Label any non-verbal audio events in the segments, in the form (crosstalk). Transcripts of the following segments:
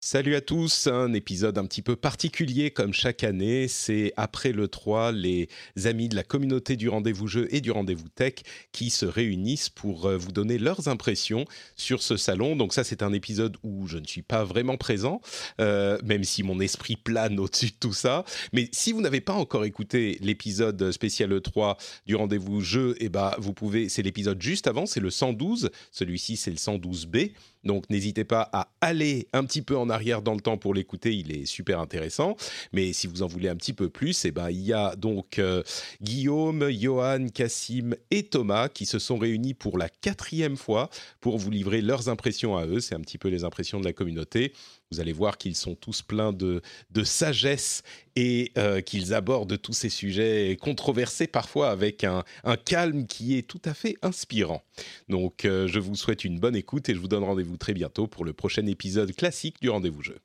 Salut à tous, un épisode un petit peu particulier comme chaque année, c'est après le 3 les amis de la communauté du rendez-vous jeu et du rendez-vous tech qui se réunissent pour euh, vous donner leurs impressions sur ce salon. Donc ça c'est un épisode où je ne suis pas vraiment présent, euh, même si mon esprit plane (laughs) au-dessus de tout ça. Mais si vous n'avez pas encore écouté l'épisode spécial E3 du rendez-vous jeu, eh ben, vous pouvez, c'est l'épisode juste avant, c'est le 112, celui-ci c'est le 112B. Donc n'hésitez pas à aller un petit peu en arrière dans le temps pour l'écouter, il est super intéressant. Mais si vous en voulez un petit peu plus, eh ben, il y a donc euh, Guillaume, Johan, Cassim et Thomas qui se sont réunis pour la quatrième fois pour vous livrer leurs impressions à eux. C'est un petit peu les impressions de la communauté. Vous allez voir qu'ils sont tous pleins de, sagesse et euh, qu'ils abordent tous ces sujets controversés parfois avec un, un calme qui est tout à fait inspirant. Donc euh, je vous souhaite une bonne écoute et je vous donne rendez-vous très bientôt pour le prochain épisode classique du rendez-vous jeu.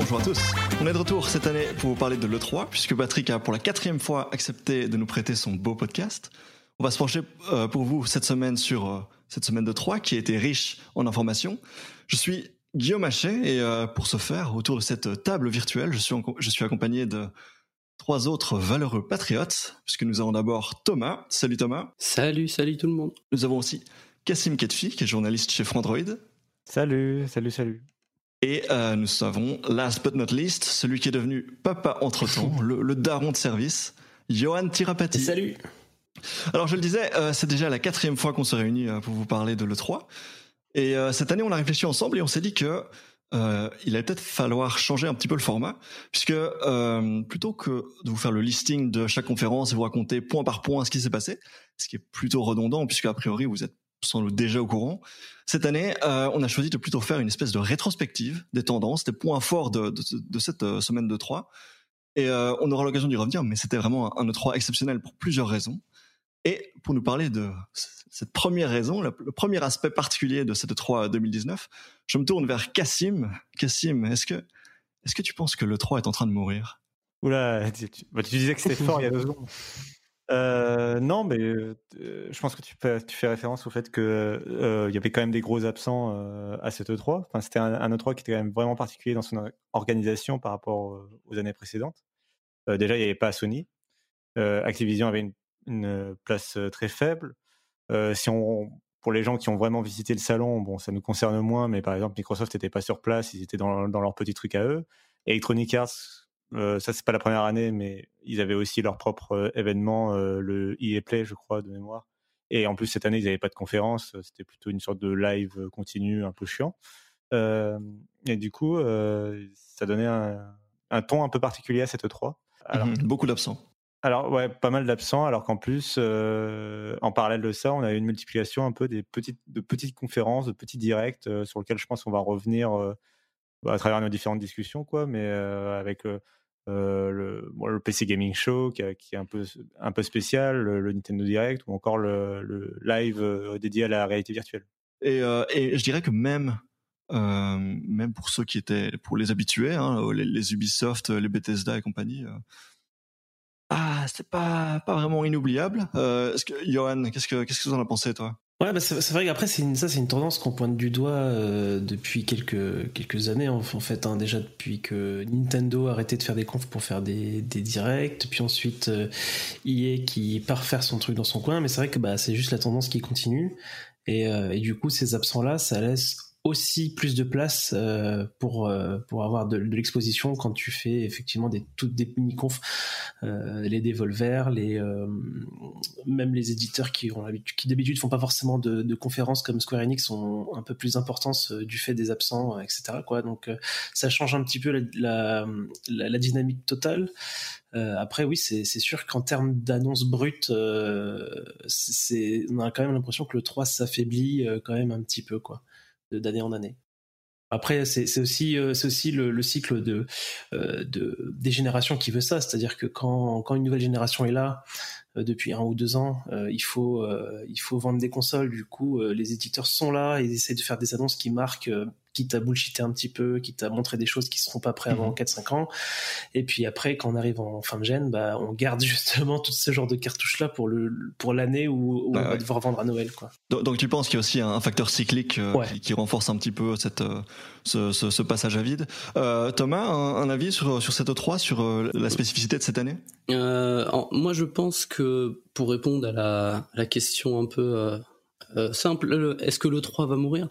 Bonjour à tous. On est de retour cette année pour vous parler de l'E3, puisque Patrick a pour la quatrième fois accepté de nous prêter son beau podcast. On va se pencher euh, pour vous cette semaine sur euh, cette semaine de 3 qui a été riche en informations. Je suis Guillaume Hachet et euh, pour ce faire, autour de cette table virtuelle, je suis, en- je suis accompagné de trois autres valeureux patriotes, puisque nous avons d'abord Thomas. Salut Thomas. Salut, salut tout le monde. Nous avons aussi Cassim Ketfi, qui est journaliste chez Frandroid. Salut, salut, salut. Et euh, nous avons, last but not least, celui qui est devenu papa entre-temps, (laughs) le, le daron de service, Johan Tirapati. Salut. Alors je le disais, euh, c'est déjà la quatrième fois qu'on se réunit euh, pour vous parler de l'E3. Et euh, cette année, on a réfléchi ensemble et on s'est dit que euh, il allait peut-être falloir changer un petit peu le format, puisque euh, plutôt que de vous faire le listing de chaque conférence et vous raconter point par point ce qui s'est passé, ce qui est plutôt redondant, puisque a priori vous êtes sans doute déjà au courant, cette année, euh, on a choisi de plutôt faire une espèce de rétrospective des tendances, des points forts de, cette euh, semaine de 3. Et euh, on aura l'occasion d'y revenir, mais c'était vraiment un, un E3 exceptionnel pour plusieurs raisons. Et pour nous parler de cette première raison, le, premier aspect particulier de cette E3 2019, je me tourne vers Cassim. Cassim, est-ce que, est-ce que tu penses que l'E3 est en train de mourir? Oula, tu- bah, tu disais que c'était fort il y a deux secondes. Euh, non, mais euh, je pense que tu fais, référence au fait que euh, y avait quand même des gros absents euh, à cette E3. Enfin, c'était un, un E3 qui était quand même vraiment particulier dans son or- organisation par rapport euh, aux années précédentes. Euh, déjà, il n'y avait pas Sony. Euh, Activision avait une, place euh, très faible. Euh, si on, pour les gens qui ont vraiment visité le salon, bon, ça nous concerne moins, mais par exemple, Microsoft n'était pas sur place, ils étaient dans, dans leur petit truc à eux. Electronic Arts, euh, ça c'est pas la première année, mais ils avaient aussi leur propre événement, le EA Play, je crois, de mémoire. Et en plus, cette année, ils n'avaient pas de conférence, c'était plutôt une sorte de live continu, un peu chiant. Et du coup, ça donnait un, un ton un peu particulier à cette E3. Alors, Mhm, Beaucoup d'absents. alors ouais, pas mal d'absents, alors qu'en plus, euh, en parallèle de ça, on a eu une multiplication un peu des petites, de petites conférences, de petits directs euh, sur lesquels je pense qu'on va revenir euh, à travers nos différentes discussions, quoi, mais avec euh, le, PC Gaming Show qui, est un peu, un peu spécial, le, Nintendo Direct ou encore le, live euh, dédié à la réalité virtuelle. Et, euh, je dirais que même, même pour ceux qui étaient, pour les habitués, hein, les, Ubisoft, les Bethesda et compagnie, ah, c'est pas, pas vraiment inoubliable. Euh, Johan, qu'est-ce que, qu'est-ce que tu en as pensé, toi? Ouais, bah c'est vrai qu'après, c'est ça, c'est une tendance qu'on pointe du doigt euh, depuis quelques, quelques années, en, en fait. hein. déjà depuis que Nintendo a arrêté de faire des confs pour faire des, des directs, puis ensuite euh, EA qui part faire son truc dans son coin, mais c'est vrai que bah, c'est juste la tendance qui continue. Et, euh, et du coup, ces absents-là, ça laisse aussi plus de place euh, pour, euh, pour avoir de, de l'exposition quand tu fais effectivement des, toutes des mini-confs euh, les Devolver, les euh, même les éditeurs qui ont qui d'habitude font pas forcément de, conférences comme Square Enix ont un peu plus d'importance du fait des absents, etc. Quoi. Donc ça change un petit peu la, la, dynamique totale. après, oui, c'est sûr qu'en termes d'annonces brutes, c'est on a quand même l'impression que le 3 s'affaiblit quand même un petit peu, quoi, d'année en année. Après, c'est aussi, euh, aussi le, le, cycle de, euh, de, des générations qui veut ça. C'est-à-dire que quand, quand une nouvelle génération est là, euh, depuis un ou deux ans, il, faut, il faut vendre des consoles. Du coup, les éditeurs sont là et ils essaient de faire des annonces qui marquent qui t'a bullshité un petit peu, qui t'a montré des choses qui seront pas prêtes avant 4-5 mhm. ans. Et puis après, quand on arrive en fin de gène, bah, on garde (laughs) justement tout ce genre de cartouches-là pour le pour l'année où, on bah va devoir vendre à Noël. Quoi. Donc, tu penses qu'il y a aussi un, facteur cyclique euh, qui, renforce un petit peu cette, euh, ce, ce, passage à vide. Euh, Thomas, un, avis sur, sur cette 3 sur la spécificité de cette année? Moi, je pense que pour répondre à la, la question un peu simple, est-ce que le 3 va mourir?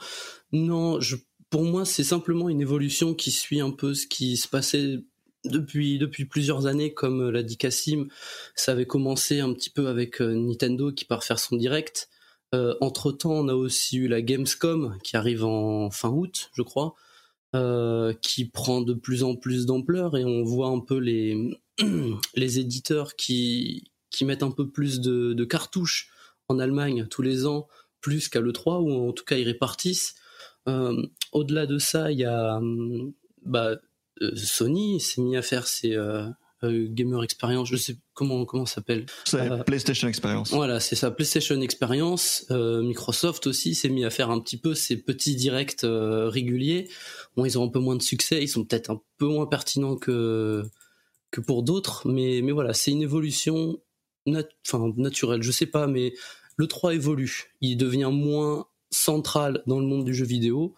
Non, je pour moi, c'est simplement une évolution qui suit un peu ce qui se passait depuis depuis plusieurs années, comme l'a dit Cassim. Ça avait commencé un petit peu avec euh, Nintendo qui part faire son direct. Euh, entre temps, on a aussi eu la Gamescom qui arrive en fin août, je crois, euh, qui prend de plus en plus d'ampleur et on voit un peu les (clears throat) les éditeurs qui qui mettent un peu plus de, de cartouches en Allemagne tous les ans, plus qu'à l'E3, ou en tout cas ils répartissent. Euh, au-delà de ça, il y a hum, bah, euh, Sony s'est mis à faire ses euh, gamer experience, je sais comment comment ça s'appelle. PlayStation Experience. Voilà, c'est ça, PlayStation Experience. Microsoft aussi s'est mis à faire un petit peu ses petits directs réguliers. Bon, ils ont un peu moins de succès, ils sont peut-être un peu moins pertinents que que pour d'autres, mais mais voilà, c'est une évolution enfin naturelle. Je sais pas, mais le 3 évolue. Il devient moins centrale dans le monde du jeu vidéo,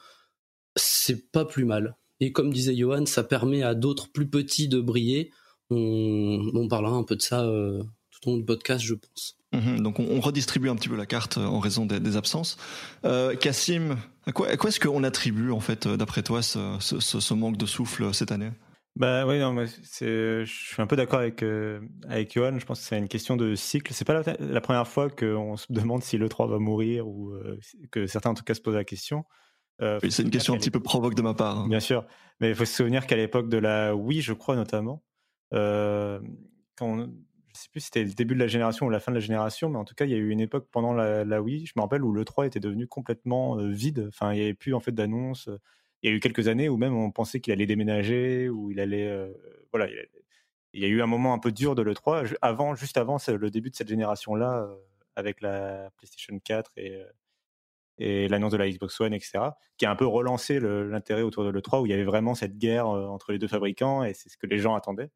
c'est pas plus mal. Et comme disait Johan, ça permet à d'autres plus petits de briller. On, parlera un peu de ça euh, tout au long du podcast, je pense. Mhm, donc on, redistribue un petit peu la carte euh, en raison des, absences. Euh, Cassim, à quoi, est-ce qu'on attribue en fait, d'après toi, ce, manque de souffle cette année? Bah oui, non, mais je suis un peu d'accord avec euh, avec Johan. Je pense que c'est une question de cycle. C'est pas la, première fois qu'on se (laughs) demande si le 3 va mourir ou euh, que certains en tout cas se posent la question. Euh, c'est une question un petit peu provoque de ma part. Hein. Bien sûr, mais il faut se souvenir qu'à l'époque de la Wii, je crois notamment, euh, quand je sais plus si c'était le début de la génération ou la fin de la génération, mais en tout cas, il y a eu une époque pendant la, la Wii, je me rappelle, où le 3 était devenu complètement vide. Enfin, il n'y avait plus en fait d'annonces il y a eu quelques années où même on pensait qu'il allait déménager, où il allait, euh, voilà, il, y a eu un moment un peu dur de l'E3, avant, juste avant le début de cette génération-là, euh, avec la PlayStation 4 et, euh, et l'annonce de la Xbox One, etc., qui a un peu relancé l'intérêt autour de l'E3, où il y avait vraiment cette guerre entre les deux fabricants, et c'est ce que les gens attendaient.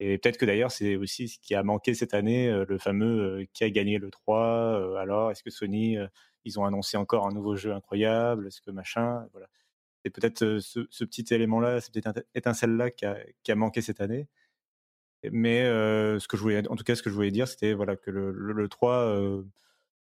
Et peut-être que d'ailleurs, c'est aussi ce qui a manqué cette année, le fameux qui a gagné le 3, alors est-ce que Sony, ils ont annoncé encore un nouveau jeu incroyable, est-ce que machin, voilà c'est peut-être ce, petit élément-là, peut-être étincelle-là qui a, manqué cette année. Mais ce que je voulais, en tout cas, ce que je voulais dire, c'était voilà que le, le, 3,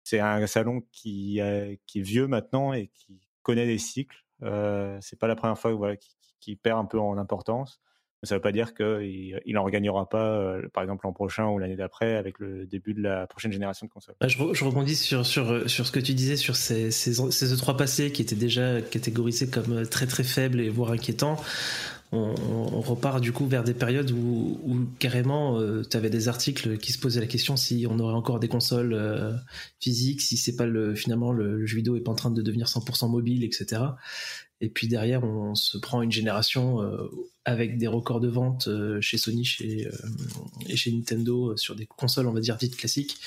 c'est un salon qui, qui est vieux maintenant et qui connaît des cycles. Euh, c'est pas la première fois voilà, qui, qui, perd un peu en importance ça ne veut pas dire qu'il il en regagnera pas, euh, par exemple, l'an prochain ou l'année d'après, avec le début de la prochaine génération de consoles. Bah, je, je, rebondis sur, sur, sur ce que tu disais sur ces, ces, ces E3 passés qui étaient déjà catégorisés comme très très faibles et voire inquiétants. On, repart du coup vers des périodes où, carrément euh, tu avais des articles qui se posaient la question si on aurait encore des consoles euh, physiques, si c'est pas le finalement le, jeu vidéo est pas en train de devenir 100% mobile, etc. Et puis derrière, on se prend une génération euh, avec des records de vente chez Sony chez, et chez Nintendo sur des consoles, on va dire, dites classiques.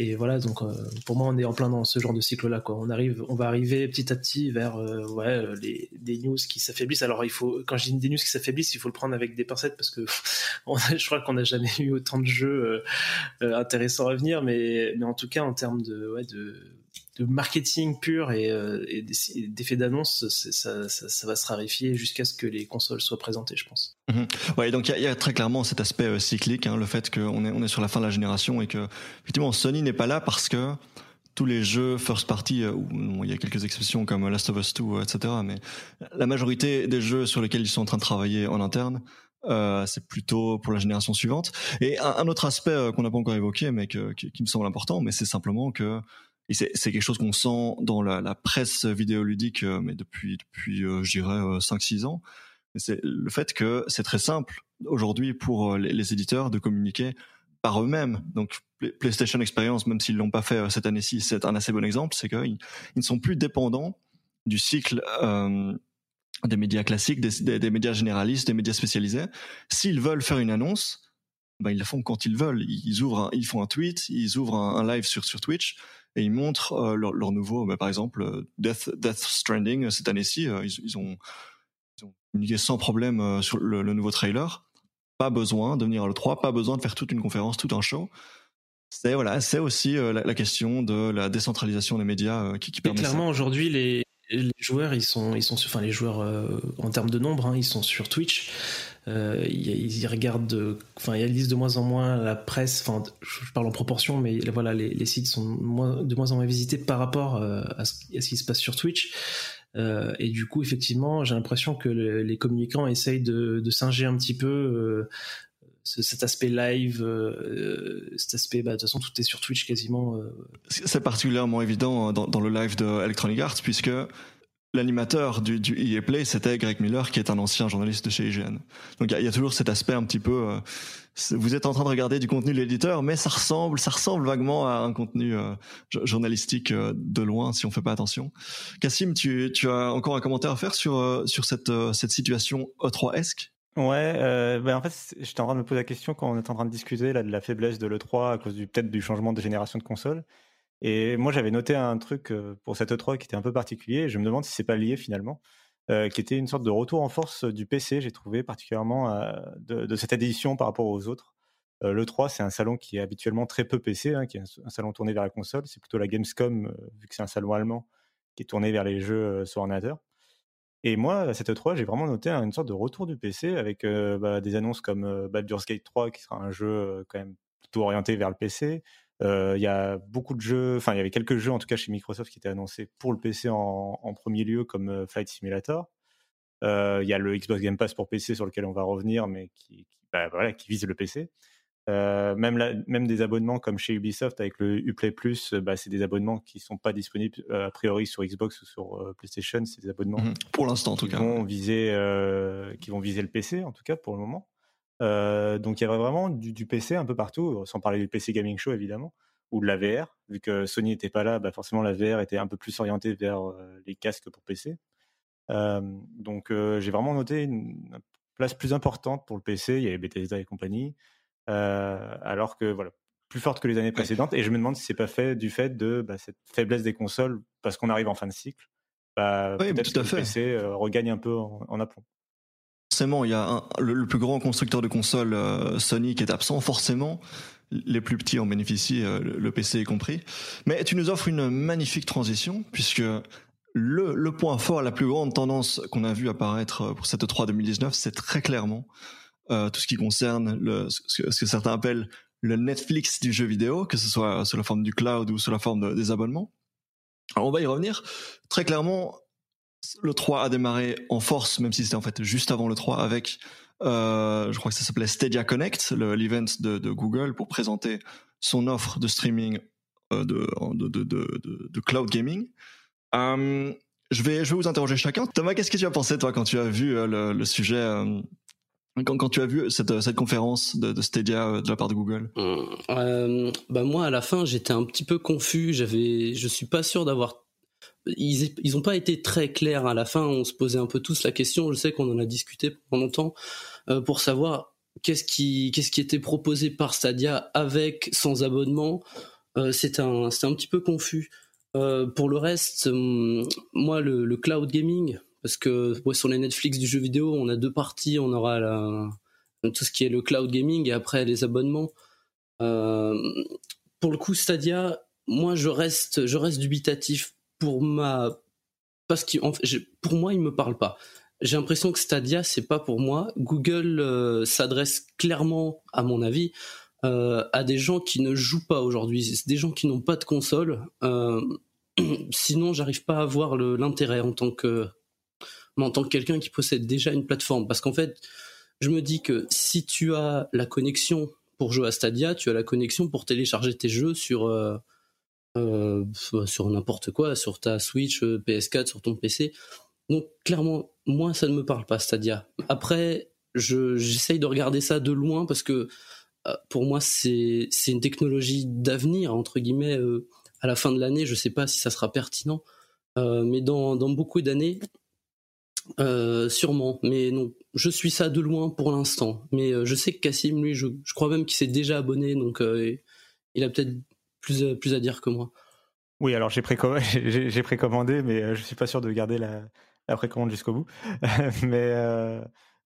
Et voilà, donc pour moi, on est en plein dans ce genre de cycle-là. Quoi. On arrive, on va arriver petit à petit vers ouais, les, des news qui s'affaiblissent. Alors, il faut, quand je dis des news qui s'affaiblissent, il faut le prendre avec des pincettes parce que (laughs) je crois qu'on n'a jamais eu autant de jeux intéressants à venir. Mais, mais en tout cas, en termes de, ouais, de de marketing pur et, euh, d'effets d'annonce, ça, va se raréfier jusqu'à ce que les consoles soient présentées, je pense. Mhm. Ouais, donc il y, a très clairement cet aspect euh, cyclique, hein, le fait qu'on est, sur la fin de la génération et que effectivement Sony n'est pas là parce que tous les jeux first party, euh, il y a quelques exceptions comme Last of Us 2, etc. Mais la majorité des jeux sur lesquels ils sont en train de travailler en interne Euh, c'est plutôt pour la génération suivante. Et un, autre aspect euh, qu'on n'a pas encore évoqué, mais qui, me semble important, mais c'est simplement que c'est quelque chose qu'on sent dans la, presse vidéoludique, euh, mais depuis, depuis je dirais, 5-6 ans. C'est le fait que c'est très simple aujourd'hui pour les, éditeurs de communiquer par eux-mêmes. Donc PlayStation Experience, même s'ils l'ont pas fait cette année-ci, c'est un assez bon exemple, c'est qu'ils ne sont plus dépendants du cycle des médias classiques, des, médias généralistes, des médias spécialisés. S'ils veulent faire une annonce, ben ils la font quand ils veulent. Ils ouvrent, ils font un tweet, ils ouvrent un, live sur sur Twitch et ils montrent euh, leur, nouveau, ben, par exemple euh, Death Death Stranding euh, cette année-ci, ils, ont ils ont communiqué sans problème sur le, nouveau trailer. Pas besoin de venir à le 3, pas besoin de faire toute une conférence, tout un show. C'est voilà, c'est aussi la, question de la décentralisation des médias qui, qui permet. Clairement, aujourd'hui, les les joueurs, ils sont, ils sont, enfin les joueurs euh, en termes de nombre, hein, ils sont sur Twitch. Euh, ils, regardent, enfin ils lisent de moins en moins la presse. Enfin, je parle en proportion, mais voilà, les, sites sont de moins en moins visités par rapport euh, à, ce, qui se passe sur Twitch. et du coup, effectivement, j'ai l'impression que les communicants essayent de, singer un petit peu cet aspect live, cet aspect, bah, de toute façon, tout est sur Twitch quasiment. C'est particulièrement évident dans, dans, le live de Electronic Arts, puisque l'animateur du, du EA Play, c'était Greg Miller, qui est un ancien journaliste de chez IGN. Donc il y, a toujours cet aspect un petit peu. Euh, vous êtes en train de regarder du contenu de l'éditeur, mais ça ressemble, ça ressemble vaguement à un contenu euh, journalistique euh, de loin, si on fait pas attention. Cassim, tu, as encore un commentaire à faire sur cette situation E3esque Ouais, ben en fait, j'étais en train de me poser la question quand on est en train de discuter là, de la faiblesse de l'E3 à cause peut-être du changement de génération de consoles. Et moi, j'avais noté un truc pour cette E3 qui était un peu particulier. Et je me demande si c'est pas lié finalement, euh, qui était une sorte de retour en force du PC. J'ai trouvé particulièrement euh, de, cette édition par rapport aux autres. Euh, le 3, c'est un salon qui est habituellement très peu PC, hein, qui est un, salon tourné vers la console. C'est plutôt la Gamescom, vu que c'est un salon allemand, qui est tourné vers les jeux sur ordinateur. Et moi, à cette E3, j'ai vraiment noté une sorte de retour du PC avec bah, des annonces comme Baldur's Gate 3, qui sera un jeu quand même plutôt orienté vers le PC. Euh, il y a beaucoup de jeux, enfin il y avait quelques jeux en tout cas chez Microsoft qui étaient annoncés pour le PC en, en premier lieu comme euh, Flight Simulator. Euh, il y a le Xbox Game Pass pour PC sur lequel on va revenir, mais qui, qui, bah, voilà, qui vise le PC. Euh, même, la, même des abonnements comme chez Ubisoft avec le Uplay Plus, bah, c'est des abonnements qui sont pas disponibles a priori sur Xbox ou sur PlayStation. C'est des abonnements mmh pour l'instant en tout cas vont viser, qui vont viser le PC en tout cas pour le moment. Euh, donc il y avait vraiment du, PC un peu partout, sans parler du PC Gaming Show évidemment, ou de la VR. Vu que Sony n'était pas là, bah forcément la VR était un peu plus orientée vers euh, les casques pour PC. Euh, donc j'ai vraiment noté une, place plus importante pour le PC. Il y avait Bethesda et compagnie, alors que voilà, plus forte que les années précédentes. Et je me demande si c'est pas fait du fait de bah, cette faiblesse des consoles parce qu'on arrive en fin de cycle. Bah, peut-être que le PC regagne un peu en, en aplomb forcément, il y a le, plus grand constructeur de consoles, euh, Sony, qui est absent. Forcément, les plus petits en bénéficient, euh, le PC est compris. Mais tu nous offres une magnifique transition, puisque le, le point fort, la plus grande tendance qu'on a vu apparaître pour cette 3 2019, c'est très clairement euh, tout ce qui concerne le, ce, que, certains appellent le Netflix du jeu vidéo, que ce soit sous la forme du cloud ou sous la forme des abonnements. Alors on va y revenir. Très clairement, le 3 a démarré en force, même si c'était en fait juste avant le 3, avec, euh, je crois que ça s'appelait Stadia Connect, l'event de, de, Google, pour présenter son offre de streaming euh, de, cloud gaming. Euh, je, vais, je vais vous interroger chacun. Thomas, qu'est-ce que tu as pensé, toi, quand tu as vu euh, le, sujet euh, quand, quand, tu as vu cette, cette conférence de, de, Stadia de la part de Google? Euh, bah Moi, à la fin, j'étais un petit peu confus. J'avais, je suis pas sûr d'avoir ils ils ont pas été très clairs à la fin. On se posait un peu tous la question. Je sais qu'on en a discuté pendant longtemps euh, pour savoir qu'est-ce qui était proposé par Stadia avec sans abonnement. Euh, c'est un petit peu confus. Euh, pour le reste, hum, moi le, cloud gaming parce que sur les Netflix du jeu vidéo, on a deux parties. On aura tout ce qui est le cloud gaming et après les abonnements. Euh, pour le coup, Stadia, moi je reste dubitatif pour ma parce que pour moi il me parle pas. J'ai l'impression que Stadia c'est pas pour moi. Google euh, s'adresse clairement, à mon avis, euh, à des gens qui ne jouent pas aujourd'hui. C'est des gens qui n'ont pas de console. Euh, (clears throat) sinon, j'arrive pas à voir l'intérêt en tant que en tant que quelqu'un qui possède déjà une plateforme, parce qu'en fait, je me dis que si tu as la connexion pour jouer à Stadia, tu as la connexion pour télécharger tes jeux sur euh, euh, sur n'importe quoi, sur ta Switch, euh, PS4, sur ton PC. Donc clairement, moi ça ne me parle pas Stadia. Après, j'essaye de regarder ça de loin parce que pour moi c'est une technologie d'avenir entre guillemets. à la fin de l'année, je sais pas si ça sera pertinent, mais dans dans beaucoup d'années, euh, sûrement, mais non, je suis ça de loin pour l'instant. Mais euh, je sais que Cassim, lui, je, crois même qu'il s'est déjà abonné, donc euh, il a peut-être plus, plus à dire que moi. Oui, alors j'ai, (laughs) précommandé, mais je suis pas sûr de garder la, la précommande jusqu'au bout. (laughs) mais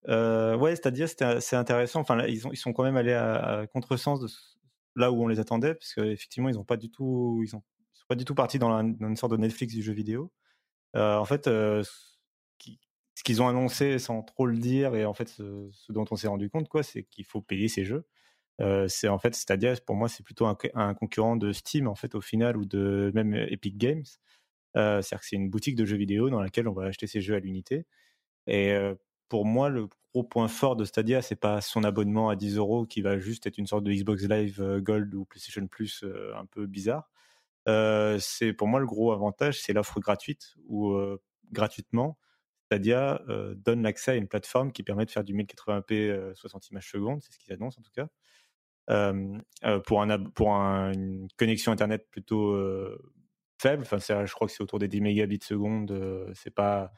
ouais, c'est-à-dire c'est intéressant. Enfin, ils, ils sont quand même allés à, contresens de là où on les attendait, parce qu'effectivement, ils ont pas ils, ont, sont pas du tout partis dans, une sorte de Netflix du jeu vidéo. en fait, ce qu'ils ont annoncé sans trop le dire et en fait ce, dont on s'est rendu compte c'est qu'il faut payer ces jeux euh, c'est en fait Stadia pour moi c'est plutôt un, concurrent de Steam en fait au final ou de même Epic Games. Euh, c'est-à-dire que c'est une boutique de jeux vidéo dans laquelle on va acheter ces jeux à l'unité. Et euh, pour moi le gros point fort de Stadia c'est pas son abonnement à 10 euros qui va juste être une sorte de Xbox Live Gold ou PlayStation Plus un peu bizarre. C'est pour moi le gros avantage c'est l'offre gratuite ou gratuitement. Stadia euh, donne l'accès à une plateforme qui permet de faire du 1080p 60 euh, images secondes, c'est ce qu'ils annoncent en tout cas, euh, pour, un, pour une connexion internet plutôt faible. Enfin, je crois que c'est autour des 10 mégabits seconde. c'est pas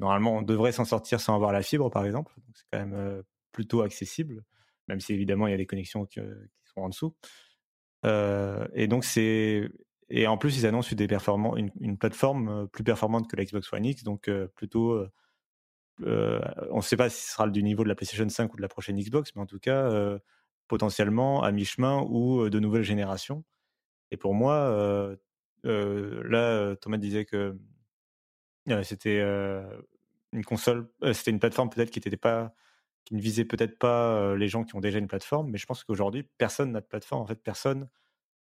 normalement on devrait s'en sortir sans avoir la fibre par exemple. Donc c'est quand même plutôt accessible, même si évidemment il y a des connexions qui, sont en dessous. et donc c'est et en plus, ils annoncent une, plateforme plus performante que la Xbox One X, donc plutôt. On ne sait pas si ce sera du niveau de la PlayStation 5 ou de la prochaine Xbox, mais en tout cas, potentiellement à mi-chemin ou de nouvelles générations. Et pour moi, là, Thomas disait que c'était une console, c'était une plateforme peut-être qui n'était pas, qui ne visait peut-être pas les gens qui ont déjà une plateforme, mais je pense qu'aujourd'hui, personne n'a de plateforme. En fait, personne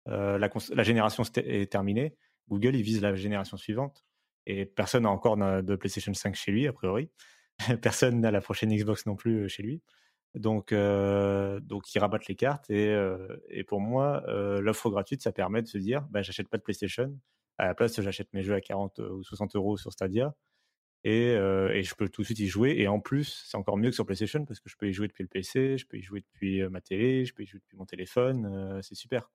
euh, la, génération est terminée. Google, il vise la génération suivante. Et personne n'a encore de PlayStation 5 chez lui, a priori. (laughs) personne n'a la prochaine Xbox non plus chez lui. Donc, euh, donc ils rabattent les cartes. Et, et pour moi, l'offre gratuite, ça permet de se dire bah, j'achète pas de PlayStation. À la place, j'achète mes jeux à 40 ou 60 euros sur Stadia. Et, et, je peux tout de suite y jouer. Et en plus, c'est encore mieux que sur PlayStation parce que je peux y jouer depuis le PC, je peux y jouer depuis ma télé, je peux y jouer depuis mon téléphone. c'est super.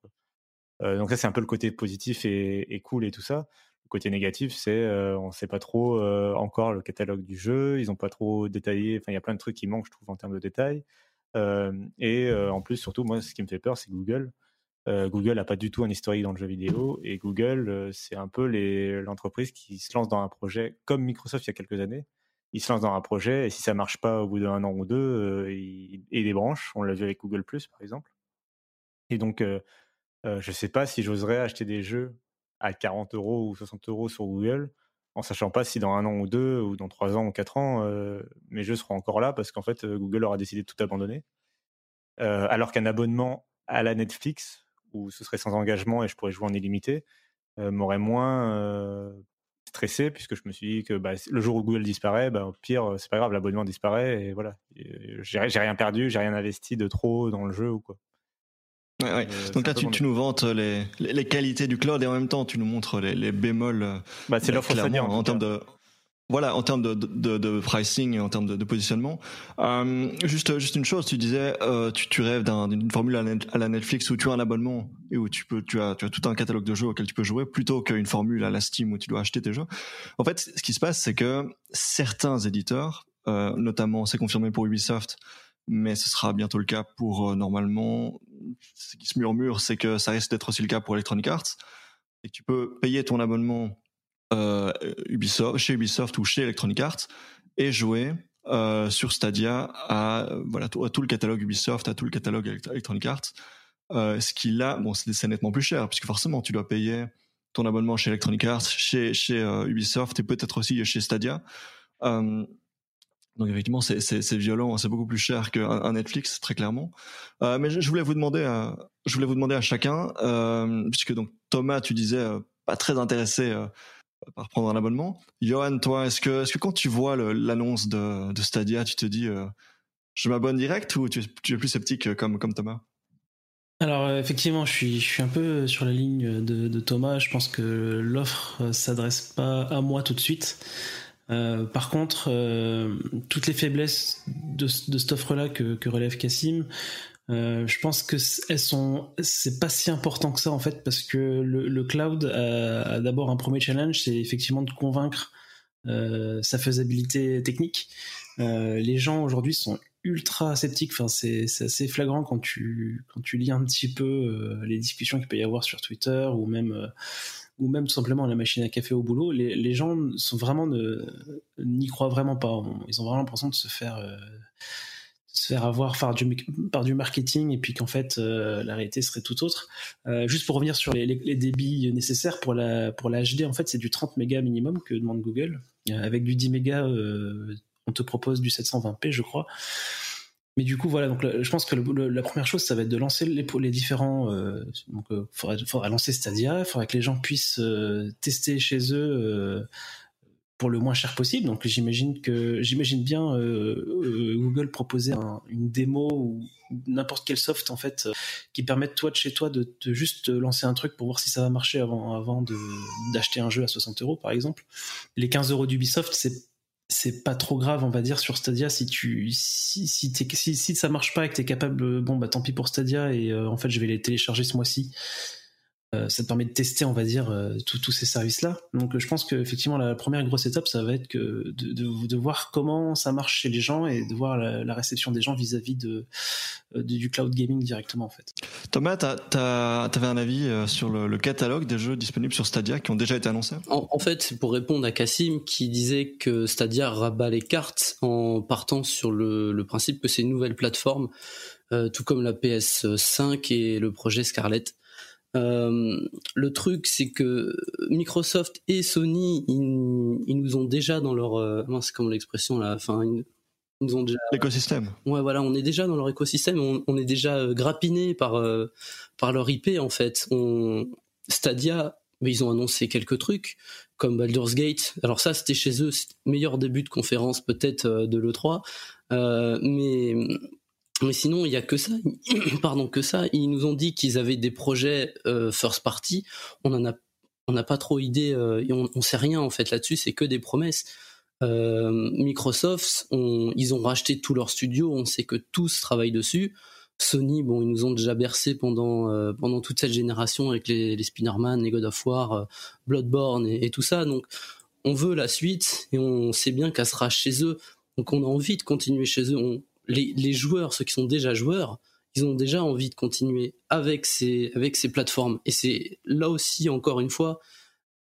Euh, donc ça, c'est un peu le côté positif et, cool et tout ça. Côté négatif, c'est euh, on ne sait pas trop euh, encore le catalogue du jeu. Ils n'ont pas trop détaillé. Enfin, il y a plein de trucs qui manquent, je trouve, en termes de détails. et en plus, surtout, moi, ce qui me fait peur, c'est Google. Google n'a pas du tout un historique dans le jeu vidéo et Google, c'est un peu l'entreprise qui se lance dans un projet comme Microsoft il y a quelques années. Il se lance dans un projet et si ça marche pas au bout d'un an ou deux, il, il débranche. On l'a vu avec Google par exemple. Et donc, euh, je ne sais pas si j'oserais acheter des jeux à 40 euros ou 60 euros sur Google, en sachant pas si dans un an ou deux, ou dans trois ans ou quatre ans, euh, mes jeux seront encore là, parce qu'en fait, euh, Google aura décidé de tout abandonner. alors qu'un abonnement à la Netflix, où ce serait sans engagement et je pourrais jouer en illimité, m'aurait moins stressé, puisque je me suis dit que bah, le jour où Google disparaît, bah, au pire, c'est pas grave, l'abonnement disparaît, et voilà. J'ai rien perdu, j'ai rien investi de trop dans le jeu ou quoi. Ouais, euh, Donc là, tu, tu, nous vantes les, les, qualités du cloud et en même temps, tu nous montres les, les bémols. Euh, bah, c'est l'offre en, en termes de voilà, en termes de, de, de pricing, en termes de, de positionnement. Euh, juste, juste une chose, tu disais, euh, tu, tu rêves d'une formule à, la Netflix où tu as un abonnement et où tu peux, tu as, tu as tout un catalogue de jeux auquel tu peux jouer, plutôt qu'une formule à la Steam où tu dois acheter tes jeux. En fait, ce qui se passe, c'est que certains éditeurs, euh, notamment, c'est confirmé pour Ubisoft, mais ce sera bientôt le cas pour euh, normalement. Ce qui se murmure, c'est que ça risque d'être aussi le cas pour Electronic Arts. Et tu peux payer ton abonnement euh, Ubisoft, chez Ubisoft ou chez Electronic Arts et jouer euh, sur Stadia à voilà tout, le catalogue Ubisoft, à tout le catalogue Electronic Arts. Ce qui là, bon, c'est nettement plus cher puisque forcément tu dois payer ton abonnement chez Electronic Arts, chez Ubisoft et peut-être aussi chez Stadia. Euh, donc effectivement, c'est violent, c'est beaucoup plus cher qu'un Netflix, très clairement. Euh, mais je, voulais vous demander, à, je voulais vous demander à chacun, euh, puisque donc Thomas, tu disais euh, pas très intéressé euh, par prendre un abonnement. Johan, toi, est-ce que, est-ce que quand tu vois l'annonce de, de, Stadia, tu te dis, je m'abonne direct ou tu, es plus sceptique comme, Thomas? Alors effectivement, je suis, un peu sur la ligne de, Thomas. Je pense que l'offre s'adresse pas à moi tout de suite. Par contre, toutes les faiblesses de, de cette offre-là que, relève Cassim, euh, je pense que elles sont, c'est pas si important que ça en fait, parce que le, cloud a, d'abord un premier challenge, c'est effectivement de convaincre euh, sa faisabilité technique. Euh, les gens aujourd'hui sont ultra sceptiques. Enfin, c'est, assez flagrant quand tu quand tu lis un petit peu les discussions qu'il peut y avoir sur Twitter ou même ou même tout simplement la machine à café au boulot. Les, gens sont vraiment n'y croient vraiment pas. Ils ont vraiment l'impression de se faire se faire avoir par du, marketing et puis qu'en fait euh, la réalité serait tout autre. Euh, juste pour revenir sur les, les, débits nécessaires pour la, pour la HD, en fait c'est du 30 mégas minimum que demande Google. Euh, avec du 10 mégas, on te propose du 720p je crois. Mais du coup voilà, donc je pense que la première chose ça va être de lancer les, différents... donc il faudra, faudra, lancer Stadia, il faudra que les gens puissent tester chez eux pour le moins cher possible. Donc j'imagine que j'imagine bien euh, euh, Google proposer une démo ou n'importe quel soft en fait euh, qui permette toi de chez toi de, juste lancer un truc pour voir si ça va marcher avant avant d'acheter un jeu à 60 euros par exemple. Les 15 euros d'Ubisoft c'est c'est pas trop grave on va dire sur Stadia si tu si si, si, si ça marche pas et que t'es capable bon bah tant pis pour Stadia et en fait je vais les télécharger ce mois-ci. euh, ça te permet de tester, on va dire, euh, tous ces services-là. Donc, je pense qu'effectivement, la première grosse étape, ça va être que de, de, voir comment ça marche chez les gens et de voir la, réception des gens vis-à-vis de, euh, du cloud gaming directement, en fait. Thomas, tu avais un avis sur le, catalogue des jeux disponibles sur Stadia qui ont déjà été annoncés? En, fait, c'est pour répondre à Cassim qui disait que Stadia rabat les cartes en partant sur le, le principe que c'est une nouvelle plateforme, tout comme la PS5 et le projet Scarlett. Euh, le truc, c'est que Microsoft et Sony, ils, nous ont déjà dans leur, euh, c'est comme l'expression là, enfin, ils, nous ont déjà. L'écosystème. Ouais, voilà, on est déjà dans leur écosystème, on, est déjà euh, grappiné par euh, par leur IP en fait. On, Stadia, mais ils ont annoncé quelques trucs comme Baldur's Gate. Alors ça, c'était chez eux, meilleur début de conférence peut-être de l'E3, mais mais sinon, il y a que ça. (clears throat) Pardon, que ça. Ils nous ont dit qu'ils avaient des projets euh, first party. On en a, on n'a pas trop idée. Euh, on, on sait rien en fait là-dessus. C'est que des promesses. Euh, Microsoft, on, ils ont racheté tous leurs studios. On sait que tous travaillent dessus. Sony, bon, ils nous ont déjà bercé pendant euh, pendant toute cette génération avec les, les Spinnerman, les God of War, euh, Bloodborne et, tout ça. Donc, on veut la suite et on sait bien qu'elle sera chez eux. Donc, on a envie de continuer chez eux. Les, joueurs, ceux qui sont déjà joueurs, ils ont déjà envie de continuer avec ces, avec ces plateformes. Et c'est là aussi, encore une fois,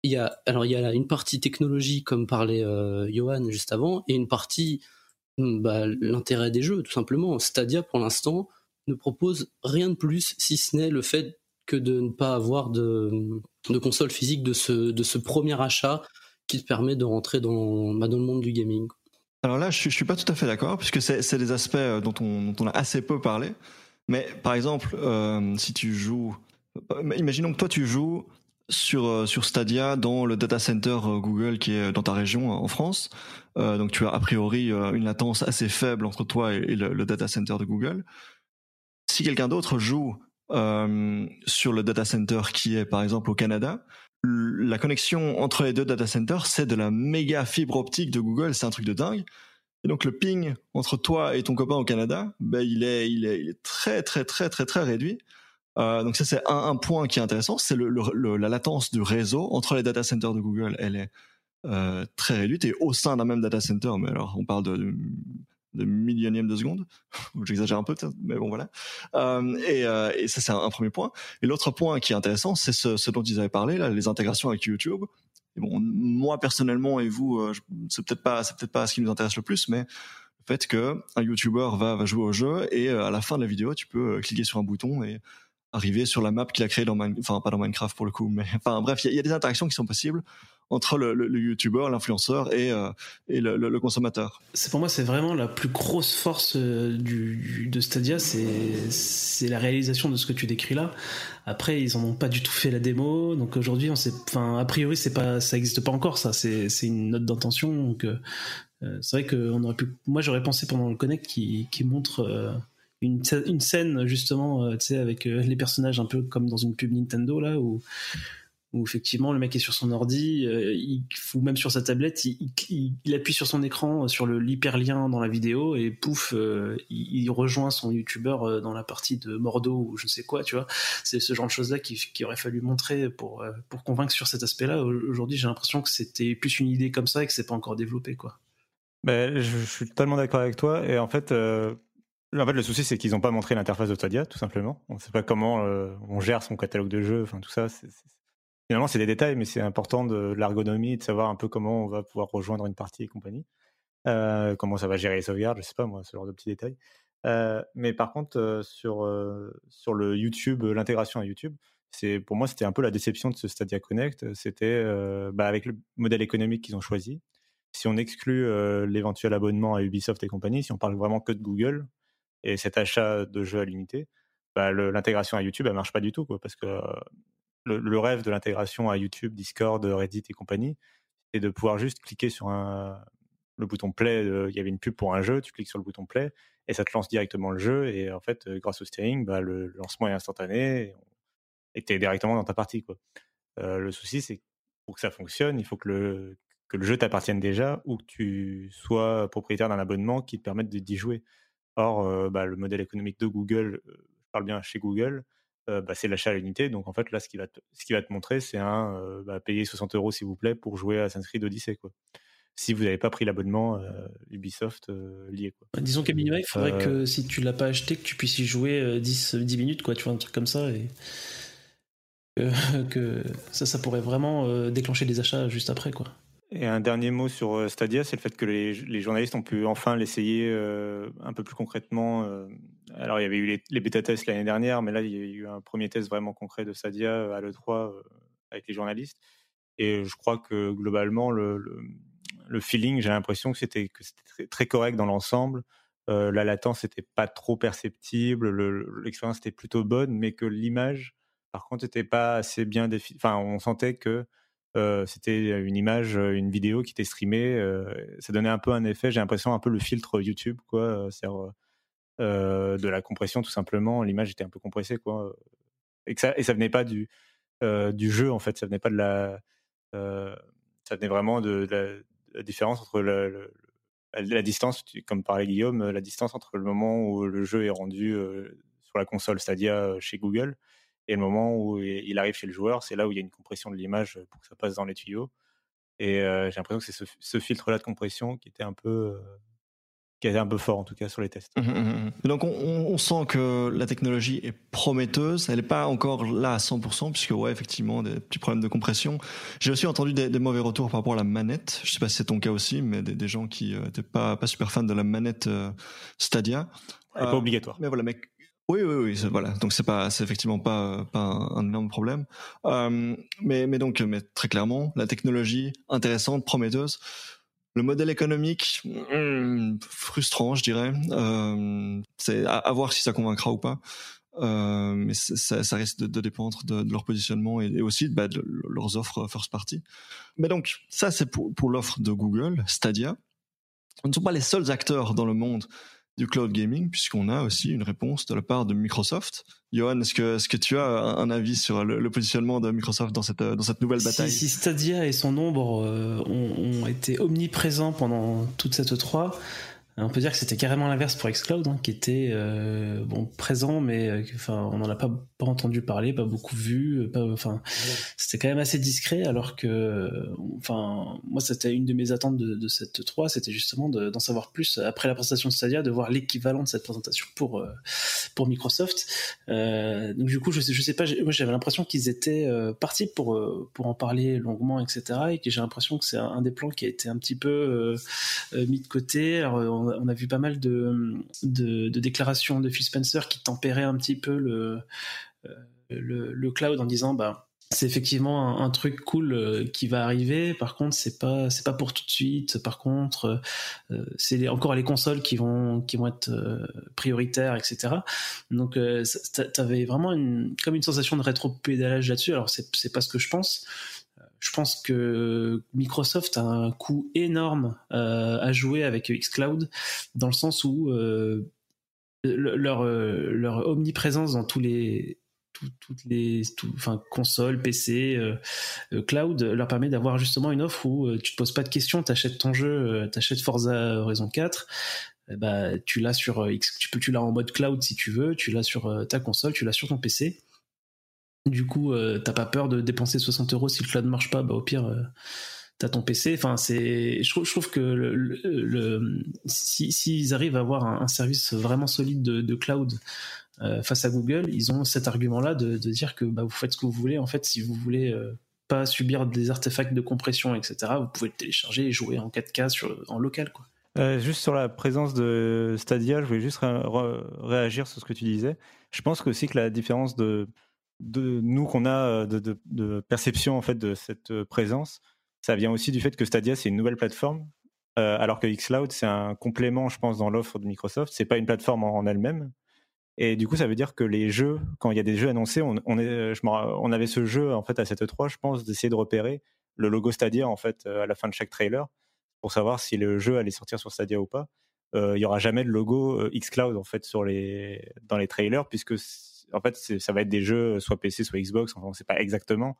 il y a, alors il y a une partie technologie, comme parlait euh, Johan juste avant, et une partie, hmm, bah, l'intérêt des jeux, tout simplement. Stadia, pour l'instant, ne propose rien de plus, si ce n'est le fait que de ne pas avoir de, console physique de ce, de ce premier achat qui te permet de rentrer dans, bah, dans le monde du gaming. Alors là, je suis, suis pas tout à fait d'accord, puisque c'est des aspects euh, dont on, dont on, a assez peu parlé. Mais par exemple, euh, si tu joues, euh, imaginons que toi tu joues sur sur Stadia dans le data center Google qui est dans ta région en France. donc tu as a priori une latence assez faible entre toi et, le, data center de Google. Si quelqu'un d'autre joue sur le data center qui est par exemple au Canada, la connexion entre les deux data centers, c'est de la méga fibre optique de Google, c'est un truc de dingue. Et donc le ping entre toi et ton copain au Canada, ben, il, est, il, est, il est très très très très très réduit. Euh, donc ça c'est un, point qui est intéressant, c'est la latence du réseau entre les data centers de Google, elle est euh, très réduite et au sein d'un même data center, mais alors on parle de millionième de seconde. (laughs) J'exagère un peu, mais bon voilà. Euh, et, euh, et, ça c'est un, premier point. Et l'autre point qui est intéressant, c'est ce, dont ils avaient parlé, là, les intégrations avec YouTube. Et bon, moi personnellement et vous, euh, c'est peut-être pas, peut-être pas ce qui nous intéresse le plus, mais le fait que un YouTuber va, jouer au jeu et euh, à la fin de la vidéo, tu peux cliquer sur un bouton et arriver sur la map qu'il a créée dans Minecraft, enfin pas dans Minecraft pour le coup, mais (laughs) enfin bref, il y, y, a des interactions qui sont possibles entre le, youtubeur, l'influenceur et, euh, le, consommateur. C'est pour moi c'est vraiment la plus grosse force euh, de Stadia, c'est la réalisation de ce que tu décris là. Après ils en ont pas du tout fait la démo, donc aujourd'hui enfin a priori c'est pas ça existe pas encore ça, c'est une note d'intention euh, c'est vrai que aurait pu. Moi, j'aurais pensé pendant le connect qui, montre une, une, scène justement, tu sais, avec les personnages un peu comme dans une pub Nintendo là où où effectivement le mec est sur son ordi, euh, il, ou même sur sa tablette, il, appuie sur son écran, euh, sur l'hyperlien dans la vidéo et pouf, euh, il, rejoint son youtubeur dans la partie de Mordo ou je ne sais quoi, tu vois. C'est ce genre de choses là qui, aurait fallu montrer pour pour convaincre sur cet aspect-là. Aujourd'hui, j'ai l'impression que c'était plus une idée comme ça et que c'est pas encore développé, quoi. Ben, je, suis totalement d'accord avec toi et en fait. En fait, le souci, c'est qu'ils n'ont pas montré l'interface de Stadia, tout simplement. On ne sait pas comment on gère son catalogue de jeux, enfin tout ça. Finalement, c'est des détails, mais c'est important de, l'ergonomie, de savoir un peu comment on va pouvoir rejoindre une partie et compagnie. Euh, comment ça va gérer les sauvegardes, je sais pas moi, ce genre de petits détails. Euh, mais par contre, euh, sur, sur le YouTube, l'intégration à YouTube, c'est pour moi c'était un peu la déception de ce Stadia Connect. C'était bah, avec le modèle économique qu'ils ont choisi. Si on exclut l'éventuel abonnement à Ubisoft et compagnie, si on parle vraiment que de Google et cet achat de jeux à l'unité, bah, l'intégration à YouTube elle marche pas du tout parce que le, rêve de l'intégration à YouTube, Discord, Reddit et compagnie, c'est de pouvoir juste cliquer sur un, le bouton play. Il y avait une pub pour un jeu, tu cliques sur le bouton play et ça te lance directement le jeu. Et en fait, euh, grâce au steering, bah, le lancement est instantané et tu es directement dans ta partie. Euh, le souci, c'est que pour que ça fonctionne, il faut que le, que le jeu t'appartienne déjà ou que tu sois propriétaire d'un abonnement qui te permette d'y jouer. Or, euh, bah, le modèle économique de Google, je parle bien chez Google, euh, bah, c'est l'achat à l'unité. Donc en fait, là, ce qui va te, ce qui va te montrer, c'est un euh, bah, payer 60 euros s'il vous plaît pour jouer à Assassin's Creed Odyssey. Quoi. Si vous n'avez pas pris l'abonnement euh, Ubisoft lié. Quoi. Bah, disons qu'à minima, il faudrait que si tu l'as pas acheté, que tu puisses y jouer 10, 10 minutes, quoi, tu vois, un truc comme ça. Et que (laughs) ça, ça pourrait vraiment déclencher des achats juste après. quoi. Et un dernier mot sur euh, Stadia, c'est le fait que les, journalistes ont pu enfin l'essayer euh, un peu plus concrètement. Euh. alors, il y avait eu les, bêta-tests l'année dernière, mais là, il y a eu un premier test vraiment concret de Stadia à l'E3 avec les journalistes. Et je crois que globalement, le, feeling, j'ai l'impression que c'était très, correct dans l'ensemble. la latence n'était pas trop perceptible, l'expérience était plutôt bonne, mais que l'image, par contre, n'était pas assez bien définie. Enfin, on sentait que euh, c'était une image, euh, une vidéo qui était streamée. Euh, ça donnait un peu un effet, j'ai l'impression, un peu le filtre YouTube, quoi. Cest de la compression, tout simplement. L'image était un peu compressée, quoi. Et, ça, et ça venait pas du, du jeu, en fait. Ça venait pas de la. ça venait vraiment de, la, différence entre la, distance, comme parlait Guillaume, la distance entre le moment où le jeu est rendu sur la console Stadia chez Google et le moment où il arrive chez le joueur, c'est là où il y a une compression de l'image pour que ça passe dans les tuyaux. Et euh, j'ai l'impression que c'est ce, filtre-là de compression qui était un peu, euh, qui était un peu fort en tout cas sur les tests. Mmh, mmh, mmh. Donc on, sent que la technologie est prometteuse. Elle n'est pas encore là à 100% puisque ouais effectivement des petits problèmes de compression. J'ai aussi entendu des, mauvais retours par rapport à la manette. Je sais pas si c'est ton cas aussi, mais des, gens qui n'étaient euh, pas pas super fans de la manette Stadia. Elle n'est pas obligatoire. Mais voilà, mais oui, oui, oui, voilà. Donc c'est pas, c'est effectivement pas pas un, énorme problème. Euh, mais mais donc, mais très clairement, la technologie intéressante, prometteuse. Le modèle économique hmm, frustrant, je dirais. Euh, c'est à, voir si ça convaincra ou pas. Euh, mais ça, ça, risque de, dépendre de, leur positionnement et, aussi bah, de leurs offres first party. Mais donc ça, c'est pour, l'offre de Google, Stadia. Ce ne sont pas les seuls acteurs dans le monde du cloud gaming, puisqu'on a aussi une réponse de la part de Microsoft. Johan, est-ce que, est-ce que tu as un avis sur le, positionnement de Microsoft dans cette, dans cette nouvelle bataille? Si, Stadia et son nombre euh, ont, été omniprésents pendant toute cette 3, on peut dire que c'était carrément l'inverse pour Xcloud, hein, qui était euh, bon présent, mais euh, enfin on n'en a pas, pas entendu parler, pas beaucoup vu, euh, pas, enfin c'était quand même assez discret, alors que enfin moi c'était une de mes attentes de, cette 3, c'était justement d'en savoir plus après la présentation de Stadia, de voir l'équivalent de cette présentation pour pour Microsoft. donc du coup je sais je sais pas, moi j'avais l'impression qu'ils étaient partis pour pour en parler longuement, etc. Et que j'ai l'impression que c'est un, des plans qui a été un petit peu mis de côté. Alors, on a vu pas mal de, déclarations de Phil Spencer qui tempéraient un petit peu le, euh, le, cloud en disant bah c'est effectivement un, truc cool euh, qui va arriver. Par contre, c'est pas c'est pas pour tout de suite. Par contre, euh, c'est encore les consoles qui vont qui vont être prioritaires, etc. Donc, tu avais vraiment comme une sensation de rétro-pédalage là-dessus. Alors, c'est c'est pas ce que je pense je pense que Microsoft a un coût énorme à jouer avec xCloud, dans le sens où leur, leur omniprésence dans tous les toutes les consoles, PC, euh, euh, cloud leur permet d'avoir justement une offre où euh, tu te poses pas de questions, tu achètes ton jeu, tu achètes Forza Horizon 4, bah tu l'as sur tu peux tu l'as en mode cloud si tu veux, tu l'as sur ta console, tu l'as sur ton PC. Du coup, t'as pas peur de dépenser 60 euros si le cloud marche pas, bah au pire t'as ton PC. Enfin, c'est, je, trouve, que s'ils arrivent à avoir un, service vraiment solide de cloud euh, face à Google, ils ont cet argument-là de, dire que bah, vous faites ce que vous voulez. En fait, si vous voulez euh, pas subir des artefacts de compression, etc., vous pouvez le télécharger et jouer en 4K sur, en local. Euh, juste sur la présence de Stadia, je voulais juste réagir sur ce que tu disais. Je pense aussi que la différence de, de nous qu'on a de, perception en fait de cette présence, ça vient aussi du fait que Stadia c'est une nouvelle plateforme, alors que xCloud c'est un complément, je pense, dans l'offre de Microsoft. C'est pas une plateforme en elle-même. Et du coup, ça veut dire que les jeux, quand il y a des jeux annoncés, on, avait ce jeu en fait à cette 3 je pense, d'essayer de repérer le logo Stadia en fait euh, à la fin de chaque trailer pour savoir si le jeu allait sortir sur Stadia ou pas. Euh, il y aura jamais de logo euh, xCloud en fait sur dans les trailers puisque en fait ça va être des jeux soit PC soit Xbox, enfin on sait pas exactement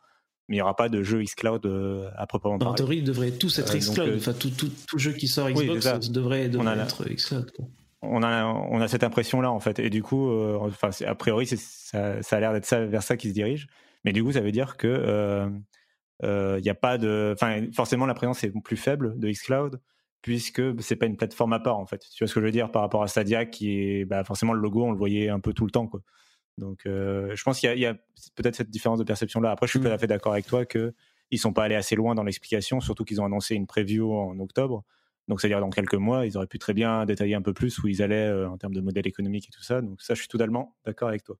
mais il n'y aura pas de jeu xCloud à proprement parler. En théorie, ils devraient tous être xCloud. enfin, tout, tout, tout, jeu qui sort Xbox devrait, devrait être xCloud on a, on a cette impression-là, en fait. Et du coup, euh, enfin, a priori, ça, ça, a l'air d'être ça, vers ça qui se dirige. Mais du coup, ça veut dire que il euh, euh, y a pas de, enfin, forcément, la présence est plus faible de xCloud puisque c'est pas une plateforme à part, en fait. Tu vois ce que je veux dire par rapport à Stadia, qui est, bah, forcément, le logo, on le voyait un peu tout le temps, quoi. Donc, je pense qu'il y a, a peut-être cette différence de perception-là. Après, je suis tout à mm. fait d'accord avec toi que ils sont pas allés assez loin dans l'explication, surtout qu'ils ont annoncé une preview en octobre. Donc, c'est-à-dire dans quelques mois, ils auraient pu très bien détailler un peu plus où ils allaient euh, en termes de modèle économique et tout ça. Donc, ça, je suis totalement d'accord avec toi.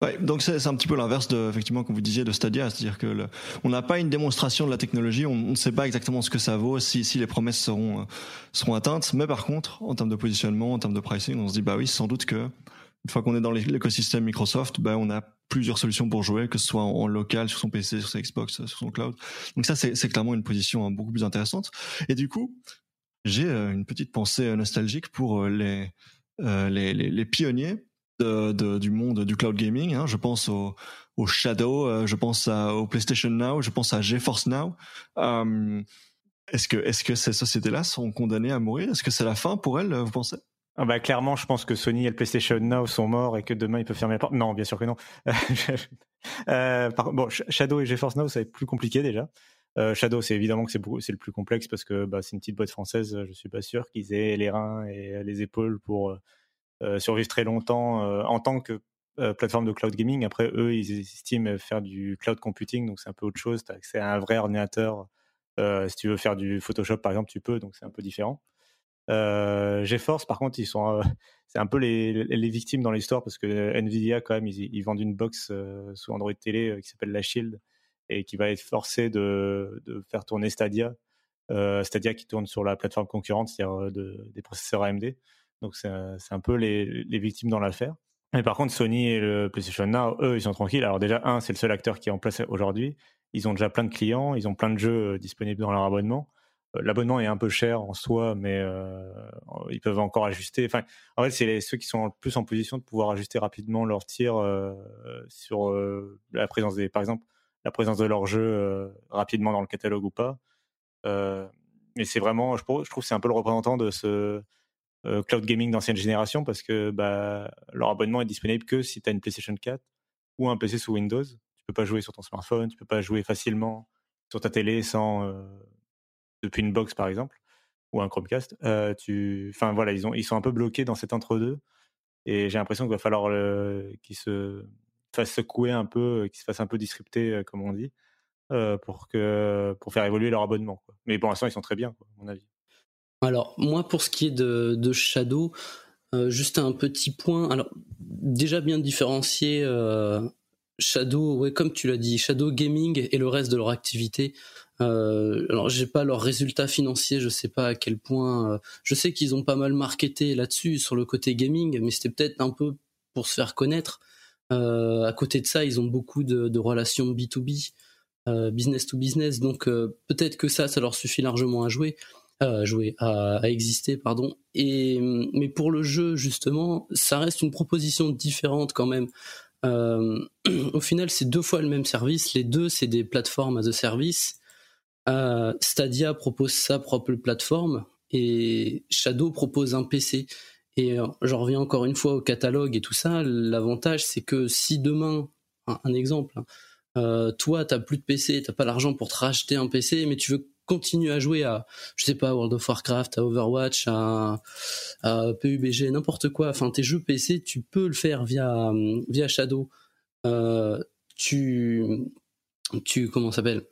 Ouais, donc c'est un petit peu l'inverse de effectivement comme vous disiez de Stadia, c'est-à-dire que le, on n'a pas une démonstration de la technologie, on ne sait pas exactement ce que ça vaut, si, si les promesses seront euh, seront atteintes, mais par contre en termes de positionnement, en termes de pricing, on se dit bah oui sans doute que une fois qu'on est dans l'écosystème Microsoft, bah on a plusieurs solutions pour jouer, que ce soit en, local sur son PC, sur sa Xbox, sur son cloud. Donc ça c'est clairement une position hein, beaucoup plus intéressante. Et du coup j'ai euh, une petite pensée euh, nostalgique pour euh, les, les, les, pionniers du monde du cloud gaming. Hein. Je pense au, Shadow, je pense au PlayStation Now, je pense à GeForce Now. est-ce que, est-ce que ces sociétés-là sont condamnées à mourir? Est-ce que c'est la fin pour elles, vous pensez? Ah bah clairement, je pense que Sony et le PlayStation Now sont morts et que demain ils peuvent fermer la porte. Non, bien sûr que non. (laughs) euh, bon, Shadow et GeForce Now, ça va être plus compliqué déjà. Euh, Shadow, c'est évidemment que c'est le plus complexe parce que bah, c'est une petite boîte française. Je suis pas sûr qu'ils aient les reins et les épaules pour euh, survivre très longtemps euh, en tant que plateforme de cloud gaming. Après, eux, ils estiment faire du cloud computing, donc c'est un peu autre chose. Tu un vrai ordinateur. si tu veux faire du Photoshop, par exemple, tu peux, donc c'est un peu différent. GeForce, par contre, ils sont, (laughs) c'est un peu les, les victimes dans l'histoire parce que Nvidia, quand même, ils, vendent une box sous Android télé qui s'appelle la Shield et qui va être forcé de, de faire tourner Stadia. Euh, Stadia qui tourne sur la plateforme concurrente, c'est-à-dire euh, de, des processeurs AMD. Donc c'est un peu les, les victimes dans l'affaire. Mais par contre, Sony et le PlayStation Now, eux, ils sont tranquilles. Alors déjà, un, c'est le seul acteur qui est en place aujourd'hui. Ils ont déjà plein de clients, ils ont plein de jeux euh, disponibles dans leur abonnement. L'abonnement est un peu cher en soi, mais euh, ils peuvent encore ajuster. En fait, c'est ceux qui sont le plus en position de pouvoir ajuster rapidement leur tir euh, sur euh, la présence par exemple, la présence de leur jeu euh, rapidement dans le catalogue ou pas. Euh, mais c'est vraiment, je, je trouve c'est un peu le représentant de ce euh, cloud gaming d'ancienne génération parce que bah, leur abonnement est disponible que si tu as une PlayStation 4 ou un PC sous Windows. Tu peux pas jouer sur ton smartphone, tu peux pas jouer facilement sur ta télé sans depuis une box par exemple ou un Chromecast. tu, enfin voilà, ils ont, ils sont un peu bloqués dans cet entre-deux et j'ai l'impression qu'il va falloir qu'ils se fasse secouer un peu, qu'ils se fassent un peu disrupter, comme on dit, pour, que, pour faire évoluer leur abonnement. Quoi. Mais pour l'instant, ils sont très bien, à mon avis. Alors, moi, pour ce qui est de, de Shadow, juste un petit point. Alors, déjà bien différencier Shadow, ouais, comme tu l'as dit, Shadow Gaming et le reste de leur activité. Euh, alors, j'ai pas leurs résultats financiers, je sais pas à quel point. je sais qu'ils ont pas mal marketé là-dessus sur le côté gaming, mais c'était peut-être un peu pour se faire connaître. Euh, à côté de ça, ils ont beaucoup de, relations B2B. business to business. Donc peut-être que ça, ça leur suffit largement à jouer, à jouer, à, à, exister, pardon. Et mais pour le jeu justement, ça reste une proposition différente quand même. (clears throat) au final, c'est deux fois le même service. Les deux, c'est des plateformes as a service. Stadia propose sa propre plateforme et Shadow propose un PC. Et euh, j'en reviens encore une fois au catalogue et tout ça. L'avantage, c'est que si demain, un, exemple, hein, euh, toi, t'as plus de PC, t'as pas l'argent pour te racheter un PC, mais tu veux continuer à jouer à, je sais pas, World of Warcraft, à Overwatch, à, PUBG, n'importe quoi. Enfin, tes jeux PC, tu peux le faire via via Shadow. Euh, tu tu comment s'appelle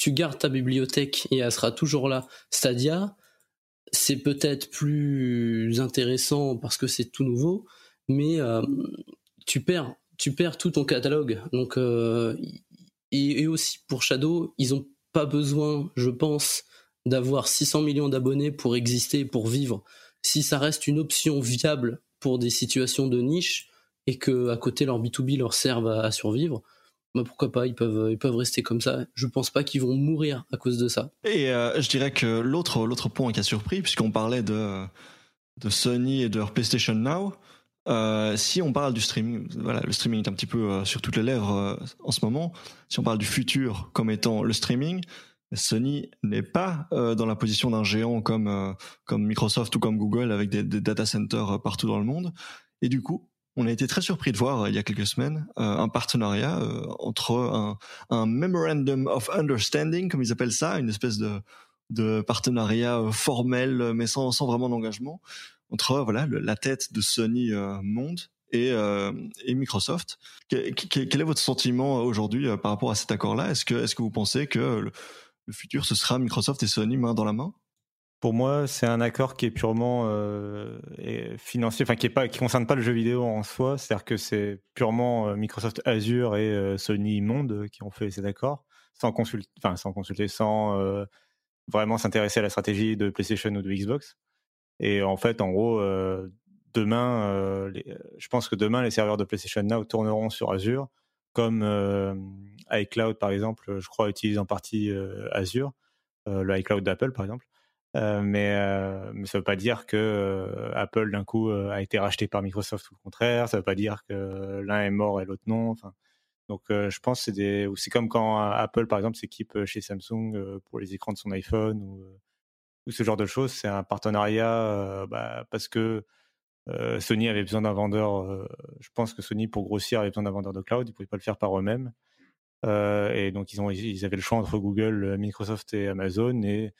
Tu gardes ta bibliothèque et elle sera toujours là. Stadia, c'est peut-être plus intéressant parce que c'est tout nouveau, mais euh, tu perds, tout ton catalogue. Donc euh, et, aussi pour Shadow, ils ont pas besoin, je pense, d'avoir 600 millions d'abonnés pour exister, pour vivre. Si ça reste une option viable pour des situations de niche et que à côté leur B2B leur serve à survivre, bah pourquoi pas, ils peuvent, ils peuvent rester comme ça. Je pense pas qu'ils vont mourir à cause de ça. Et euh, je dirais que l'autre, l'autre point qui a surpris, puisqu'on parlait de, de Sony et de leur PlayStation Now, euh, si on parle du streaming, voilà, le streaming est un petit peu euh, sur toutes les lèvres en ce moment. Si on parle du futur comme étant le streaming, Sony n'est pas dans la position d'un géant comme comme Microsoft ou comme Google avec des, des data centers partout dans le monde. Et du coup, on a été très surpris de voir il y a quelques semaines euh, un partenariat euh, entre un, memorandum of understanding, comme ils appellent ça, une espèce de, partenariat euh, formel mais sans, vraiment d'engagement entre voilà la tête de Sony Monde et, Microsoft. quel est votre sentiment aujourd'hui par rapport à cet accord-là? Est-ce que est-ce que vous pensez que le futur ce sera Microsoft et Sony main dans la main? Pour moi, c'est un accord qui est purement euh, financier, enfin qui est pas, qui concerne pas le jeu vidéo en soi. C'est-à-dire que c'est purement euh, Microsoft Azure et euh, Sony Monde qui ont fait cet accord, sans consulter, enfin sans consulter, sans euh, vraiment s'intéresser à la stratégie de PlayStation ou de Xbox. Et en fait, en gros, demain, je pense que demain, les serveurs de PlayStation Now tourneront sur Azure, comme iCloud par exemple, je crois utilise en partie Azure, le iCloud d'Apple par exemple. Euh, mais, euh, mais ça veut pas dire que euh, Apple d'un coup a été racheté par Microsoft ou contraire. Ça veut pas dire que l'un est mort et l'autre non. Donc je pense c'est c'est comme quand Apple par exemple s'équipe chez Samsung pour les écrans de son iPhone ou, ce genre de choses. C'est un partenariat bah, parce que Sony avait besoin d'un vendeur. je pense que Sony pour grossir avait besoin d'un vendeur de cloud. Ils pouvaient pas le faire par eux-mêmes. et donc ils ils avaient le choix entre Google, Microsoft et Amazon et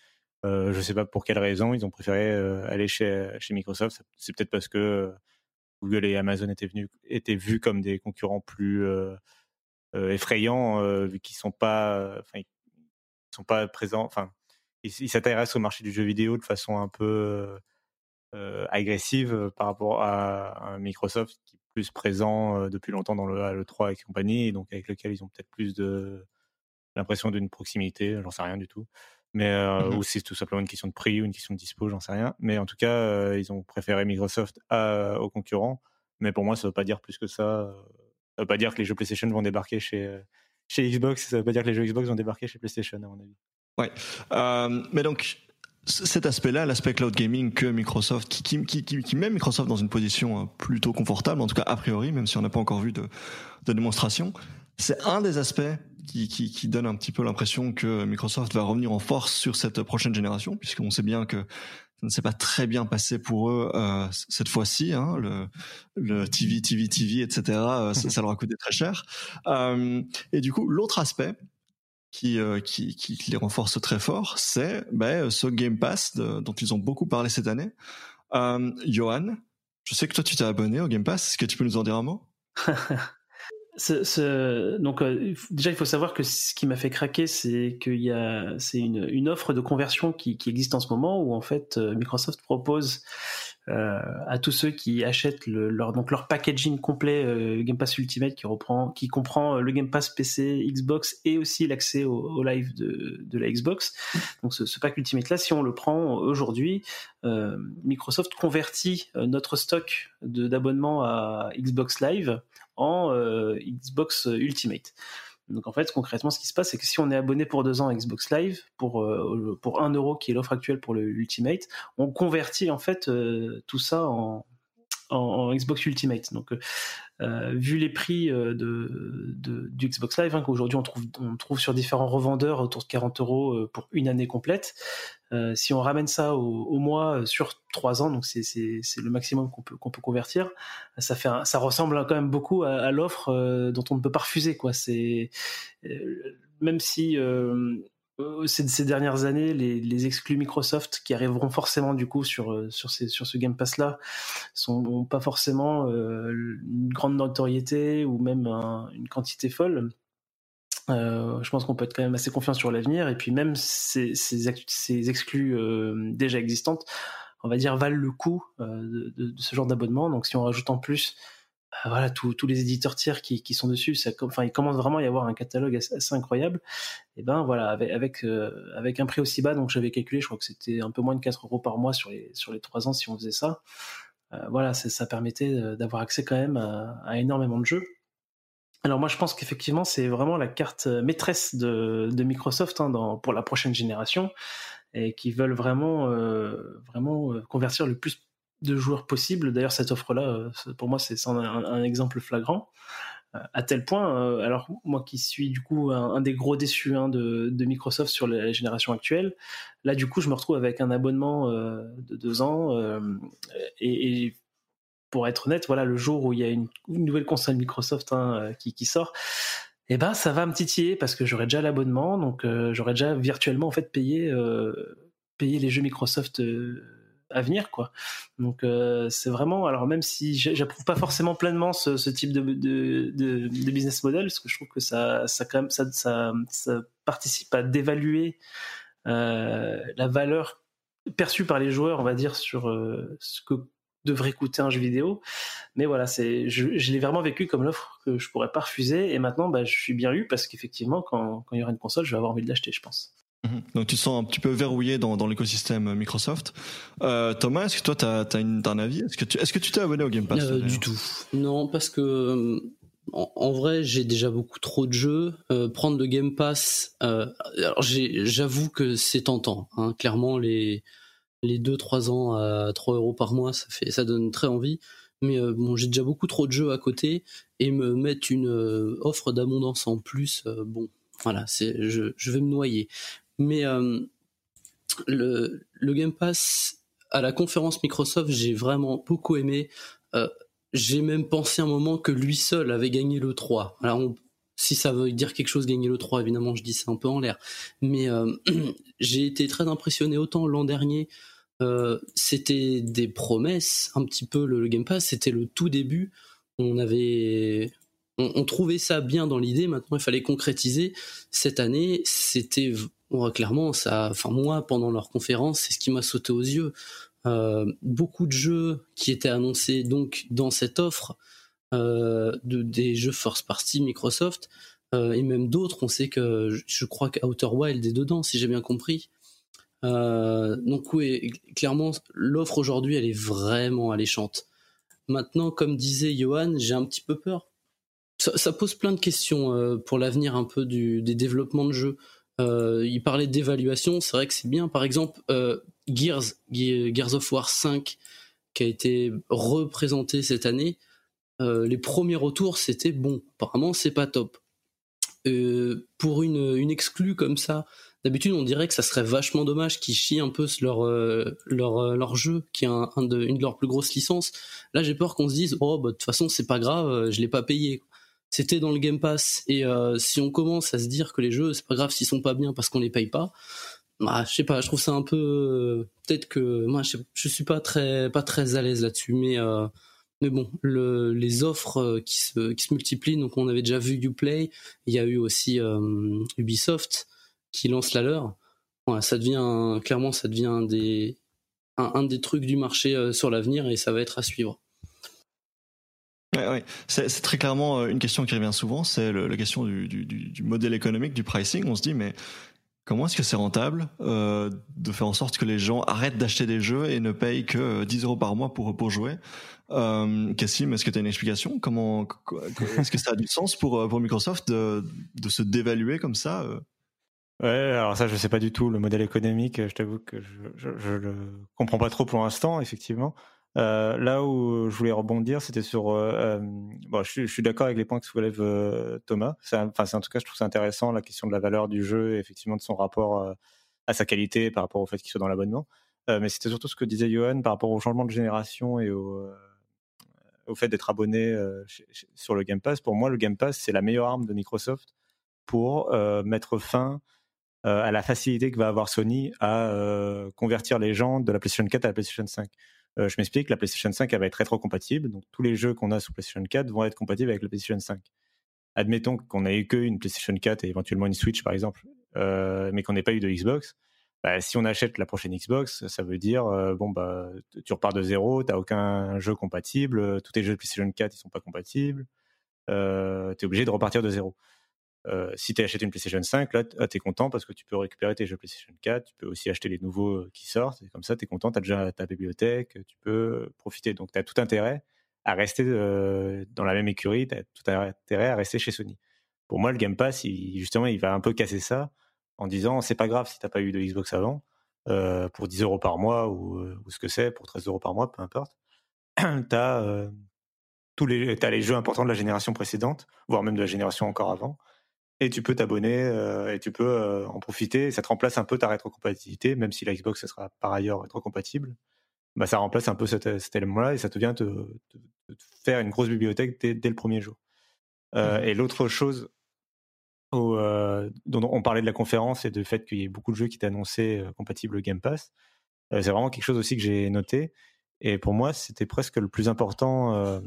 euh, je sais pas pour quelle raison ils ont préféré euh, aller chez, Microsoft. C'est peut-être parce que euh, Google et Amazon étaient vus comme des concurrents plus effrayants vu qu'ils sont pas sont pas présents enfin ils s'intéressent au marché du jeu vidéo de façon un peu agressive par rapport à, Microsoft qui est plus présent depuis longtemps dans le, le 3 et compagnie et donc avec lequel ils ont peut-être plus l'impression d'une proximité j'en sais rien du tout mais euh, mmh ou c'est tout simplement une question de prix ou une question de dispo, j'en sais rien. Mais en tout cas, euh, ils ont préféré Microsoft à, aux concurrents. Mais pour moi, ça veut pas dire plus que ça. Ça veut pas dire que les jeux PlayStation vont débarquer chez euh, chez Xbox. Ça veut pas dire que les jeux Xbox vont débarquer chez PlayStation, à mon avis. Ouais. Euh, mais donc cet aspect-là, l'aspect cloud gaming que Microsoft, qui, qui, qui, qui, met Microsoft dans une position plutôt confortable, en tout cas a priori, même si on n'a pas encore vu de, de démonstration, c'est un des aspects qui, qui, qui, donne un petit peu l'impression que Microsoft va revenir en force sur cette prochaine génération, puisqu'on sait bien que ça ne s'est pas très bien passé pour eux euh, cette fois-ci. Hein, le, le TV, TV, TV, etc. Euh, ça, ça, leur a coûté très cher. Euh, et du coup, l'autre aspect qui, euh, qui, qui, les renforce très fort, c'est ben, ce Game Pass dont ils ont beaucoup parlé cette année. Euh, Johan, je sais que toi tu t'es abonné au Game Pass. Est-ce que tu peux nous en dire un mot? (laughs) ce, donc euh, déjà il faut savoir que ce qui m'a fait craquer c'est qu'il y a c'est une, une, offre de conversion qui, qui, existe en ce moment où en fait euh, Microsoft propose euh, à tous ceux qui achètent le, leur donc leur packaging complet euh, Game Pass Ultimate qui reprend qui comprend le Game Pass PC Xbox et aussi l'accès au, au, live de, de la Xbox. Donc ce, ce, pack Ultimate là si on le prend aujourd'hui Microsoft convertit notre stock d'abonnements à Xbox Live euh, Xbox Ultimate. Donc en fait, concrètement, ce qui se passe, c'est que si on est abonné pour deux ans à Xbox Live, pour, pour 1 euro qui est l'offre actuelle pour le Ultimate, on convertit en fait tout ça en, en, Xbox Ultimate. Donc, euh, vu les prix euh, de, du Xbox Live, hein, qu'aujourd'hui on trouve, on trouve sur différents revendeurs autour de 40 euros euh, pour une année complète, si on ramène ça au, mois sur 3 ans, donc c'est le maximum qu'on peut, qu'on peut convertir, ça, fait ça ressemble quand même beaucoup à, l'offre dont on ne peut pas refuser. Quoi. Même si euh, ces, ces, dernières années, les, les, exclus Microsoft qui arriveront forcément du coup sur euh, sur, ces, sur ce Game Pass là sont pas forcément euh, une grande notoriété ou même une quantité folle. Euh, je pense qu'on peut être quand même assez confiant sur l'avenir et puis même ces, ces, exclus déjà existantes, on va dire valent le coup de, ce genre d'abonnement. Donc si on rajoute en plus euh, voilà tous les éditeurs tiers qui, qui sont dessus ça enfin il commence vraiment à y avoir un catalogue assez, incroyable. Et ben voilà avec euh, avec un prix aussi bas donc j'avais calculé je crois que c'était un peu moins de 4 euros par mois sur les sur les 3 ans si on faisait ça. Euh, voilà ça permettait d'avoir accès quand même à, énormément de jeux. Alors moi je pense qu'effectivement c'est vraiment la carte maîtresse de, de Microsoft hein, pour la prochaine génération et qui veulent vraiment vraiment convertir le plus de joueurs possibles. D'ailleurs, cette offre-là, euh, pour moi, c'est un, exemple flagrant. Euh, à tel point, euh, alors moi qui suis du coup un, des gros déçus hein, de, Microsoft sur la génération actuelle, là du coup je me retrouve avec un abonnement de deux ans et, pour être honnête, voilà le jour où il y a une, nouvelle console Microsoft hein, qui, sort, eh ben ça va me titiller parce que j'aurai déjà l'abonnement, donc j'aurais déjà virtuellement en fait payé les jeux Microsoft à venir quoi. Donc euh, c'est vraiment alors même si j'approuve pas forcément pleinement ce, type de, business model parce que je trouve que ça ça quand ça, ça, participe à dévaluer euh, la valeur perçue par les joueurs on va dire sur euh, ce que devrait coûter un jeu vidéo. Mais voilà c'est je, l'ai vraiment vécu comme l'offre que je pourrais pas refuser. Et maintenant bah, je suis bien eu parce qu'effectivement quand, il y aura une console je vais avoir envie de l'acheter je pense. Donc tu te sens un petit peu verrouillé dans, dans l'écosystème Microsoft. Euh, Thomas, est-ce que toi tu as, as, un avis? Est-ce que tu est-ce que tu t'es abonné au Game Pass euh, Du tout. Non, parce que euh, en, vrai j'ai déjà beaucoup trop de jeux. Euh, prendre le Game Pass, euh, alors j'avoue que c'est tentant. Hein. Clairement les les 2-3 ans à 3 euros par mois, ça fait ça donne très envie. Mais bon, j'ai déjà beaucoup trop de jeux à côté et me mettre une offre d'abondance en plus, bon, voilà, je vais me noyer. Mais euh, le, Game Pass, à la conférence Microsoft, j'ai vraiment beaucoup aimé. Euh, j'ai même pensé un moment que lui seul avait gagné le 3. Alors, si ça veut dire quelque chose, gagner le 3, évidemment, je dis c'est un peu en l'air. Mais euh, (clears throat) j'ai été très impressionné autant l'an dernier. C'était des promesses, un petit peu le, le Game Pass, c'était le tout début. On avait, on, trouvait ça bien dans l'idée. Maintenant, il fallait concrétiser. Cette année, c'était clairement, ça, enfin moi, pendant leur conférence, c'est ce qui m'a sauté aux yeux. Euh, beaucoup de jeux qui étaient annoncés donc dans cette offre, euh, de, des jeux first party Microsoft, euh, et même d'autres. On sait que je crois qu'Outer Wild est dedans, si j'ai bien compris. donc oui, clairement, l'offre aujourd'hui, elle est vraiment alléchante. Maintenant, comme disait Johan, j'ai un petit peu peur. Ça, pose plein de questions pour l'avenir un peu des développements de jeux. Euh, il parlait d'évaluation, c'est vrai que c'est bien. Par exemple, euh, Gears, of War 5, qui a été représenté cette année, euh, les premiers retours c'était bon. Apparemment, c'est pas top. pour une, une exclue comme ça, d'habitude on dirait que ça serait vachement dommage qu'ils chient un peu leur, leur, leur jeu, qui est une de leurs plus grosses licences. Là, j'ai peur qu'on se dise, oh, bah, de toute façon, c'est pas grave, je l'ai pas payé c'était dans le Game Pass. Et euh, si on commence à se dire que les jeux c'est pas grave s'ils sont pas bien parce qu'on les paye pas bah, je sais pas je trouve ça un peu euh, peut-être que moi je, je, suis pas très pas très à l'aise là-dessus mais euh, mais bon le, les offres qui se qui se multiplient donc on avait déjà vu Uplay il y a eu aussi Ubisoft qui lance la leur. Ça devient clairement ça devient des un des trucs du marché sur l'avenir et ça va être à suivre Ouais, ouais. C'est très clairement euh, une question qui revient souvent, c'est la question du, modèle économique, du pricing. On se dit, mais Comment est-ce que c'est rentable euh, de faire en sorte que les gens arrêtent d'acheter des jeux et ne payent que 10 euros par mois pour, jouer? Euh, Cassim, est-ce que tu as une explication? Comment Est-ce que ça a du sens pour, Microsoft de, se dévaluer comme ça Ouais, alors ça, je sais pas du tout le modèle économique. Je t'avoue que je, je, le comprends pas trop pour l'instant, effectivement. Euh, là où je voulais rebondir, c'était sur. Euh, euh bon, je, suis d'accord avec les points que soulève Thomas. Enfin, en tout cas, je trouve ça intéressant la question de la valeur du jeu, et effectivement de son rapport à sa qualité par rapport au fait qu'il soit dans l'abonnement. mais c'était surtout ce que disait Johan par rapport au changement de génération et au, fait d'être abonné sur le Game Pass. Pour moi, le Game Pass, c'est la meilleure arme de Microsoft pour mettre fin à la facilité que va avoir Sony à convertir les gens de la PlayStation 4 à la PlayStation 5. Euh, je m'explique, la PlayStation 5 elle va être rétro-compatible, donc tous les jeux qu'on a sur PlayStation 4 vont être compatibles avec la PlayStation 5. Admettons qu'on ait eu qu'une PlayStation 4 et éventuellement une Switch par exemple, mais qu'on n'ait pas eu de Xbox. Bah, si on achète la prochaine Xbox, ça veut dire bon bah tu repars de zéro, t'as aucun jeu compatible, tous tes jeux de PlayStation 4 ils sont pas compatibles, euh, t'es obligé de repartir de zéro. Euh, si tu achètes une PlayStation 5, là, tu es content parce que tu peux récupérer tes jeux PlayStation 4, tu peux aussi acheter les nouveaux euh, qui sortent, et comme ça, tu es content, tu as déjà ta bibliothèque, tu peux profiter. Donc, tu as tout intérêt à rester euh, dans la même écurie, tu as tout intérêt à rester chez Sony. Pour moi, le Game Pass, justement, il va un peu casser ça en disant c'est pas grave si t'as pas eu de Xbox avant, pour 10 euros par mois ou, ce que c'est, pour 13 euros par mois, peu importe. (clears throat) tu as, tous les, as les jeux importants de la génération précédente, voire même de la génération encore avant et tu peux t'abonner euh, et tu peux euh, en profiter. Ça te remplace un peu ta rétrocompatibilité, même si la Xbox sera par ailleurs rétrocompatible. Bah, ça remplace un peu cet, cet élément-là et ça te vient te, faire une grosse bibliothèque dès, le premier jour. Euh, mmh. Et l'autre chose dont on parlait de la conférence et du fait qu'il y ait beaucoup de jeux qui étaient annoncés compatibles Game Pass, c'est vraiment quelque chose aussi que j'ai noté. Et pour moi, c'était presque le plus important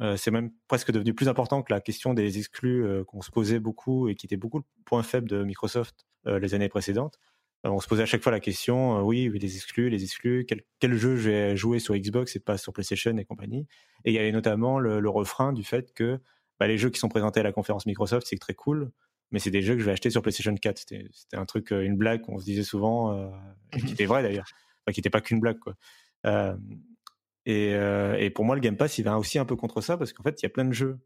euh, c'est même presque devenu plus important que la question des exclus euh, qu'on se posait beaucoup et qui était beaucoup le point faible de Microsoft euh, les années précédentes. on se posait à chaque fois la question, oui, les exclus, les exclus, quel, jeu je vais jouer sur Xbox et pas sur PlayStation et compagnie. Et il y avait notamment le, refrain du fait que bah, les jeux qui sont présentés à la conférence Microsoft, c'est très cool, mais c'est des jeux que je vais acheter sur PlayStation 4. C'était un truc, une blague qu'on se disait souvent, qui était vrai d'ailleurs, qui n'était pas qu'une blague. Euh, et, pour moi, le Game Pass, il va aussi un peu contre ça parce qu'en fait, il y a plein de jeux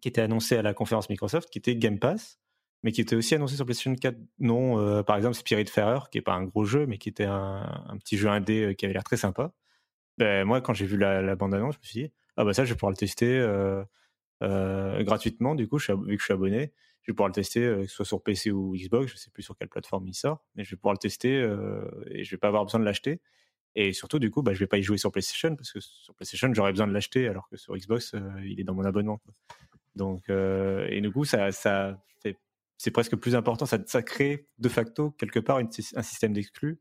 qui étaient annoncés à la conférence Microsoft qui étaient Game Pass, mais qui étaient aussi annoncés sur PlayStation 4. Non, euh, par exemple, Spirit Spiritfarer, qui est pas un gros jeu, mais qui était un, petit jeu indé euh, qui avait l'air très sympa. Ben, moi, quand j'ai vu la, bande-annonce, je me suis dit, ah bah ça, je vais pouvoir le tester gratuitement. Du coup, vu que je suis abonné, je vais pouvoir le tester, que ce soit sur PC ou Xbox, je sais plus sur quelle plateforme il sort, mais je vais pouvoir le tester et je vais pas avoir besoin de l'acheter. Et surtout, du coup, bah, je vais pas y jouer sur PlayStation parce que sur PlayStation, j'aurais besoin de l'acheter alors que sur Xbox, euh, il est dans mon abonnement. Donc, euh, et du coup, ça, ça c'est presque plus important. Ça, ça crée de facto quelque part un système d'exclus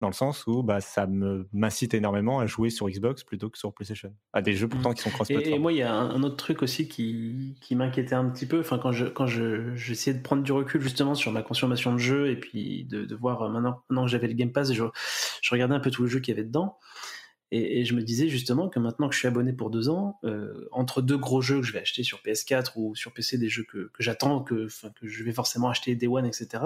dans le sens où bah, ça m'incite énormément à jouer sur Xbox plutôt que sur PlayStation, à des jeux pourtant qui sont cross-platform. Et, moi, il y a un, autre truc aussi qui, qui m'inquiétait un petit peu. Enfin, quand je quand je j'essayais de prendre du recul justement sur ma consommation de jeux et puis de, de voir euh, maintenant, maintenant que j'avais le Game Pass, je, je regardais un peu tous les jeux qu'il y avait dedans. Et, je me disais justement que maintenant que je suis abonné pour deux ans, euh, entre deux gros jeux que je vais acheter sur PS4 ou sur PC, des jeux que, que j'attends, que, que je vais forcément acheter Day One, etc.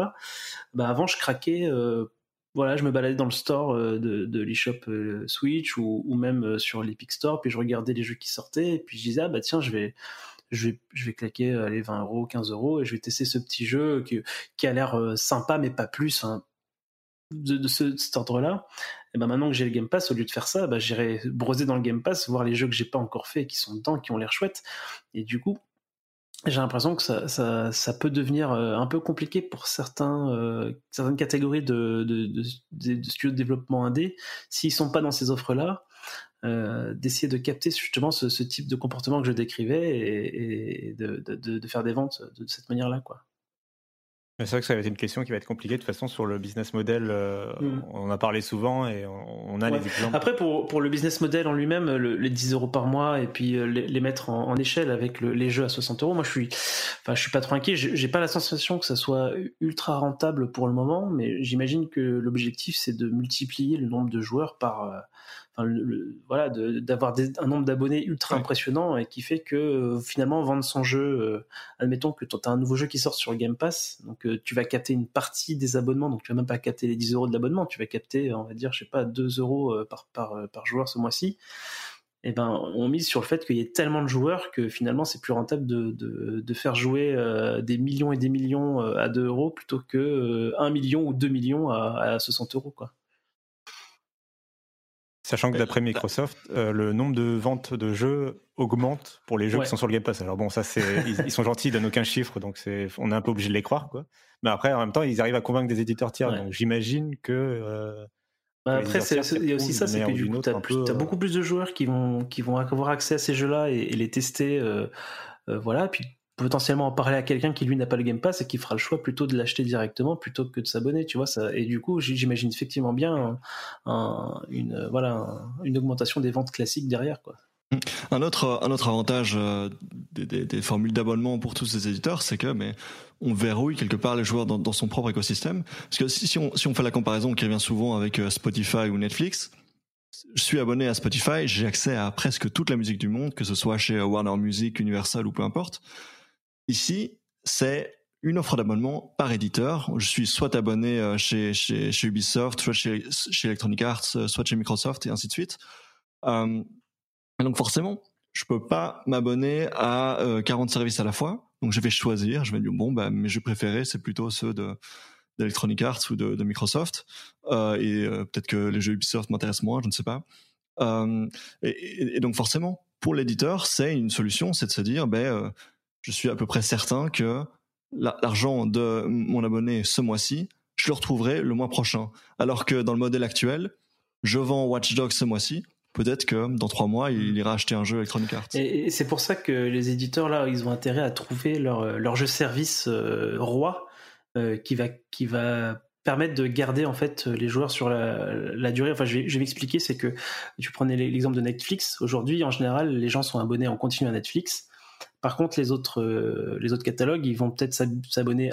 Bah avant, je craquais euh, voilà, je me baladais dans le store euh, de, de l'eShop euh, Switch ou, même euh, sur l'Epic Store, puis je regardais les jeux qui sortaient, et puis je disais, ah bah tiens, je vais, je vais, je vais claquer les 20 euros, 15 euros, et je vais tester ce petit jeu qui, qui a l'air sympa, mais pas plus, hein, de, ce, cet ordre-là. Et ben maintenant que j'ai le Game Pass, au lieu de faire ça, bah, j'irai broser dans le Game Pass, voir les jeux que j'ai pas encore fait, qui sont dedans, qui ont l'air chouettes, et du coup, j'ai l'impression que ça, peut devenir euh, un peu compliqué pour certains, euh, certaines catégories de, studios de développement indé, s'ils sont pas dans ces offres-là, euh, d'essayer de capter justement ce, type de comportement que je décrivais et, et de, de, faire des ventes de cette manière-là. quoi. C'est vrai que ça va être une question qui va être compliquée de toute façon sur le business model. Euh, mm. On en a parlé souvent et on, a les exemples. Après, pour, pour le business model en lui-même, les 10 euros par mois et puis euh, les, mettre en, échelle avec les jeux à 60 euros, moi je suis, enfin, je suis pas trop inquiet. J'ai pas la sensation que ça soit ultra rentable pour le moment, mais j'imagine que l'objectif c'est de multiplier le nombre de joueurs par, euh, voilà, d'avoir un nombre d'abonnés ultra impressionnant et qui fait que finalement vendre son jeu, admettons que tu as un nouveau jeu qui sort sur le Game Pass, donc tu vas capter une partie des abonnements, donc tu vas même pas capter les 10 euros de l'abonnement, tu vas capter, on va dire, je sais pas, 2 euros par, par, par joueur ce mois-ci eh ben, on mise sur le fait qu'il y ait tellement de joueurs que finalement c'est plus rentable de, de, faire jouer euh, des millions et des millions euh, à 2 euros plutôt que 1 euh, million ou 2 millions à, à 60 euros. Quoi. Sachant que d'après Microsoft, le nombre de ventes de jeux augmente pour les jeux qui sont sur le Game Pass. Alors bon, ça c'est, (laughs) ils, sont gentils, ils donnent aucun chiffre, donc c'est, on est un peu obligé de les croire, quoi. Mais après, en même temps, ils arrivent à convaincre des éditeurs tiers, donc j'imagine que bah, après, il y a aussi ça, c'est que du coup, tu as, euh, beaucoup plus de joueurs qui vont, qui vont avoir accès à ces jeux-là et, les tester. Euh, euh, voilà, puis potentiellement en parler à quelqu'un qui lui n'a pas le Game Pass et qui fera le choix plutôt de l'acheter directement plutôt que de s'abonner, tu vois. Ça, et du coup, j'imagine effectivement bien une, voilà, une augmentation des ventes classiques derrière, quoi. Un autre, un autre avantage des, des, formules d'abonnement pour tous ces éditeurs, c'est que mais on verrouille quelque part les joueurs dans, son propre écosystème. Parce que si, on, si on fait la comparaison qui revient souvent avec euh, Spotify ou Netflix, je suis abonné à Spotify, j'ai accès à presque toute la musique du monde, que ce soit chez euh, Warner Music, Universal ou peu importe. Ici, c'est une offre d'abonnement par éditeur. Je suis soit abonné euh, chez, chez, Ubisoft, soit chez, chez Electronic Arts, soit chez Microsoft et ainsi de suite. Euh, donc forcément, je peux pas m'abonner à 40 services à la fois. Donc je vais choisir, je vais dire bon bah mes jeux préférés c'est plutôt ceux de d'Electronic Arts ou de, de Microsoft euh, et euh, peut-être que les jeux Ubisoft m'intéressent moins, je ne sais pas. Euh, et, donc forcément pour l'éditeur c'est une solution, c'est de se dire ben euh, je suis à peu près certain que l'argent de mon abonné ce mois-ci je le retrouverai le mois prochain. Alors que dans le modèle actuel, je vends Watch Dogs ce mois-ci, peut-être que dans trois mois, il ira acheter un jeu Electronic Arts. Et, c'est pour ça que les éditeurs, là, ils ont intérêt à trouver leur, leur jeu service euh, roi euh, qui, va, qui va permettre de garder en fait les joueurs sur la, durée. Enfin, je vais, je vais m'expliquer, c'est que tu prenais l'exemple de Netflix. Aujourd'hui, en général, les gens sont abonnés en continu à Netflix. Par contre, les autres, euh, les autres catalogues, ils vont peut-être s'abonner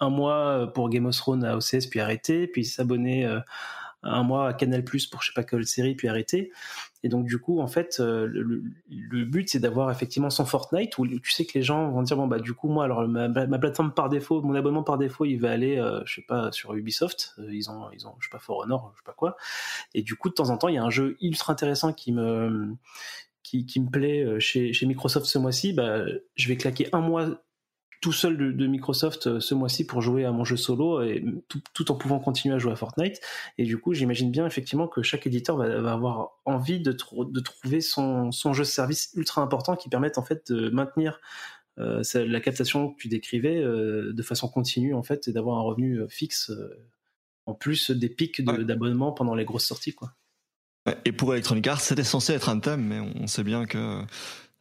un mois pour Game of Thrones à OCS, puis arrêter, puis s'abonner un mois à Canal Plus pour je sais pas quelle série puis arrêter. Et donc du coup en fait euh, le, but c'est d'avoir effectivement son Fortnite où tu sais que les gens vont dire bon bah du coup moi alors ma, plateforme par défaut mon abonnement par défaut il va aller euh, je sais pas sur Ubisoft euh, ils ont ils ont je sais pas For Honor je sais pas quoi et du coup de temps en temps il y a un jeu ultra intéressant qui me qui, qui me plaît chez, chez Microsoft ce mois-ci, bah, je vais claquer un mois tout seul de, Microsoft euh, ce mois-ci pour jouer à mon jeu solo et tout, en pouvant continuer à jouer à Fortnite. Et du coup, j'imagine bien effectivement que chaque éditeur va, avoir envie de, de trouver son, son, jeu service ultra important qui permette en fait de maintenir euh, la captation que tu décrivais euh, de façon continue en fait et d'avoir un revenu fixe en plus des pics d'abonnement pendant les grosses sorties quoi. Et pour Electronic Arts, c'était censé être un thème, mais on sait bien que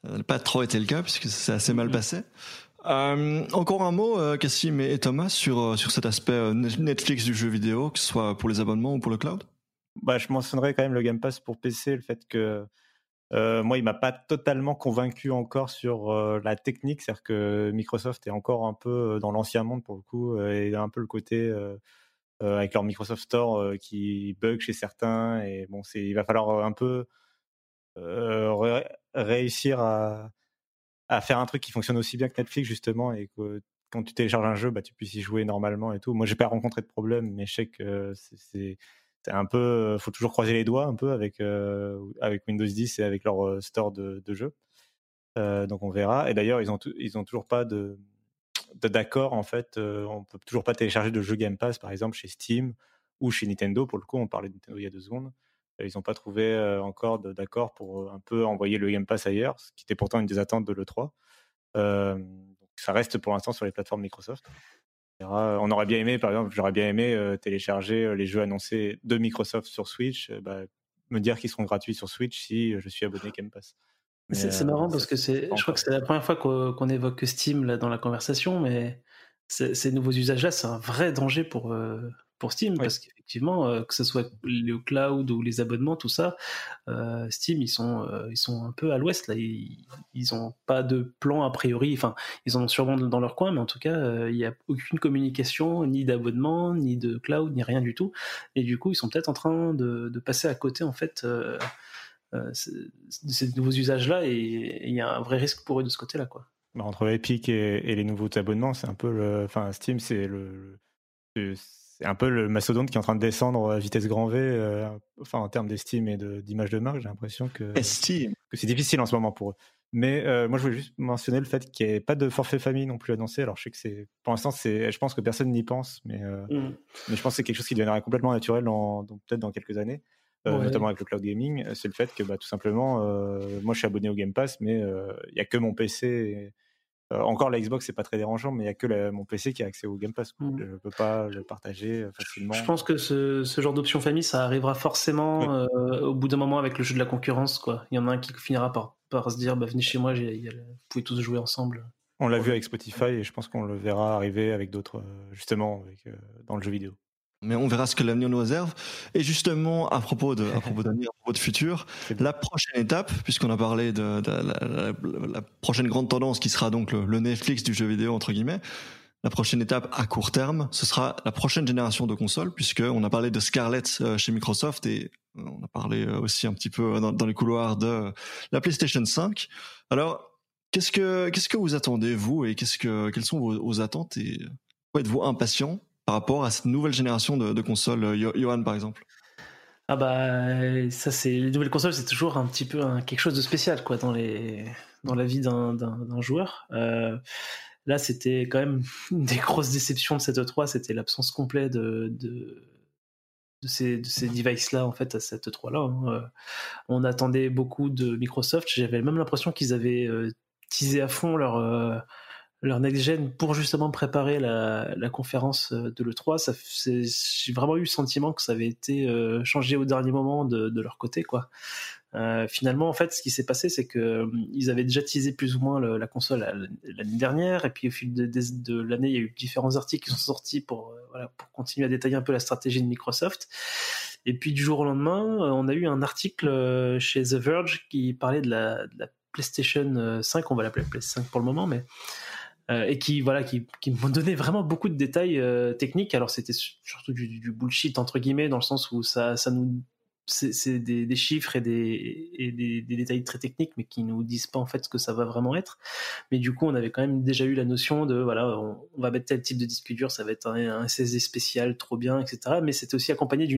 ça n'a pas trop été le cas puisque c'est assez mal mm-hmm. passé. Euh, encore un mot, euh, Cassim et Thomas, sur, euh, sur cet aspect euh, Netflix du jeu vidéo, que ce soit pour les abonnements ou pour le cloud? Bah, Je mentionnerais quand même le Game Pass pour PC, le fait que euh, moi, il m'a pas totalement convaincu encore sur la technique, c'est-à-dire que Microsoft est encore un peu dans l'ancien monde pour le coup, et un peu le côté avec leur Microsoft Store qui bug chez certains, et bon, c'est, il va falloir un peu réussir à faire un truc qui fonctionne aussi bien que Netflix justement et que quand tu télécharges un jeu, bah, tu puisses y jouer normalement et tout. Moi, j'ai pas rencontré de problème, mais je sais que c'est un peu, faut toujours croiser les doigts un peu avec euh, avec Windows 10 et avec leur euh, store de, de jeux. Euh, donc on verra. Et d'ailleurs, ils ont ils ont toujours pas de d'accord en fait. Euh, on peut toujours pas télécharger de jeux Game Pass par exemple chez Steam ou chez Nintendo. Pour le coup, on parlait de Nintendo il y a deux secondes. Ils n'ont pas trouvé euh, encore d'accord pour euh, un peu envoyer le Game Pass ailleurs, ce qui était pourtant une des attentes de l'E3. Euh, ça reste pour l'instant sur les plateformes Microsoft. On aurait bien aimé, par exemple, j'aurais bien aimé télécharger les jeux annoncés de Microsoft sur Switch, bah, me dire qu'ils seront gratuits sur Switch si je suis abonné Game Pass. C'est marrant parce que c'est, je crois que c'est la première fois qu'on évoque Steam là, dans la conversation, mais ces nouveaux usages-là, c'est un vrai danger pour, pour Steam parce qu'effectivement euh, que ce soit le cloud ou les abonnements tout ça euh, Steam ils sont euh, ils sont un peu à l'ouest là. Ils, ils ont pas de plan a priori. Enfin ils en ont sûrement dans leur coin mais en tout cas il n'y a aucune communication ni d'abonnement ni de cloud ni rien du tout. Et du coup ils sont peut-être en train de, de, passer à côté en fait de ces nouveaux usages là et il y a un vrai risque pour eux de ce côté là quoi bah, entre Epic et, et, les nouveaux abonnements c'est un peu le enfin Steam c'est le c'est un peu le mastodonte qui est en train de descendre à vitesse grand V, euh, enfin en termes d'estime et d'image de, marque, j'ai l'impression que, que c'est difficile en ce moment pour eux. Mais euh, moi, je voulais juste mentionner le fait qu'il n'y ait pas de forfait famille non plus annoncé. Alors, je sais que c'est, pour l'instant, c'est, je pense que personne n'y pense, mais, euh, mm. mais je pense que c'est quelque chose qui deviendra complètement naturel, peut-être dans quelques années, notamment avec le cloud gaming. C'est le fait que, bah, tout simplement, moi, je suis abonné au Game Pass, mais il n'y a que mon PC. Et, euh, encore la Xbox c'est pas très dérangeant, mais il y a que mon PC qui a accès au Game Pass. Mmh. Je peux pas le partager euh, facilement. Je pense que ce, genre d'option famille, ça arrivera forcément euh, au bout d'un moment avec le jeu de la concurrence. Il y en a un qui finira par, par se dire bah, venez chez moi, vous pouvez tous jouer ensemble. On l'a vu avec Spotify et je pense qu'on le verra arriver avec d'autres, justement, avec, dans le jeu vidéo mais on verra ce que l'avenir nous réserve. Et justement, à propos de, à propos d'avenir, à propos de futur, (laughs) la prochaine étape, puisqu'on a parlé de, la, prochaine grande tendance qui sera donc le, Netflix du jeu vidéo entre guillemets. La prochaine étape à court terme, ce sera la prochaine génération de consoles, puisqu'on a parlé de Scarlett euh, chez Microsoft et euh, on a parlé euh, aussi un petit peu dans, les couloirs de la PlayStation 5. Alors, qu'est-ce que qu'est-ce que vous attendez vous et qu'est-ce que quelles sont vos, vos attentes et êtes-vous impatient? Par rapport à cette nouvelle génération de, consoles, euh, Johan par exemple? Ah bah ça c'est les nouvelles consoles c'est toujours un petit peu quelque chose de spécial quoi dans les dans la vie d'un joueur. Euh, là c'était quand même une (laughs) des grosses déceptions de cette E3 c'était l'absence complète de, de, ces, de ces devices là en fait à cette E3 là. Hein. Euh, on attendait beaucoup de Microsoft j'avais même l'impression qu'ils avaient teasé à fond leur leur next-gen pour justement préparer la, la conférence euh, de l'E3. J'ai vraiment eu le sentiment que ça avait été euh, changé au dernier moment de, de leur côté. quoi. Euh, finalement, en fait, ce qui s'est passé, c'est que ils avaient déjà teasé plus ou moins la console l'année dernière, et puis au fil de, de, l'année, il y a eu différents articles qui sont sortis pour, voilà, pour continuer à détailler un peu la stratégie de Microsoft. Et puis du jour au lendemain, on a eu un article chez The Verge qui parlait de la, de la PlayStation 5, on va l'appeler PS5 pour le moment, mais euh, et qui voilà qui, qui m'ont donné vraiment beaucoup de détails euh, techniques. Alors c'était surtout du, du, bullshit entre guillemets dans le sens où ça ça nous c'est des, des, chiffres et, des, et des, des, détails très techniques mais qui nous disent pas en fait ce que ça va vraiment être. Mais du coup on avait quand même déjà eu la notion de voilà on, va mettre tel type de disque dur ça va être un, un SSD spécial trop bien etc mais c'était aussi accompagné d'une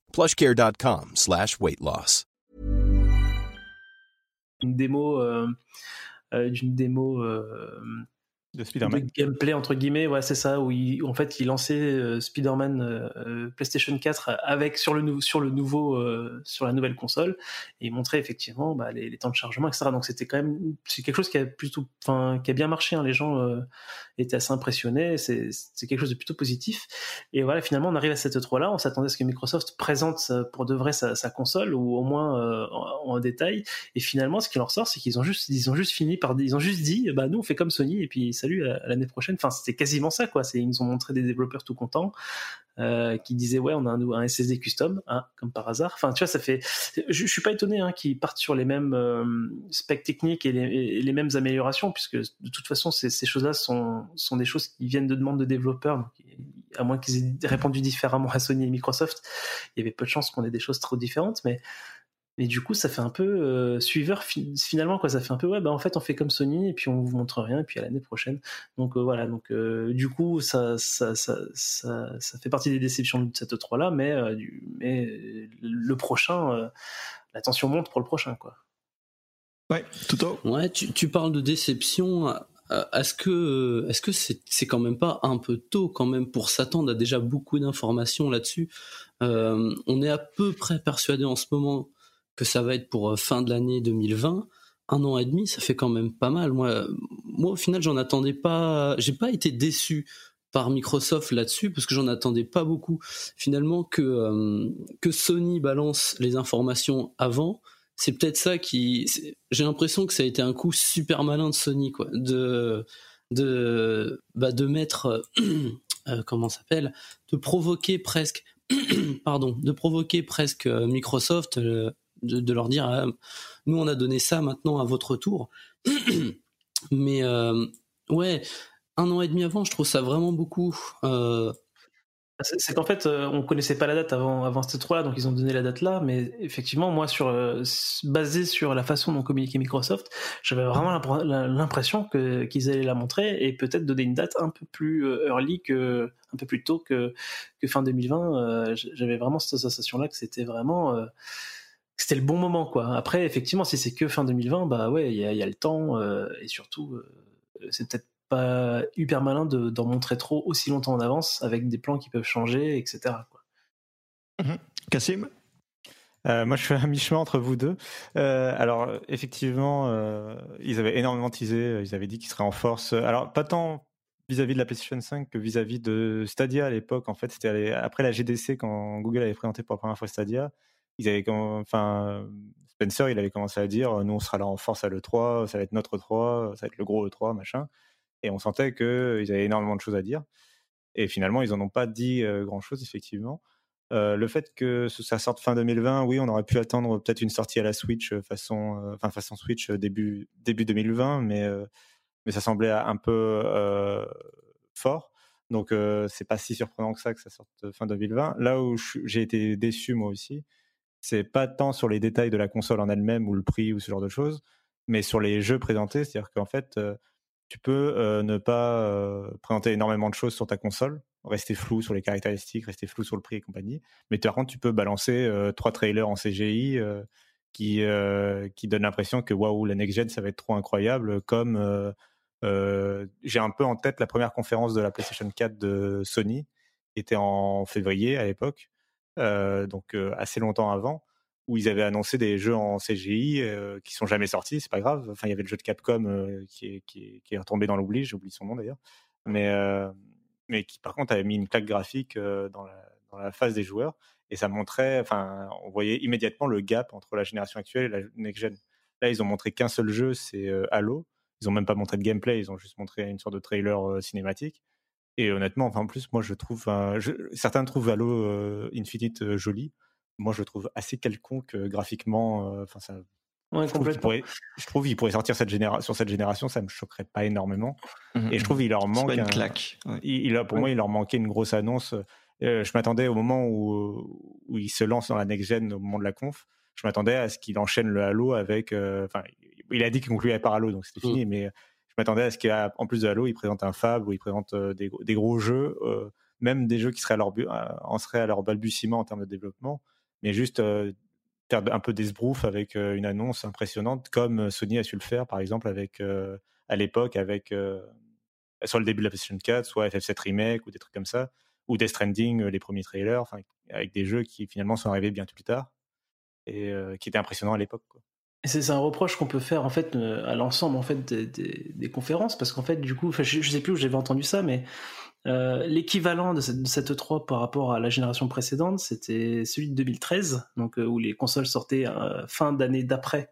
plushcare.com slash weight loss. Demo euh, euh, d'une démo euh, de Spider-Man. gameplay entre guillemets, ouais, c'est ça, où il, en fait il lançait euh, Spider-Man euh, PlayStation 4 avec sur le, sur le nouveau, euh, sur la nouvelle console, et il montrait effectivement bah, les, les, temps de chargement, etc. Donc c'était quand même, c'est quelque chose qui a plutôt, enfin, qui a bien marché. Hein. Les gens étaient assez impressionnés. C'est, c'est quelque chose de plutôt positif. Et voilà, finalement, on arrive à cette 3 là. On s'attendait à ce que Microsoft présente pour de vrai sa, sa console ou au moins en, en, détail. Et finalement, ce qui leur sort, c'est qu'ils ont juste, ils ont juste fini par, ils ont juste dit, bah nous on fait comme Sony et puis salut à, l'année prochaine. Enfin, c'était quasiment ça, quoi. Ils nous ont montré des développeurs tout contents euh, qui disaient ouais, on a un, SSD custom, hein, comme par hasard. Enfin, tu vois, ça fait. Je, suis pas étonné hein, qu'ils partent sur les mêmes euh, specs techniques et les, mêmes améliorations, puisque de toute façon, ces, choses-là sont, des choses qui viennent de demandes de développeurs. À moins qu'ils aient répondu différemment à Sony et Microsoft, il y avait peu de chances qu'on ait des choses trop différentes, mais mais du coup, ça fait un peu euh, suiveur finalement quoi. Ça fait un peu ouais, bah en fait on fait comme Sony et puis on vous montre rien et puis à l'année prochaine. Donc euh, voilà, donc euh, du coup ça ça, ça ça, ça fait partie des déceptions de cette 3 là, mais mais le prochain, la tension monte pour le prochain quoi. Ouais, tout au. Ouais, tu, tu parles de déception. Est-ce que est-ce que c'est c'est quand même pas un peu tôt quand même pour s'attendre à déjà beaucoup d'informations là-dessus On est à peu près persuadé en ce moment que ça va être pour euh, fin de l'année 2020, un an et demi, ça fait quand même pas mal. Moi, moi au final, j'en attendais pas. J'ai pas été déçu par Microsoft là-dessus parce que j'en attendais pas beaucoup. Finalement, que euh, que Sony balance les informations avant, c'est peut-être ça qui. J'ai l'impression que ça a été un coup super malin de Sony, quoi, de de bah, de mettre euh, comment s'appelle, de provoquer presque, (coughs) pardon, de provoquer presque Microsoft de, leur dire ah, nous on a donné ça maintenant à votre tour (clears throat) mais euh, ouais un an et demi avant je trouve ça vraiment beaucoup euh, c'est qu'en fait, euh, on connaissait pas la date avant, avant cette 3 là, donc ils ont donné la date là. Mais effectivement, moi, sur basé sur la façon dont communiquait Microsoft, j'avais vraiment l'impression qu'ils allaient la montrer et peut-être donner une date un peu plus early que un peu plus tôt que que fin 2020. j'avais vraiment cette sensation là que c'était vraiment c'était le bon moment quoi. Après effectivement si c'est que fin 2020 bah ouais il y, a, le temps euh, et surtout euh, c'est peut-être pas hyper malin d'en montrer trop aussi longtemps en avance avec des plans qui peuvent changer etc. Mhm. Cassim? Euh, moi, je suis à mi-chemin entre vous deux. alors, effectivement, ils avaient énormément teasé. Ils avaient dit qu'ils seraient en force. Alors, pas tant vis-à-vis de la PlayStation 5 que vis-à-vis de Stadia à l'époque. En fait, c'était après la GDC quand Google avait présenté pour la première fois Stadia ils avaient enfin Spencer il avait commencé à dire nous on sera là en force à l'E3 ça va être notre E3 ça va être le gros E3 machin. Et on sentait qu'ils avaient énormément de choses à dire. Et finalement ils en ont pas dit grand chose effectivement. Le fait que ça sorte fin 2020 oui on aurait pu attendre peut-être une sortie à la Switch façon enfin façon Switch début début 2020 mais mais ça semblait un peu fort. Donc c'est pas si surprenant que ça que ça sorte fin 2020 là où j'ai été déçu moi aussi c'est pas tant sur les détails de la console en elle-même ou le prix ou ce genre de choses, mais sur les jeux présentés. C'est-à-dire qu'en fait, euh, tu peux euh, ne pas euh, présenter énormément de choses sur ta console, rester flou sur les caractéristiques, rester flou sur le prix et compagnie. Mais par contre, tu peux balancer trois trailers en CGI qui, qui donnent l'impression que waouh, la next gen, ça va être trop incroyable. Comme j'ai un peu en tête la première conférence de la PlayStation 4 de Sony, était en février à l'époque donc euh, assez longtemps avant, où ils avaient annoncé des jeux en CGI euh, qui sont jamais sortis, c'est pas grave. Enfin, il y avait le jeu de Capcom qui, est, qui, est, retombé dans l'oubli, j'ai oublié son nom d'ailleurs, mais, mais qui par contre avait mis une claque graphique dans la, dans la phase des joueurs et ça montrait, enfin, on voyait immédiatement le gap entre la génération actuelle et la next gen. Là, ils ont montré qu'un seul jeu, c'est Halo. Ils ont même pas montré de gameplay, ils ont juste montré une sorte de trailer cinématique. Et honnêtement, enfin, en plus, moi, je trouve. certains trouvent Halo euh, Infinite euh, joli. Moi, je trouve assez quelconque euh, graphiquement. Enfin, ça. Ouais, je, trouve pourrait, je trouve qu'il pourrait sortir cette génération sur cette génération, ça me choquerait pas énormément. Mmh et je trouve qu'il leur manque. une claque. Il, pour moi, il leur manquait une grosse annonce. je m'attendais au moment où, où il se lance dans la next gen, au moment de la conf, je m'attendais à ce qu'il enchaîne le Halo avec. Enfin, il a dit qu'il concluait par Halo, donc c'était mmh. fini, mais m'attendais à ce qu'en plus de Halo, ils présentent un Fab ou ils présentent euh, des, gros jeux, euh, même des jeux qui seraient à leur, en seraient à leur balbutiement en termes de développement, mais juste euh, faire un peu des avec une annonce impressionnante, comme Sony a su le faire, par exemple, avec à l'époque, avec soit le début de la PlayStation 4, soit FF7 Remake ou des trucs comme ça, ou Death Stranding, les premiers trailers, avec des jeux qui finalement sont arrivés bien plus tard et qui étaient impressionnants à l'époque. C'est un reproche qu'on peut faire en fait euh, à l'ensemble en fait des, conférences parce qu'en fait du coup, je, je, sais plus où j'avais entendu ça, mais euh, l'équivalent de cette, de 3 par rapport à la génération précédente, c'était celui de 2013, donc euh, où les consoles sortaient fin d'année d'après,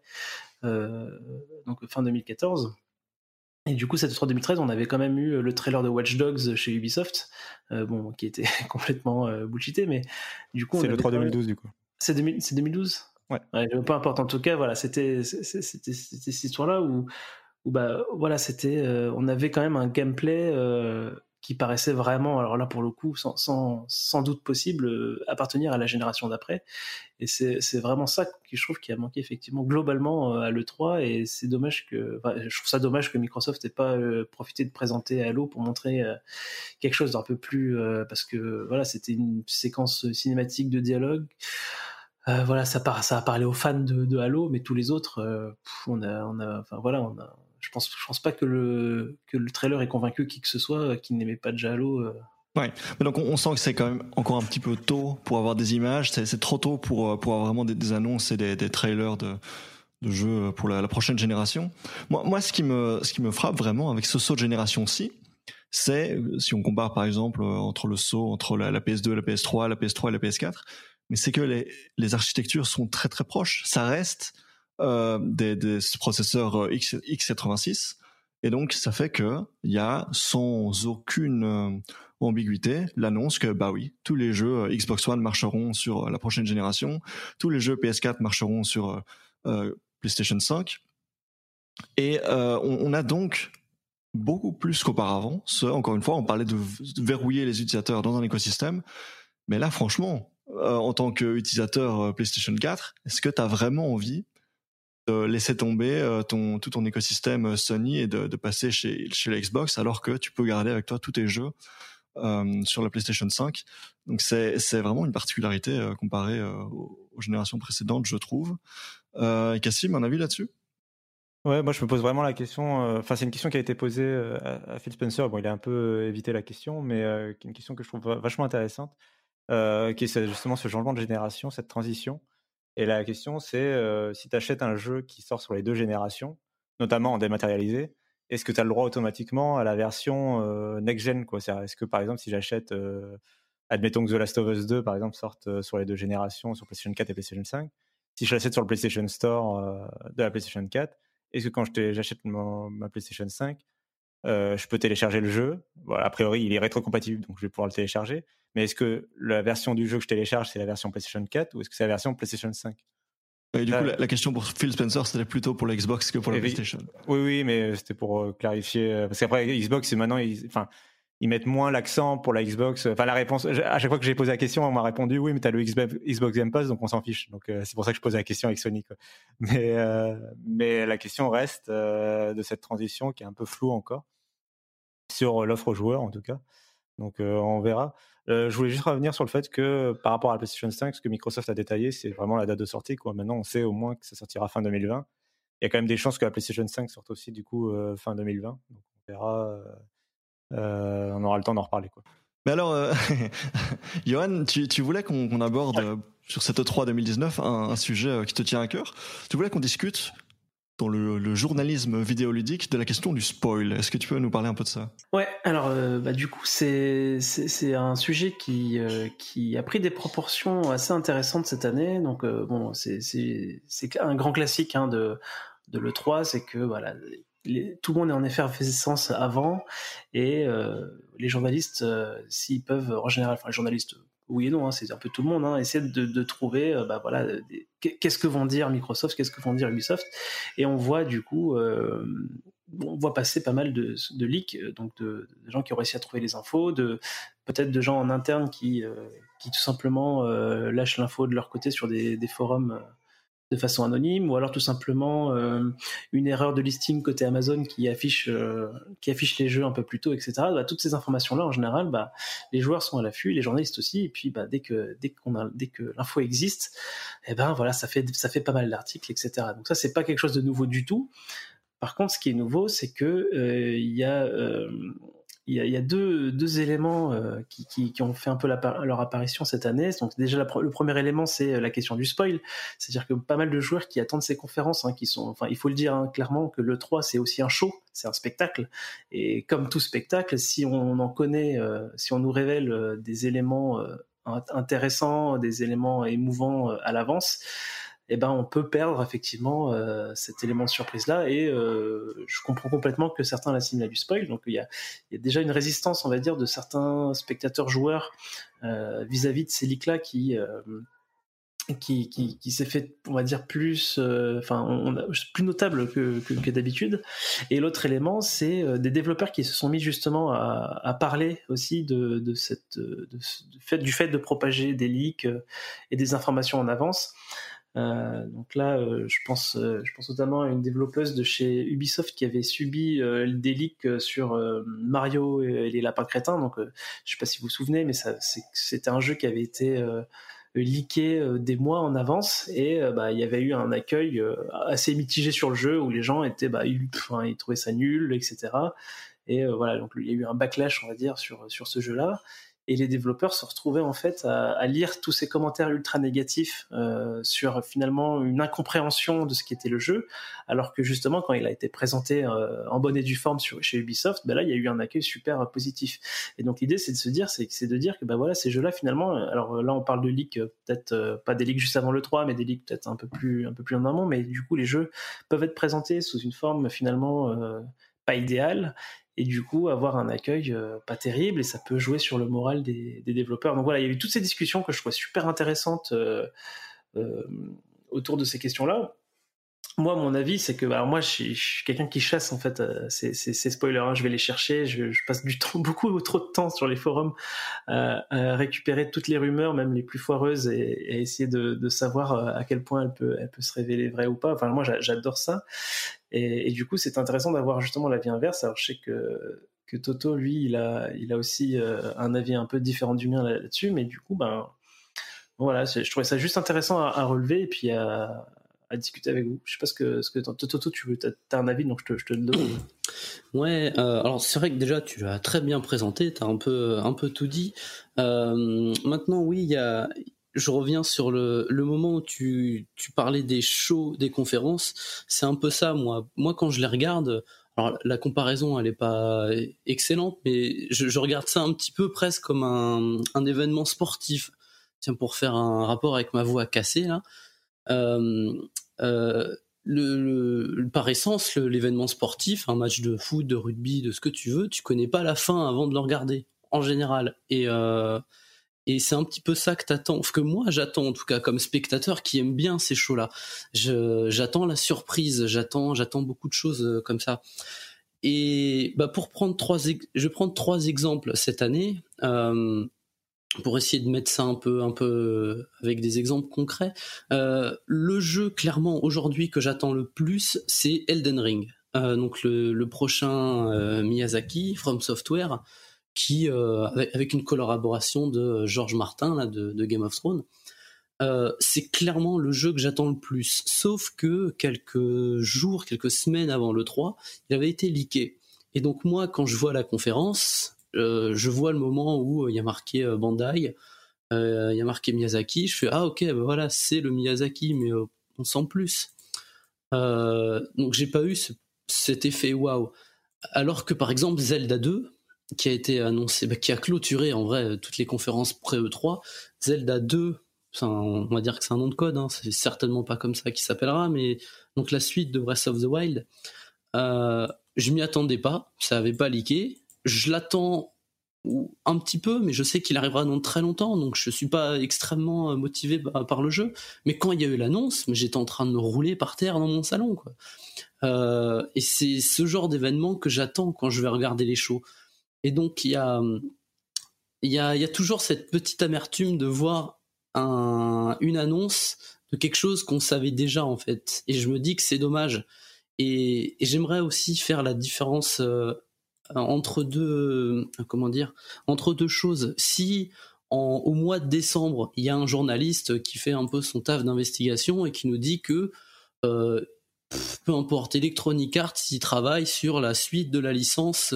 donc fin 2014. Et du coup, cette 3 2013, on avait quand même eu le trailer de Watch Dogs chez Ubisoft, bon, qui était (laughs) complètement bullshité, mais du coup, c'est le 3 2012 du coup. C'est 2012. Ouais. peu importe. En tout cas, voilà, c'était c'était cette histoire-là où où bah voilà, c'était euh, on avait quand même un gameplay euh, qui paraissait vraiment, alors là pour le coup, sans, sans, sans doute possible, euh, appartenir à la génération d'après. Et c'est vraiment ça que je trouve qui a manqué effectivement globalement euh, à l'E3. Et c'est dommage que, enfin, je trouve ça dommage que Microsoft n'ait pas euh, profité de présenter Halo pour montrer quelque chose d'un peu plus, parce que voilà, c'était une séquence cinématique de dialogue. Voilà, ça, part, ça a parlé aux fans de, Halo, mais tous les autres, on a, on a, enfin voilà, je pense, je pense pas que le, que le trailer ait convaincu qui que ce soit euh, qui n'aimait pas déjà Halo. Euh. Ouais, donc on, sent que c'est quand même encore un petit peu tôt pour avoir des images. C'est trop tôt pour, euh, pour avoir vraiment des, annonces et des, trailers de, de jeux pour la, prochaine génération. Moi, moi, ce qui me, ce qui me frappe vraiment avec ce saut de génération-ci, c'est si on compare par exemple entre le saut entre la, la, PS2, la PS3, la PS3 et la PS4, mais c'est que les, les architectures sont très très proches. Ça reste euh, des, des, processeurs euh, X, x86. Et donc, ça fait que il y a sans aucune euh, ambiguïté l'annonce que bah oui, tous les jeux Xbox One marcheront sur la prochaine génération, tous les jeux PS4 marcheront sur euh, PlayStation 5. Et euh, on, on, a donc beaucoup plus qu'auparavant. Encore une fois, on parlait de, verrouiller les utilisateurs dans un écosystème, mais là, franchement, en tant qu'utilisateur PlayStation 4, est-ce que tu as vraiment envie de laisser tomber euh, ton, tout ton écosystème euh, Sony et de, passer chez, chez Xbox alors que tu peux garder avec toi tous tes jeux euh, sur la PlayStation 5. Donc c'est, vraiment une particularité euh, comparée aux, générations précédentes, je trouve. Euh, Cassim, un avis là-dessus? Ouais, moi je me pose vraiment la question. Enfin, c'est une question qui a été posée à, Phil Spencer. Bon, il a un peu évité la question, mais une question que je trouve vachement intéressante, qui est justement ce changement de génération, cette transition. Et la question, c'est euh, si tu achètes un jeu qui sort sur les deux générations, notamment en dématérialisé, est-ce que tu as le droit automatiquement à la version euh, next-gen Est-ce que, par exemple, si j'achète, euh, admettons que The Last of Us 2, par exemple, sorte sur les deux générations, sur PlayStation 4 et PlayStation 5, si je l'achète sur le PlayStation Store de la PlayStation 4, est-ce que quand j'achète ma PlayStation 5, je peux télécharger le jeu? A priori, il est rétrocompatible, donc je vais pouvoir le télécharger. Mais est-ce que la version du jeu que je télécharge, c'est la version PlayStation 4 ou est-ce que c'est la version PlayStation 5 et du coup, la, question pour Phil Spencer, c'était plutôt pour la Xbox que pour la PlayStation. Oui, oui, mais c'était pour euh, clarifier. Euh, parce qu'après, Xbox, maintenant, ils, enfin, ils mettent moins l'accent pour la Xbox. Enfin, la réponse, à chaque fois que j'ai posé la question, on m'a répondu oui, mais t'as le Xbox Game Pass, donc on s'en fiche. Donc euh, c'est pour ça que je pose la question avec Sony. Quoi. (laughs) Mais, mais la question reste de cette transition qui est un peu floue encore sur l'offre aux joueurs, en tout cas. Donc on verra. Euh, je voulais juste revenir sur le fait que par rapport à la PlayStation 5, ce que Microsoft a détaillé, c'est vraiment la date de sortie. Quoi. Maintenant, on sait au moins que ça sortira fin 2020. Il y a quand même des chances que la PlayStation 5 sorte aussi du coup euh, fin 2020. Donc on verra. Euh, on aura le temps d'en reparler. Quoi. Mais alors, (laughs) Johan, tu, tu voulais qu'on aborde sur cette E3 2019 un, un, sujet qui te tient à cœur. Tu voulais qu'on discute dans le, journalisme vidéoludique de la question du spoil. Est-ce que tu peux nous parler un peu de ça? Ouais, alors euh, bah, du coup c'est un sujet qui euh, qui a pris des proportions assez intéressantes cette année. Donc euh, bon c'est un grand classique hein, de de le 3, c'est que voilà tout le monde est en effervescence avant et les journalistes s'ils peuvent en général, enfin les journalistes oui et non, hein, c'est un peu tout le monde, hein, de, trouver, euh, bah voilà, qu'est-ce que vont dire Microsoft, qu'est-ce que vont dire Ubisoft, et on voit du coup, euh, on voit passer pas mal de, de leaks, euh, donc de, gens qui ont réussi à trouver les infos, de peut-être de gens en interne qui, tout simplement lâchent l'info de leur côté sur des forums de façon anonyme, ou alors tout simplement euh, une erreur de listing côté Amazon qui affiche euh, les jeux un peu plus tôt, etc. Bah, toutes ces informations-là, en général, bah, les joueurs sont à l'affût, les journalistes aussi, et puis bah, dès que dès a que l'info existe, eh ben voilà, ça fait pas mal d'articles, etc. Donc ça, c'est pas quelque chose de nouveau du tout. Par contre, ce qui est nouveau, c'est que euh, il y a deux, deux, éléments euh, qui, qui, qui, ont fait un peu leur apparition cette année. Donc déjà, le premier élément, c'est euh, la question du spoil. C'est-à-dire que pas mal de joueurs qui attendent ces conférences, hein, qui sont, enfin, il faut le dire hein, clairement que le 3, c'est aussi un show, c'est un spectacle. Et comme tout spectacle, si on en connaît, euh, si on nous révèle des éléments intéressants, des éléments émouvants à l'avance, eh ben on peut perdre effectivement euh, cet élément de surprise là et euh, je comprends complètement que certains l'assimilent à du spoil donc il y a, déjà une résistance on va dire de certains spectateurs joueurs euh, vis-à-vis de ces leaks là qui qui, s'est fait, on va dire, plus, plus notable que, que, d'habitude. Et l'autre élément, c'est des développeurs qui se sont mis justement à, parler aussi de, cette, du fait de propager des leaks et des informations en avance. Euh, donc là, je pense, je pense notamment à une développeuse de chez Ubisoft qui avait subi des leaks sur Mario et, les lapins crétins. Donc, je sais pas si vous vous souvenez, mais c'était un jeu qui avait été leaké euh, des mois en avance. Et euh, bah, il y avait eu un accueil euh, assez mitigé sur le jeu où les gens étaient bah, ils, trouvaient ça nul etc et voilà donc il y a eu un backlash on va dire sur sur ce jeu là et les développeurs se retrouvaient en fait à, lire tous ces commentaires ultra négatifs euh, sur finalement une incompréhension de ce qui était le jeu, alors que justement quand il a été présenté euh, en bonne et due forme chez Ubisoft, ben là il y a eu un accueil super positif. Et donc l'idée c'est de se dire, c'est de dire que ben voilà ces jeux-là finalement, alors là on parle de leaks peut-être euh, pas des leaks juste avant le 3, mais des leaks peut-être un peu plus un peu plus en amont, mais du coup les jeux peuvent être présentés sous une forme finalement pas idéale et du coup avoir un accueil euh, pas terrible et ça peut jouer sur le moral des, développeurs. Donc voilà, il y a eu toutes ces discussions que je trouvais super intéressantes euh, euh, autour de ces questions-là. Moi, mon avis, c'est que, alors moi, je suis, quelqu'un qui chasse en fait ces, spoilers. Hein. je vais les chercher. Je, passe du (laughs) temps, beaucoup trop de temps sur les forums à récupérer toutes les rumeurs, même les plus foireuses, et, essayer de, savoir à quel point elle peut, elle peut se révéler vraie ou pas. Enfin, moi, j'adore ça. Et, du coup, c'est intéressant d'avoir justement l'avis inverse. Alors, je sais que, que Toto, lui, il a, il a aussi euh, un avis un peu différent du mien là-dessus, mais du coup, ben, voilà, je trouvais ça juste intéressant à, relever et puis à, discuter avec vous. Je sais pas ce que, ce que Toto, tu veux, as, un avis, donc je te, je te le donne. (clears throat) Ouais, euh, alors c'est vrai que déjà tu l'as très bien présenté, tu as un peu, un peu tout dit. Euh, maintenant, oui, il y a, je reviens sur le, moment où tu, parlais des shows, des conférences. C'est un peu ça, moi. Moi, quand je les regarde, alors la comparaison, elle est pas excellente, mais je, regarde ça un petit peu presque comme un, événement sportif. Tiens, pour faire un rapport avec ma voix cassée, là. Euh, euh, par essence, l'événement sportif, un match de foot, de rugby, de ce que tu veux, tu connais pas la fin avant de le regarder, en général. Et, euh, et c'est un petit peu ça que t'attends, que moi j'attends en tout cas comme spectateur qui aime bien ces shows-là. J'attends la surprise, j'attends, j'attends beaucoup de choses euh, comme ça. Et bah pour prendre trois, je vais prendre trois exemples cette année euh, pour essayer de mettre ça un peu, un peu avec des exemples concrets. Euh, le jeu clairement aujourd'hui que j'attends le plus, c'est Elden Ring. donc le, le prochain Miyazaki From Software qui, euh, avec, une collaboration de George Martin de, Game of Thrones, euh, c'est clairement le jeu que j'attends le plus. Sauf que quelques jours, quelques semaines avant le 3, il avait été leaké. Et donc moi, quand je vois la conférence, euh, je vois le moment où il y a marqué Bandai, il y a marqué Miyazaki, je fais ah ok, ben voilà, c'est le Miyazaki, mais on sent plus. donc j'ai pas eu cet effet waouh. Alors que par exemple Zelda 2, qui a été annoncé, bah, qui a clôturé en vrai toutes les conférences pré-E3. Zelda 2, on va dire que c'est un nom de code, hein, c'est certainement pas comme ça qui s'appellera, mais donc la suite de Breath of the Wild, euh, je m'y attendais pas, ça avait pas leaké. Je l'attends un petit peu, mais je sais qu'il arrivera dans très longtemps, donc je suis pas extrêmement motivé par le jeu. Mais quand il y a eu l'annonce, j'étais en train de me rouler par terre dans mon salon, quoi. Euh, et c'est ce genre d'événement que j'attends quand je vais regarder les shows. Et donc, il y a, y a, y a toujours cette petite amertume de voir un, une annonce de quelque chose qu'on savait déjà, en fait. Et je me dis que c'est dommage. Et, j'aimerais aussi faire la différence euh, entre deux, euh, comment dire, entre deux choses. Si en, au mois de décembre, il y a un journaliste qui fait un peu son taf d'investigation et qui nous dit que euh, peu importe Electronic Arts, il travaille sur la suite de la licence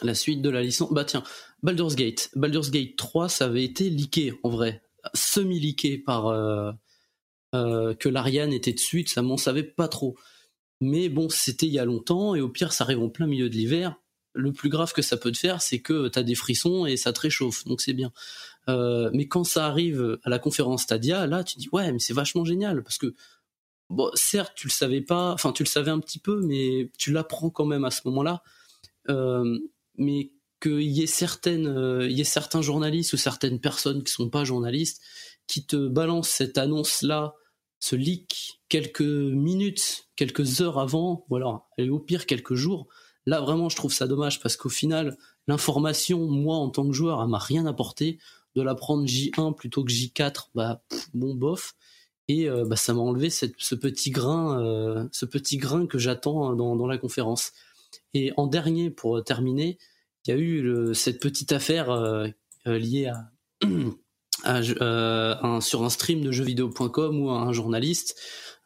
la suite de la licence. Bah tiens, Baldur's Gate. Baldur's Gate 3, ça avait été leaké en vrai. Semi-leaké par. Euh, euh, que l'Ariane était dessus, ça m'en savait pas trop. Mais bon, c'était il y a longtemps, et au pire, ça arrive en plein milieu de l'hiver. Le plus grave que ça peut te faire, c'est que t'as des frissons et ça te réchauffe, donc c'est bien. Euh, mais quand ça arrive à la conférence Stadia, là, tu dis ouais, mais c'est vachement génial parce que certes, tu le savais pas, enfin, tu le savais un petit peu, mais tu l'apprends quand même à ce moment-là. Mais qu'il y ait certaines, euh, y ait certains journalistes ou certaines personnes qui sont pas journalistes qui te balance cette annonce-là, ce leak, quelques minutes, quelques heures avant, ou alors, et au pire, quelques jours, là, vraiment, je trouve ça dommage parce qu'au final, l'information, moi, en tant que joueur, elle m'a rien apporté. De la prendre J1 plutôt que J4, bah, bon, bof. Et euh, bah, ça m'a enlevé cette, ce petit grain, euh, ce petit grain que j'attends dans, dans, la conférence. Et en dernier, pour terminer, il y a eu le, cette petite affaire euh, liée à, (clears throat) à un, sur un stream de jeuxvideo.com où un journaliste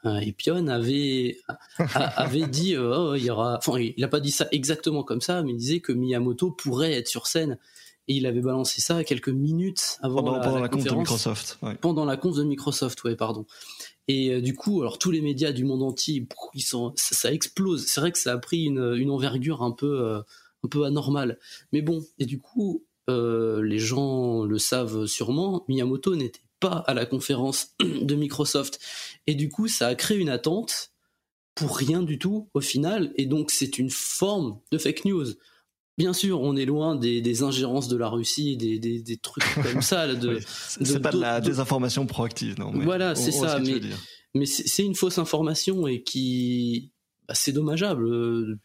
Epion avait avait dit oh, il y aura enfin il n'a pas dit ça exactement comme ça mais il disait que Miyamoto pourrait être sur scène et il avait balancé ça quelques minutes avant pendant la, pendant la, conf de Microsoft. Ouais. Pendant la conf de Microsoft, ouais, pardon. Et euh, du coup, alors tous les médias du monde entier, ils sont, ça, ça explose. C'est vrai que ça a pris une, une envergure un peu, euh, un peu anormale. Mais bon, et du coup, euh, les gens le savent sûrement, Miyamoto n'était pas à la conférence (clears throat) de Microsoft. Et du coup, ça a créé une attente pour rien du tout au final. Et donc, c'est une forme de fake news. Bien sûr, on est loin des, des ingérences de la Russie, des, des, des trucs (laughs) comme ça. De, oui. C'est pas de la désinformation proactive, non. Mais voilà, c'est ça. Mais, mais c'est une fausse information et qui, bah, c'est dommageable euh,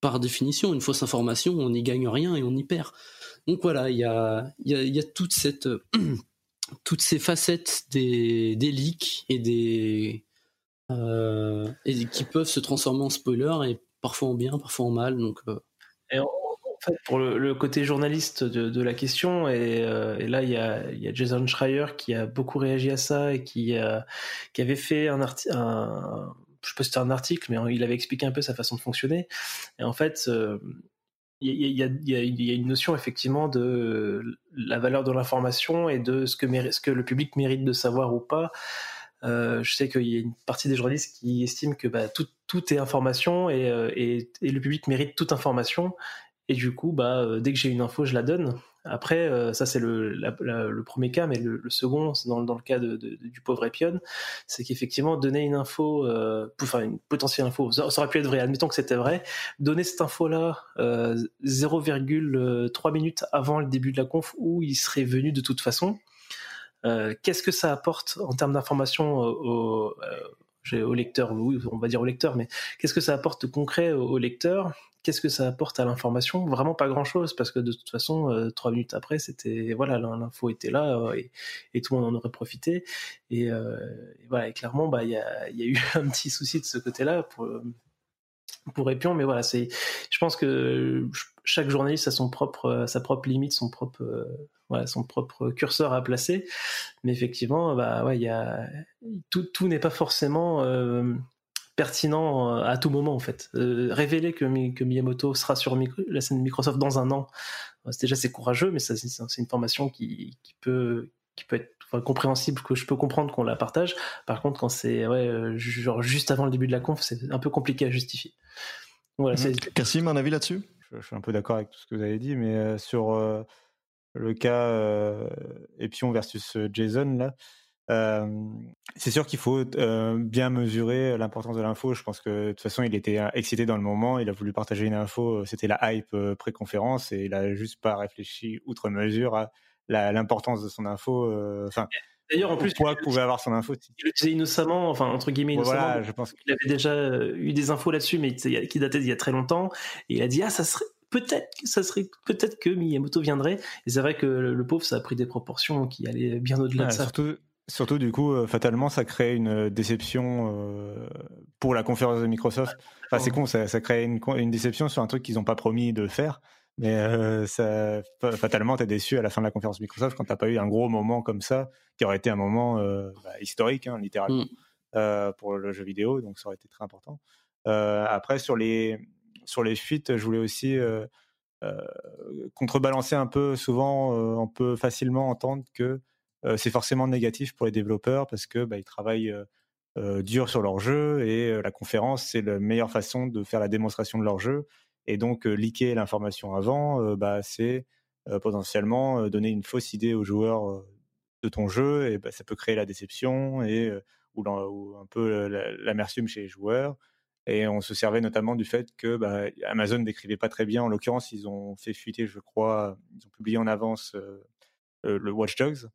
par définition. Une fausse information, on n'y gagne rien et on y perd. Donc voilà, il y a, (clears throat) toutes ces facettes des, leaks et des euh, qui peuvent se transformer en spoiler et parfois en bien, parfois en mal. Donc euh, pour le, côté journaliste de, la question, et, euh, là, il y, a, Jason Schreier qui a beaucoup réagi à ça et qui, qui avait fait un article, je sais pas un article, mais il avait expliqué un peu sa façon de fonctionner. Et en fait, euh, il y, a, une notion effectivement de la valeur de l'information et de ce que, le public mérite de savoir ou pas. Euh, je sais qu'il y a une partie des journalistes qui estiment que bah, tout, est information et, et, et, le public mérite toute information. Et du coup, bah, euh, dès que j'ai une info, je la donne. Après, euh, ça c'est le, premier cas, mais le, second, dans, dans, le cas du pauvre Epion, c'est qu'effectivement, donner une info, euh, enfin une potentielle info, ça, aurait pu être vrai, admettons que c'était vrai, donner cette info-là euh, 0,3 minutes avant le début de la conf où il serait venu de toute façon, euh, qu'est-ce que ça apporte en termes d'information au, au lecteur, oui, on va dire au lecteur, mais qu'est-ce que ça apporte de concret au, lecteur? Qu'est-ce que ça apporte à l'information? Vraiment pas grand-chose, parce que de toute façon, euh, trois minutes après, c'était voilà, l'info était là euh, et, tout le monde en aurait profité. Et, euh, voilà, et clairement, bah il y a, y a, eu (laughs) un petit souci de ce côté-là pour pour Epion, mais voilà, c'est, je pense que chaque journaliste a son propre, sa propre limite, son propre, voilà, son propre curseur à placer. Mais effectivement, bah ouais, il y a tout, tout n'est pas forcément euh, pertinent à tout moment en fait. Euh, révéler que, Miyamoto sera sur la scène de Microsoft dans un an, c'est déjà c'est courageux, mais c'est une information qui, qui, peut qui peut être enfin, compréhensible, que je peux comprendre qu'on la partage. Par contre, quand c'est ouais, euh, genre juste avant le début de la conf, c'est un peu compliqué à justifier. Voilà, mmh. Cassim, un avis là-dessus? Je, je, suis un peu d'accord avec tout ce que vous avez dit, mais euh, sur euh, le cas euh, Epion versus Jason là. Euh, c'est sûr qu'il faut euh, bien mesurer l'importance de l'info. Je pense que de toute façon, il était excité dans le moment. Il a voulu partager une info. C'était la hype euh, pré-conférence et il a juste pas réfléchi outre mesure à l'importance de son info. Enfin. D'ailleurs, en plus, quoi pouvait avoir son info. Il l'utilisait innocemment, enfin entre guillemets innocemment. Voilà, je pense qu'il avait déjà eu des infos là-dessus, mais qui dataient d'il y a très longtemps. Et il a dit ah ça serait peut-être que ça serait peut-être que Miyamoto viendrait. Et c'est vrai que le, le, pauvre ça a pris des proportions qui allaient bien au-delà ouais, de ça. Surtout, Surtout, du coup, euh, fatalement, ça crée une déception euh, pour la conférence de Microsoft. Enfin, c'est con, ça, ça crée une, une, déception sur un truc qu'ils n'ont pas promis de faire. Mais euh, ça, fatalement, t'es déçu à la fin de la conférence Microsoft quand t'as pas eu un gros moment comme ça, qui aurait été un moment euh, bah, historique, hein, littéralement, mm. euh, pour le jeu vidéo. Donc, ça aurait été très important. Après, sur les sur les fuites, je voulais aussi contrebalancer un peu. Souvent, on peut facilement entendre que c'est forcément négatif pour les développeurs parce que bah, ils travaillent dur sur leur jeu et la conférence c'est la meilleure façon de faire la démonstration de leur jeu et donc leaker l'information avant bah, c'est potentiellement donner une fausse idée aux joueurs de ton jeu et bah, ça peut créer la déception et ou, un peu l'amertume chez les joueurs. Et on se servait notamment du fait que bah, Amazon décrivait pas très bien. En l'occurrence ils ont fait fuiter je crois ils ont publié en avance euh, le Watch Dogs.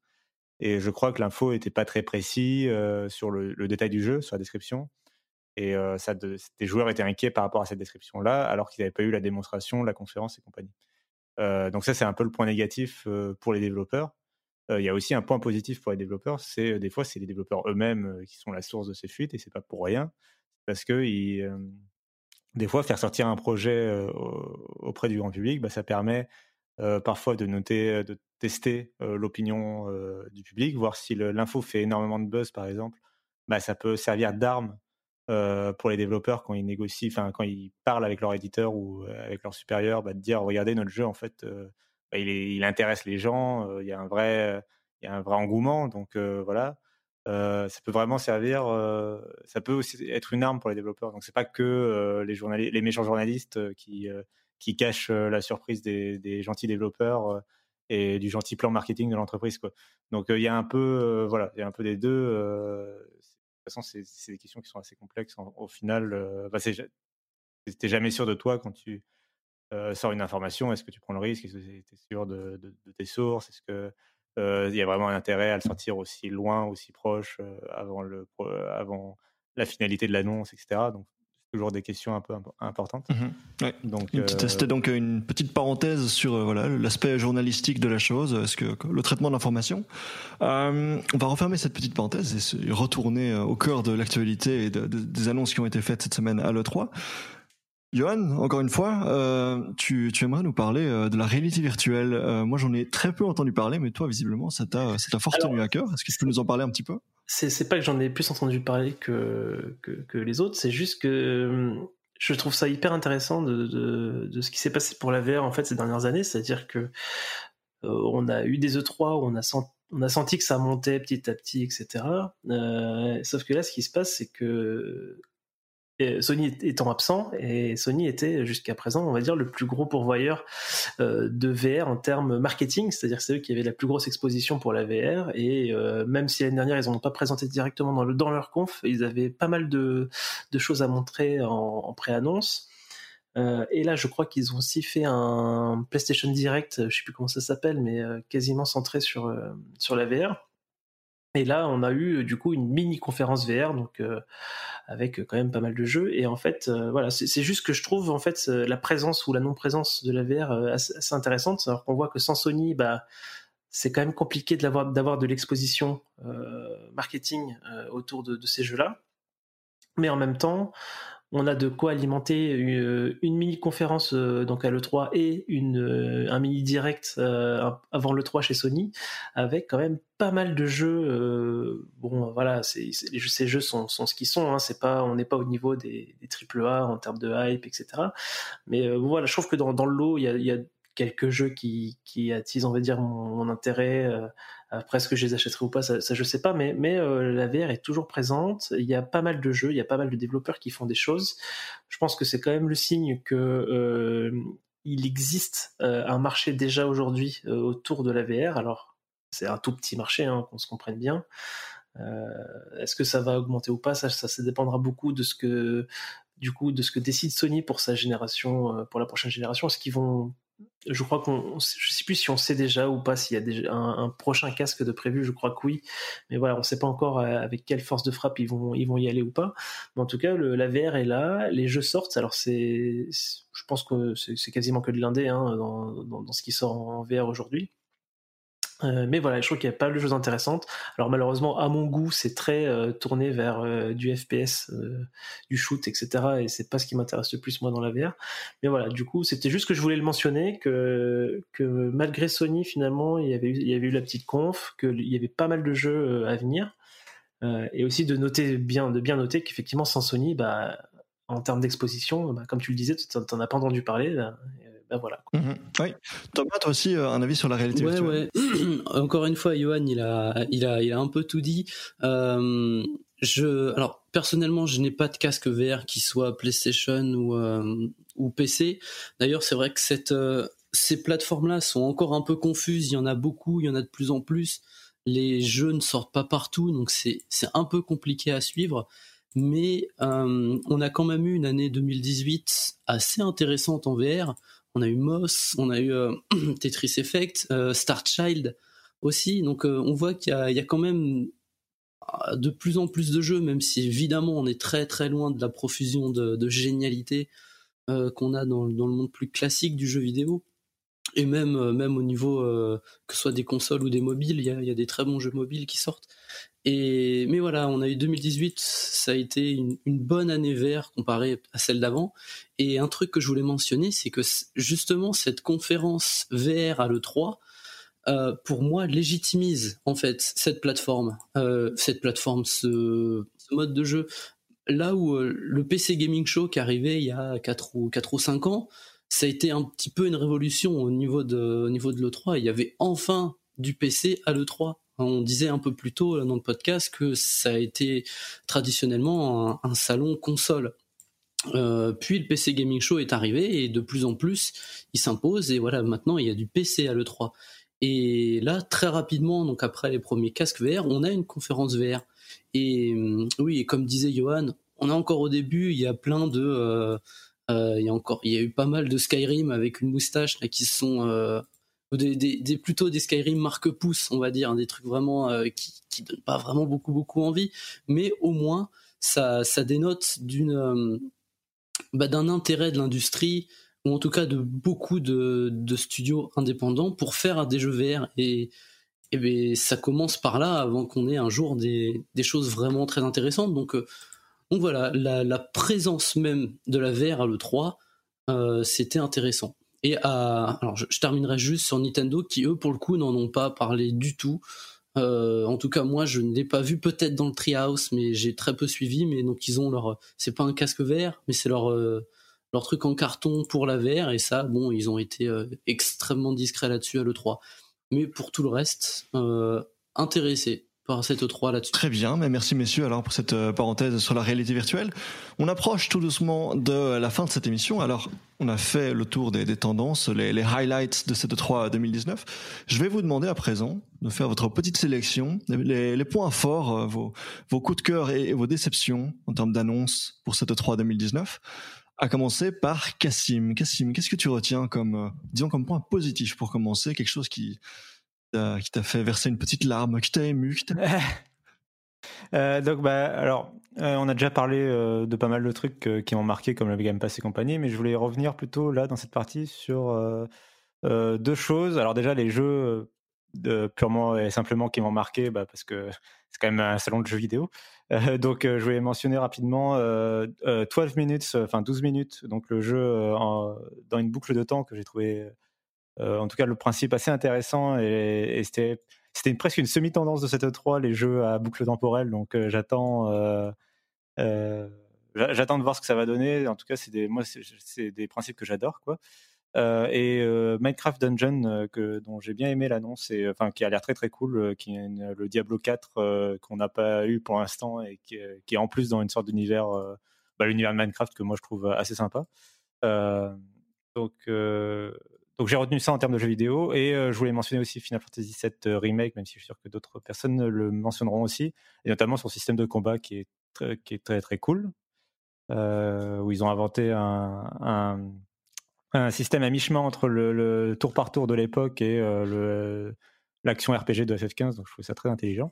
Et je crois que l'info n'était pas très précis sur le, détail du jeu, sur la description. Et de, des joueurs étaient inquiets par rapport à cette description-là, alors qu'ils n'avaient pas eu la démonstration, la conférence et compagnie. donc ça, c'est un peu le point négatif pour les développeurs. Il y a aussi un point positif pour les développeurs, c'est des fois c'est les développeurs eux-mêmes qui sont la source de ces fuites et c'est pas pour rien, parce que des fois faire sortir un projet auprès du grand public, bah, ça permet parfois de noter, de tester l'opinion du public, voir si l'info fait énormément de buzz par exemple, bah, ça peut servir d'arme pour les développeurs quand ils négocient, quand ils parlent avec leur éditeur ou avec leur supérieur, bah, de dire regardez notre jeu en fait bah, il, intéresse les gens, il y a un vrai, engouement, donc voilà. ça peut vraiment servir, ça peut aussi être une arme pour les développeurs. Donc c'est pas que les, méchants journalistes qui, cachent la surprise des, gentils développeurs et du gentil plan marketing de l'entreprise. Donc il y a un peu, voilà, il y a un peu des deux. De toute façon, c'est des questions qui sont assez complexes. au final, bah, c'était jamais sûr de toi quand tu euh, sort une information, est-ce que tu prends le risque? Est-ce que tu es sûr de, tes sources? Est-ce que euh, il y a vraiment un intérêt à le sortir aussi loin, aussi proche, euh, avant, le, avant la finalité de l'annonce, etc. toujours des questions un peu importantes. Mmh donc, C'était donc une petite parenthèse sur voilà l'aspect journalistique de la chose, est-ce que le traitement de l'information. on va refermer cette petite parenthèse et retourner au cœur de l'actualité et des annonces qui ont été faites cette semaine à l'E3. Johan, encore une fois, euh, tu, aimerais nous parler euh, de la réalité virtuelle. Euh, moi, j'en ai très peu entendu parler, mais toi, visiblement, ça t'a, fort tenu à cœur. Est-ce que tu peux nous en parler un petit peu? C'est, pas que j'en ai plus entendu parler que, que, les autres, c'est juste que je trouve ça hyper intéressant de, de, ce qui s'est passé pour la VR en fait ces dernières années. C'est-à-dire que on a eu des E3 où on a senti on a senti que ça montait petit à petit, etc. sauf que là, ce qui se passe, c'est que Sony étant absent, et Sony était jusqu'à présent, on va dire, le plus gros pourvoyeur euh, de VR en termes marketing, c'est-à-dire c'est eux qui avaient la plus grosse exposition pour la VR, et euh, même si l'année dernière ils n'ont pas présenté directement dans, le, dans leur conf, ils avaient pas mal de, choses à montrer en, en pré-annonce. Euh, et là, je crois qu'ils ont aussi fait un PlayStation Direct, je sais plus comment ça s'appelle, mais quasiment centré sur, sur la VR. Et là, on a eu du coup une mini conférence VR, donc euh, avec quand même pas mal de jeux. Et en fait, euh, voilà, c'est juste que je trouve en fait la présence ou la non présence de la VR euh, assez, intéressante. Alors qu'on voit que sans Sony, bah c'est quand même compliqué d'avoir de l'exposition marketing autour de ces jeux-là. Mais en même temps, on a de quoi alimenter une, mini conférence euh, donc à l'E3 et une, euh, un mini direct euh, avant l'E3 chez Sony avec quand même pas mal de jeux. bon, voilà, ces jeux sont, ce qu'ils sont. Hein, c'est pas, on n'est pas au niveau des, des AAA en termes de hype, etc. Mais voilà, je trouve que dans, le lot, il y a, quelques jeux qui, qui attisent, on va dire, mon, intérêt. Après, est-ce que je les achèterai ou pas, ça, ça je sais pas, mais, euh, la VR est toujours présente. Il y a pas mal de jeux, il y a pas mal de développeurs qui font des choses. Je pense que c'est quand même le signe que euh, existe euh, un marché déjà aujourd'hui autour de la VR. Alors, c'est un tout petit marché, hein, qu'on se comprenne bien. est-ce que ça va augmenter ou pas ça, ça, dépendra beaucoup de ce que de ce que décide Sony pour sa génération, pour la prochaine génération. Est-ce qu'ils vont je crois qu'on, je sais plus si on sait déjà ou pas s'il y a déjà un, prochain casque de prévu. Je crois que oui, mais voilà, on sait pas encore euh, avec quelle force de frappe ils vont, ils vont y aller ou pas. Mais en tout cas, le, la VR est là, les jeux sortent. Alors c'est, je pense que c'est quasiment que de l'indé hein, dans, dans, dans, ce qui sort en VR aujourd'hui. Euh, mais voilà, je trouve qu'il y a pas mal de choses intéressantes. Alors malheureusement, à mon goût, c'est très euh, tourné vers euh, du FPS, du shoot, etc. Et c'est pas ce qui m'intéresse le plus moi dans la VR. Mais voilà, du coup, c'était juste que je voulais le mentionner que malgré Sony, finalement, il y avait eu, il y avait eu la petite conf, qu'il y avait pas mal de jeux à venir, et aussi de noter bien, de bien noter qu'effectivement sans Sony, bah en termes d'exposition, bah, comme tu le disais, tu n'en as pas entendu parler. Bah, ben voilà. Mhm. Oui. Thomas, toi aussi, euh, un avis sur la réalité virtuelle ouais. (clears throat) Encore une fois, Johan, il a, il a, il a un peu tout dit. Euh, je, alors personnellement, je n'ai pas de casque VR qui soit PlayStation ou euh, ou PC. D'ailleurs, c'est vrai que cette, ces plateformes-là sont encore un peu confuses. Il y en a beaucoup, il y en a de plus en plus. Les jeux ne sortent pas partout, donc c'est c'est un peu compliqué à suivre mais on a quand même eu une année 2018 assez intéressante en VR on a eu Moss, on a eu euh, (clears throat) Tetris Effect, euh, Star Child. aussi. Donc on voit qu'il y, a, quand même de plus en plus de jeux, même si évidemment on est très très loin de la profusion de, génialité qu'on a dans, le monde plus classique du jeu vidéo et même euh, au niveau euh, que ce soit des consoles ou des mobiles, il y a, des très bons jeux mobiles qui sortent. Et mais voilà, on a eu 2018, ça a été une, une bonne année VR comparée à celle d'avant. Et un truc que je voulais mentionner, c'est que justement cette conférence VR à le 3 euh, pour moi légitimise en fait cette plateforme, euh, cette plateforme, ce, ce, mode de jeu. Là où euh, le PC Gaming Show qui arrivait il y a 4 ou 4 ou 5 ans, ça a été un petit peu une révolution au niveau de, au niveau de l'E3. Il y avait enfin du PC à l'E3. On disait un peu plus tôt dans le podcast que ça a été traditionnellement un, salon console. Euh, puis le PC Gaming Show est arrivé et de plus en plus il s'impose et voilà maintenant il y a du PC à l'E3. Et là très rapidement donc après les premiers casques VR on a une conférence VR. Et oui et comme disait Johan on est encore au début il y a plein de euh, euh, il y a encore, il y a eu pas mal de Skyrim avec une moustache là qui sont euh, des, plutôt des Skyrim marque pouce, on va dire, des trucs vraiment euh, qui, qui donnent pas vraiment beaucoup beaucoup envie, mais au moins ça, ça dénote d'une bah, d'un intérêt de l'industrie ou en tout cas de beaucoup de, de, studios indépendants pour faire des jeux VR et, et ben, ça commence par là avant qu'on ait un jour des, des choses vraiment très intéressantes. Donc donc voilà, la, présence même de la VR à l'E3, euh, c'était intéressant. Et alors je, terminerai juste sur Nintendo qui eux pour le coup n'en ont pas parlé du tout. Euh, en tout cas moi je ne l'ai pas vu peut-être dans le Treehouse mais j'ai très peu suivi. Mais donc ils ont leur c'est pas un casque VR mais c'est leur euh, leur truc en carton pour la VR et ça bon ils ont été extrêmement discrets là-dessus à l'E3 mais pour tout le reste intéressé par cette 3 là-dessus. Très bien, mais merci messieurs alors pour cette euh, parenthèse sur la réalité virtuelle. On approche tout doucement de la fin de cette émission. Alors, on a fait le tour des, tendances, les, highlights de cette 3 2019. Je vais vous demander à présent de faire votre petite sélection, les, points forts, euh, vos, vos, coups de cœur et, et, vos déceptions en termes d'annonces pour cette 3 2019. À commencer par Cassim. Cassim, qu'est-ce que tu retiens comme, euh, disons, comme point positif pour commencer, quelque chose qui qui t'a fait verser une petite larme, qui t'a ému, (laughs) euh, donc bah alors euh, on a déjà parlé euh, de pas mal de trucs qui m'ont marqué comme le Game Pass et compagnie, mais je voulais revenir plutôt là dans cette partie sur deux choses. Alors déjà les jeux purement et simplement qui m'ont marqué, bah, parce que (laughs) c'est quand même un salon de jeux vidéo. donc je voulais mentionner rapidement 12 minutes, enfin 12 minutes, donc le jeu dans une boucle de temps que j'ai trouvé en tout cas, le principe assez intéressant et, c'était presque une semi-tendance de cette E3, les jeux à boucle temporelle. Donc euh, j'attends euh, euh, j'attends de voir ce que ça va donner. En tout cas, c'est des principes que j'adore quoi. Euh, et euh, Minecraft Dungeon dont j'ai bien aimé l'annonce et enfin qui a l'air très très cool, qui est le Diablo 4 qu'on n'a pas eu pour l'instant et qui, qui, est en plus dans une sorte d'univers, bah, l'univers de Minecraft que moi je trouve assez sympa. donc donc j'ai retenu ça en termes de jeux vidéo et euh, je voulais mentionner aussi Final Fantasy VII euh, Remake, même si je suis sûr que d'autres personnes le mentionneront aussi, et notamment son système de combat qui est très, très cool, euh, où ils ont inventé un, un, système à mi-chemin entre le, tour par tour de l'époque et l'action RPG de FF15, donc je trouvais ça très intelligent.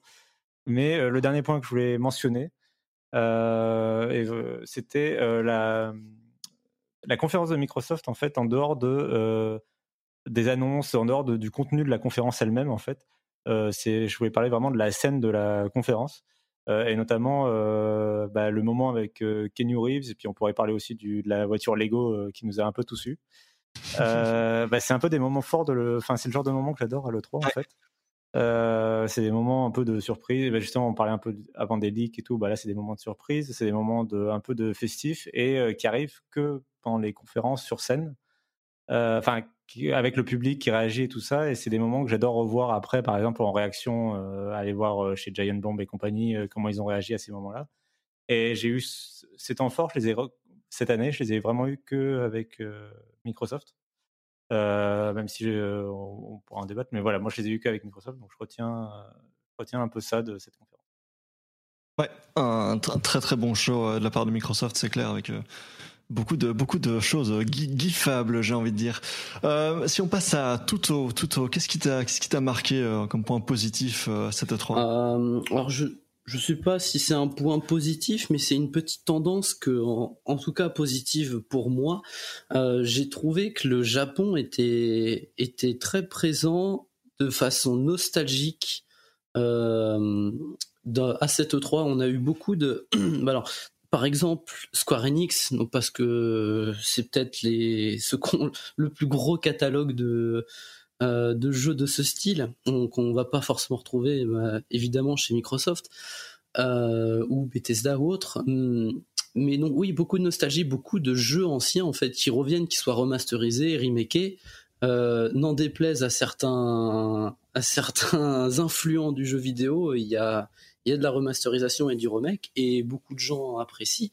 Mais le dernier point que je voulais mentionner, c'était la la conférence de Microsoft, en fait, en dehors de des annonces, en dehors de, du contenu de la conférence elle-même, en fait, euh, c'est, je voulais parler vraiment de la scène de la conférence. Euh, et notamment euh, bah, le moment avec euh, Kenny Reeves, et puis on pourrait parler aussi du, de la voiture Lego qui nous a un peu tous eu. bah, c'est un peu des moments forts de le, enfin c'est le genre de moment que j'adore à l'E3 en fait. C'est des moments un peu de surprise. Bah, justement, on parlait un peu avant des leaks et tout. Bah là, c'est des moments de surprise. C'est des moments de un peu de festif et qui arrivent que pendant les conférences sur scène. Enfin, euh, avec le public qui réagit et tout ça. Et c'est des moments que j'adore revoir après, par exemple en réaction, euh, aller voir chez Giant Bomb et compagnie comment ils ont réagi à ces moments-là. Et j'ai eu ces temps forts. Cette année, je les ai vraiment eu que avec Microsoft. Euh, même si euh, on, pourra en débattre. Mais voilà, moi je les ai eu qu'avec Microsoft, donc je retiens, euh, un peu ça de cette conférence. Ouais, un, très très bon show de la part de Microsoft, c'est clair, avec Beaucoup de, beaucoup de choses giffables, j'ai envie de dire. Euh, si on passe à tout au, qu'est-ce qui t'a, qu'est-ce qui t'a marqué euh, comme point positif euh, cette 3 euh, Alors je, je sais pas si c'est un point positif, mais c'est une petite tendance que, en, tout cas positive pour moi, j'ai trouvé que le Japon était était très présent de façon nostalgique. À cette 3 on a eu beaucoup de. (clears throat) alors, par exemple, Square Enix, parce que c'est peut-être le plus gros catalogue de euh, jeux de ce style qu'on va pas forcément retrouver bah, évidemment chez Microsoft euh, ou Bethesda ou autre. Hum, mais non, oui, beaucoup de nostalgie, beaucoup de jeux anciens en fait qui reviennent, qui soient remasterisés, remakés. Euh, n'en déplaise à certains à certains (laughs) influents du jeu vidéo, il y a il y a de la remasterisation et du remake et beaucoup de gens apprécient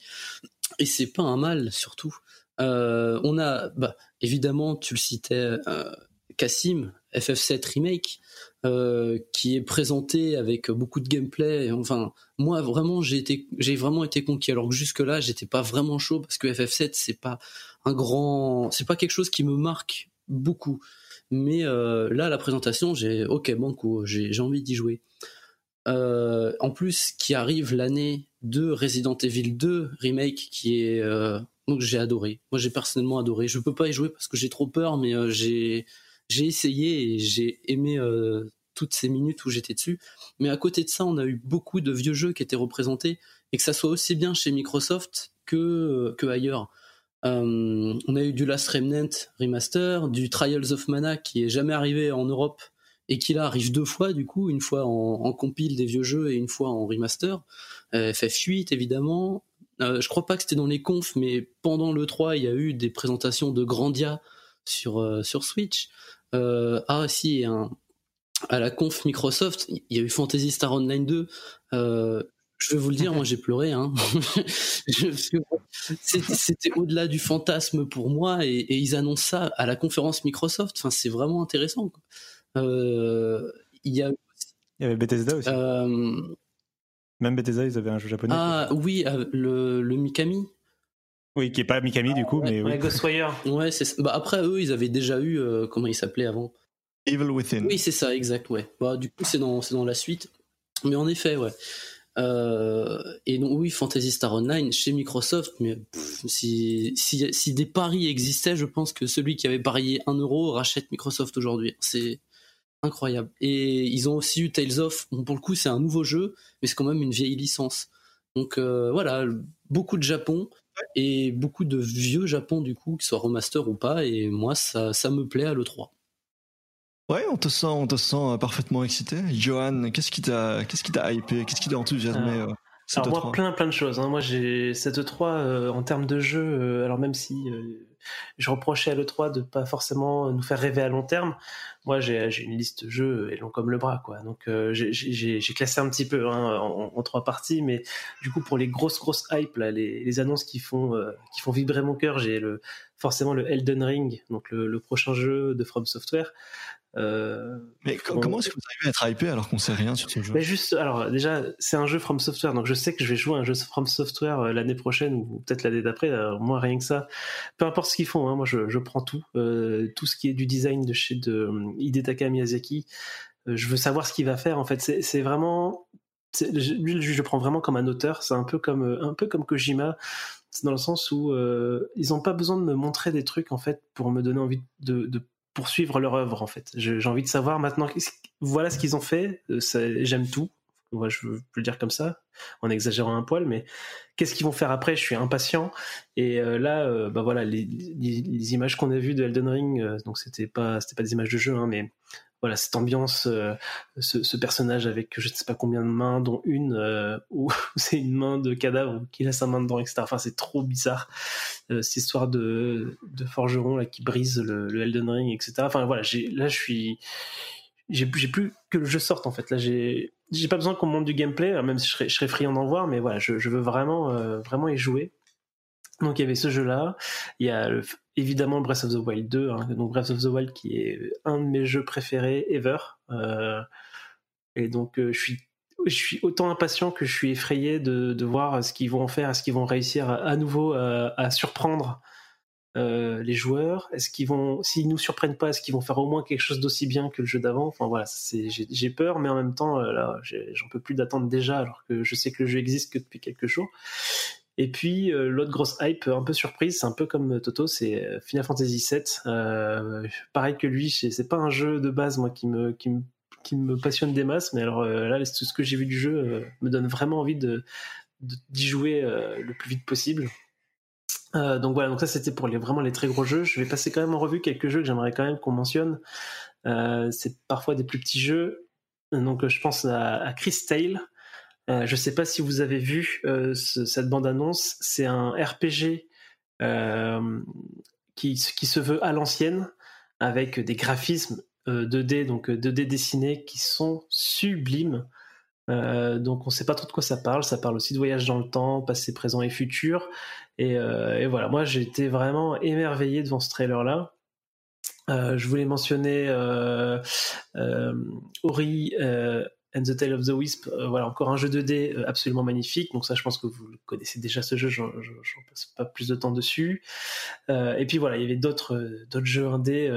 et c'est pas un mal surtout. Euh, on a bah, évidemment tu le citais euh, Cassim FF7 remake euh, qui est présenté avec beaucoup de gameplay enfin moi vraiment j'ai été vraiment été conquis alors que jusque là j'étais pas vraiment chaud parce que FF7 c'est pas un grand c'est pas quelque chose qui me marque beaucoup. Mais euh, là la présentation j'ai ok banco j'ai envie d'y jouer euh, en plus, qui arrive l'année de Resident Evil 2 remake, qui est euh, donc j'ai adoré. Moi, j'ai personnellement adoré. Je peux pas y jouer parce que j'ai trop peur, mais euh, j'ai essayé et j'ai aimé toutes ces minutes où j'étais dessus. Mais à côté de ça, on a eu beaucoup de vieux jeux qui étaient représentés et que ça soit aussi bien chez Microsoft que ailleurs. On a eu du Last Remnant remaster, du Trials of Mana qui est jamais arrivé en Europe et qui là arrive deux fois du coup, une fois en, en compile des vieux jeux et une fois en remaster. Euh, FF8 évidemment. Euh, je crois pas que c'était dans les confs, mais pendant le 3, il y a eu des présentations de Grandia sur euh, sur Switch. Euh, ah si, à la conf Microsoft, il y a eu Fantasy Star Online 2. Euh, je vais vous le dire, moi j'ai pleuré. Hein. (laughs) C'était au-delà du fantasme pour moi et, ils annoncent ça à la conférence Microsoft. Enfin, c'est vraiment intéressant. Euh, il y a il y avait Bethesda aussi. Euh... Même Bethesda, ils avaient un jeu japonais. Ah oui, euh, le, le Mikami. Oui, qui est pas Mikami du coup, ouais, mais ouais, oui. Ghostwire. (laughs) Ouais, c'est bah, après eux, ils avaient déjà eu euh, comment il s'appelait avant? Evil Within. Oui, c'est ça, exact, ouais. Bah, du coup, c'est dans c'est dans la suite. Mais en effet, ouais. Euh, et donc oui, Fantasy Star Online chez Microsoft, mais pff, si, si, si des paris existaient, je pense que celui qui avait parié 1 euro rachète Microsoft aujourd'hui. C'est incroyable. Et ils ont aussi eu Tales of. Bon, pour le coup, c'est un nouveau jeu, mais c'est quand même une vieille licence. Donc euh, voilà, beaucoup de Japon et beaucoup de vieux Japon du coup, qu'ils soient remaster ou pas. Et moi, ça, ça me plaît à l'E3. Ouais, on te sent, on te sent parfaitement excité. Johan, qu'est-ce qui t'a, qu'est-ce qui t'a hypé, qu'est-ce qui t'a enthousiasmé euh, Alors moi, plein, plein de choses. Hein. Moi, j'ai cette 3 euh, en termes de jeu. Euh, alors même si je reprochais à l'E3 de pas forcément nous faire rêver à long terme. Moi, j'ai une liste de jeux et long comme le bras, quoi. Donc, euh, j'ai classé un petit peu hein, en, trois parties, mais du coup, pour les grosses grosses hype, là, les, les annonces qui font euh, qui font vibrer mon cœur, j'ai le forcément le Elden Ring, donc le, le prochain jeu de From Software. Euh, mais comment est-ce que vous arrivez à être hypé alors qu'on sait rien sur ce jeu mais juste, alors déjà, c'est un jeu From Software, donc je sais que je vais jouer un jeu From Software euh, l'année prochaine ou peut-être l'année d'après. Moi, rien que ça, peu importe ce qu'ils font, hein, moi je, je, prends tout, euh, tout ce qui est du design de chez de euh, Hidetaka Miyazaki. Euh, je veux savoir ce qu'il va faire. En fait, c'est vraiment, lui, je le prends vraiment comme un auteur. C'est un peu comme un peu comme Kojima. Dans le sens où euh, ils n'ont pas besoin de me montrer des trucs en fait pour me donner envie de, de poursuivre leur œuvre en fait. J'ai envie de savoir maintenant, voilà ce qu'ils ont fait, j'aime tout, je peux le dire comme ça, en exagérant un poil, mais qu'est-ce qu'ils vont faire après? Je suis impatient. Et euh, là, euh, bah voilà, les, images qu'on a vues de Elden Ring, euh, donc c'était pas pas des images de jeu, hein, mais voilà cette ambiance, euh, ce, personnage avec je ne sais pas combien de mains, dont une euh, où (laughs) c'est une main de cadavre qui a sa main dedans, etc. Enfin, c'est trop bizarre euh, cette histoire de, forgeron là qui brise le, Elden Ring, etc. Enfin voilà, là je suis j'ai plus que le jeu sorte en fait. Là, j'ai pas besoin qu'on monte du gameplay, même si je serais, je serais friand d'en voir, mais voilà, je, je veux vraiment euh, vraiment y jouer. Donc il y avait ce jeu-là. Il y a évidemment Breath of the Wild 2, hein, donc Breath of the Wild qui est un de mes jeux préférés ever. Euh, et donc euh, je suis je suis autant impatient que je suis effrayé de, de voir ce qu'ils vont faire, est-ce qu'ils vont réussir à, nouveau à, surprendre euh, les joueurs Est-ce qu'ils vont, s'ils nous surprennent pas, est-ce qu'ils vont faire au moins quelque chose d'aussi bien que le jeu d'avant? Enfin voilà, j'ai peur, mais en même temps, euh, j'en peux plus d'attendre déjà, alors que je sais que le jeu existe que depuis quelques jours. Et puis euh, l'autre grosse hype, un peu surprise, c'est un peu comme Toto, c'est Final Fantasy VII. pareil que lui, c'est pas un jeu de base moi qui me passionne des masses, mais alors là, tout ce que j'ai vu du jeu me donne vraiment envie d'y jouer le plus vite possible. Euh, donc voilà, donc ça c'était pour les, vraiment les très gros jeux. Je vais passer quand même en revue quelques jeux que j'aimerais quand même qu'on mentionne. Euh, c'est parfois des plus petits jeux. Donc je pense à, à Chris Tale. Euh, je sais pas si vous avez vu euh, ce, cette bande-annonce. C'est un RPG euh, qui, se veut à l'ancienne avec des graphismes 2D, donc 2D dessinés qui sont sublimes. Donc on sait pas trop de quoi ça parle. Ça parle aussi de voyage dans le temps, passé, présent et futur. Et, voilà, moi j'ai été vraiment émerveillé devant ce trailer-là. Je voulais mentionner Ori and the Tale of the Wisp. voilà, encore un jeu 2D absolument magnifique. Donc ça, je pense que vous connaissez déjà ce jeu. J'en passe pas plus de temps dessus. et puis voilà, il y avait d'autres d'autres jeux 1D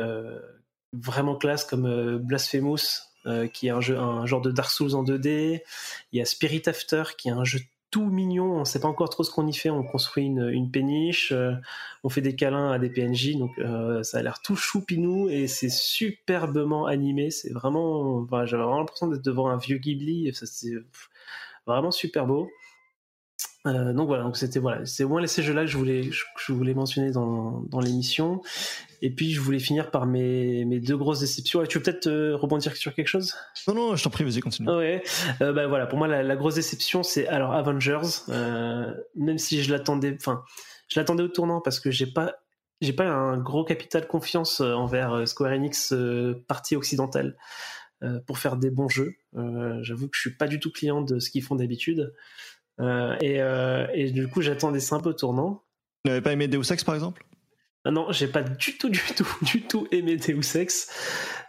vraiment classe comme Blasphemous euh, qui est un jeu, un genre de Dark Souls en 2D. Il y a Spirit After, qui est un jeu tout mignon. On sait pas encore trop ce qu'on y fait. On construit une, une péniche, euh, on fait des câlins à des PNJ, donc euh, ça a l'air tout choupinou et c'est superbement animé. C'est vraiment, j'avais vraiment l'impression d'être devant un vieux Ghibli. c'est vraiment super beau. Donc voilà, donc c'était voilà, c'est au moins ces jeux-là que je voulais, je voulais mentionner dans, dans l'émission. Et puis, je voulais finir par mes, mes deux grosses déceptions. tu veux peut-être euh, rebondir sur quelque chose? Non, non, je t'en prie, vas-y, continue. Ouais. Euh, bah, voilà, pour moi, la, grosse déception, c'est alors Avengers. Euh, même si je l'attendais, enfin, je l'attendais au tournant parce que j'ai pas, j'ai pas un gros capital confiance envers Square Enix partie occidentale pour faire des bons jeux. J'avoue que je suis pas du tout client de ce qu'ils font d'habitude. Et, et du coup, j'attendais ça un peu au tournant. Tu n'avais pas aimé Deus Ex, par exemple? Ah non, j'ai pas du tout, du tout, (laughs) du tout aimé Deus Ex.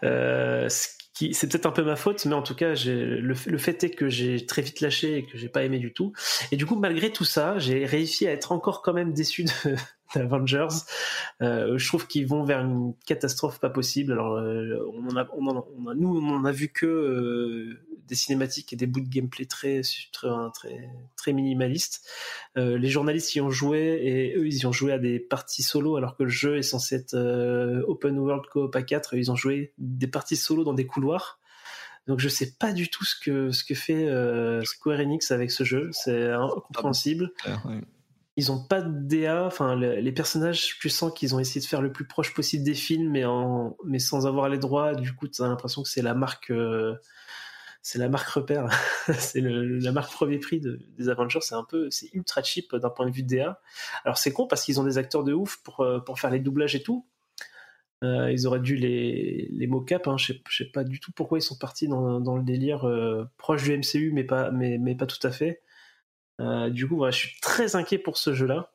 Euh, c'est peut-être un peu ma faute, mais en tout cas, le, le fait est que j'ai très vite lâché et que j'ai pas aimé du tout. Et du coup, malgré tout ça, j'ai réussi à être encore quand même déçu de, (laughs) Avengers. Euh, je trouve qu'ils vont vers une catastrophe pas possible. Alors, euh, on, en a, on, en a, nous, on en a vu que euh, des cinématiques et des bouts de gameplay très, très, très, très minimalistes. Les journalistes y ont joué et eux, ils y ont joué à des parties solo, alors que le jeu est censé être open world co-op à 4. Ils ont joué des parties solo dans des couloirs. Donc je sais pas du tout ce que ce que fait Square Enix avec ce jeu, c'est incompréhensible ils ont pas de DA. Enfin, les, personnages, tu sens qu'ils ont essayé de faire le plus proche possible des films, mais en, mais sans avoir les droits. Du coup, tu as l'impression que c'est la marque, euh, c'est la marque repère. (laughs) c'est la marque premier prix des Avengers. C'est un peu, c'est ultra cheap d'un point de vue DA. Alors c'est con parce qu'ils ont des acteurs de ouf pour euh, pour faire les doublages et tout. Euh, ils auraient dû les, les mocap. Hein. Je, sais, sais pas du tout pourquoi ils sont partis dans, dans le délire proche du MCU, mais pas, mais, mais pas tout à fait. Euh, du coup, je suis très inquiet pour ce jeu-là.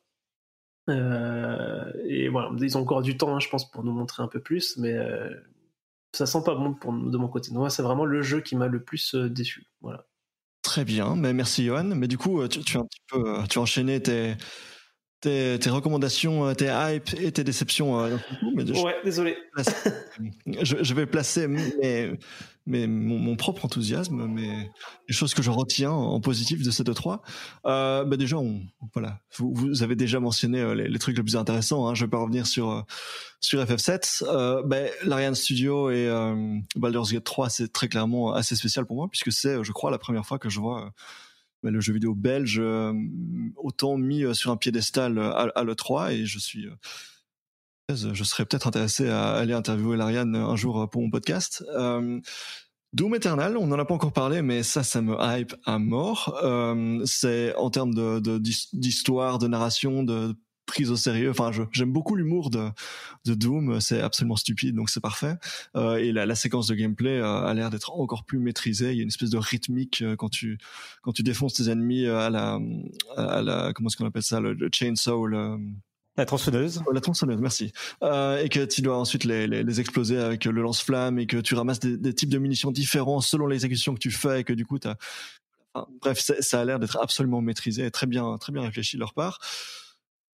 Euh, et voilà, ils ont encore du temps, hein, je pense, pour nous montrer un peu plus, mais euh, ça sent pas bon de mon côté. Donc, c'est vraiment le jeu qui m'a le plus déçu. Voilà. Très bien, merci Johan. Mais du coup, tu, tu, un peu, tu as enchaîné tes, tes, tes, recommandations, tes hype et tes déceptions. mais ouais, désolé. Je, je, vais placer mes, mais mon, mon, propre enthousiasme, mais les choses que je retiens en positif de cette 3 euh, bah déjà, on, voilà, vous, vous, avez déjà mentionné euh, les, les, trucs les plus intéressants. Hein, je vais pas revenir sur euh, sur FF7. Euh, bah, L'Ariane Studio et euh, Baldur's Gate 3, c'est très clairement assez spécial pour moi puisque c'est, je crois, la première fois que je vois le jeu vidéo belge autant mis sur un piédestal à, à l'E3 et je suis je serais peut-être intéressé à aller interviewer Lariane un jour pour mon podcast. Euh, Doom Eternal, on n'en a pas encore parlé, mais ça, ça me hype à mort. Euh, c'est en termes de, d'histoire, de, narration, de prise au sérieux. Enfin, j'aime beaucoup l'humour de, de Doom. C'est absolument stupide, donc c'est parfait. Euh, et la, la, séquence de gameplay euh, a l'air d'être encore plus maîtrisée. Il y a une espèce de rythmique euh, quand tu quand tu défonces tes ennemis à la à la comment est-ce qu'on appelle ça le, le chainsaw. Le, la tronçonneuse. la tronçonneuse, merci. Euh, et que tu dois ensuite les, les, les, exploser avec le lance-flamme et que tu ramasses des, des, types de munitions différents selon l'exécution que tu fais et que du coup, as bref, ça a l'air d'être absolument maîtrisé et très bien, très bien réfléchi de leur part.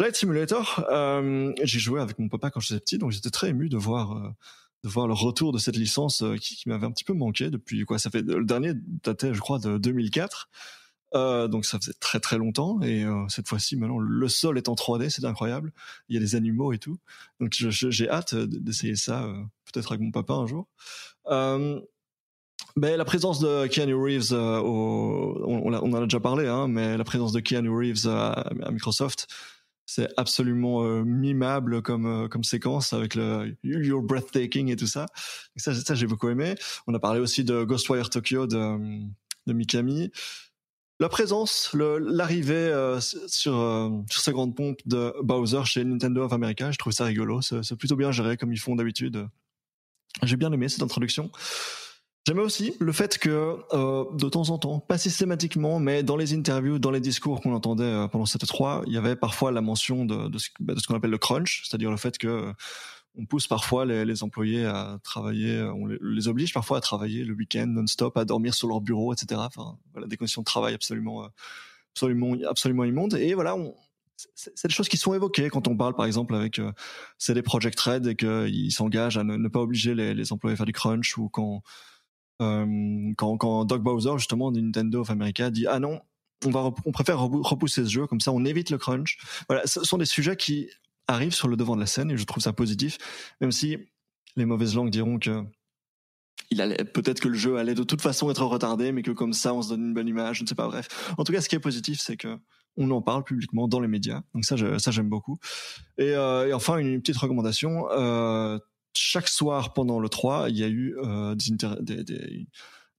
Flight Simulator, euh, j'ai joué avec mon papa quand j'étais petit, donc j'étais très ému de voir euh, de voir le retour de cette licence euh, qui, m'avait un petit peu manqué depuis quoi. Ça fait le dernier datait, je crois, de 2004. Euh, donc ça faisait très très longtemps et cette fois-ci maintenant le sol est en 3D, c'est incroyable. Il y a des animaux et tout. Donc j'ai hâte d'essayer ça peut-être avec mon papa un jour. Ben, la présence de Keanu Reeves, on, en a déjà parlé, hein, mais la présence de Keanu Reeves à Microsoft, c'est absolument euh, mimable comme euh, comme séquence avec le You're breathtaking et tout ça. Ça, j'ai beaucoup aimé. On a parlé aussi de Ghostwire Tokyo de, de Mikami. La présence, l'arrivée euh, sur sur sa grande pompe de Bowser chez Nintendo of America, je trouve ça rigolo. C'est plutôt bien géré comme ils font d'habitude. J'ai bien aimé cette introduction. J'aimais aussi le fait que euh, de temps en temps, pas systématiquement, mais dans les interviews, dans les discours qu'on entendait euh, pendant cette 3, il y avait parfois la mention de, de ce, bah, de ce qu'on appelle le crunch, c'est-à-dire le fait que euh, on pousse parfois les, employés à travailler, on les, oblige parfois à travailler le week-end non-stop, à dormir sur leur bureau, etc. Enfin, voilà, des conditions de travail absolument, absolument, absolument immondes. Et voilà, on, c'est des choses qui sont évoquées quand on parle par exemple avec euh, CD Project Red et qu'ils s'engagent à ne, pas obliger les, les, employés à faire du crunch ou quand euh, quand, quand Doug Bowser justement de Nintendo of America dit ah non on va on préfère repousser ce jeu comme ça on évite le crunch. Voilà ce sont des sujets qui arrivent sur le devant de la scène et je trouve ça positif même si les mauvaises langues diront que il allait peut-être que le jeu allait de toute façon être retardé mais que comme ça on se donne une bonne image je ne sais pas bref. En tout cas ce qui est positif c'est que on en parle publiquement dans les médias. Donc ça ça j'aime beaucoup. Et, euh, enfin une petite recommandation euh, chaque soir pendant le 3, il y a eu euh,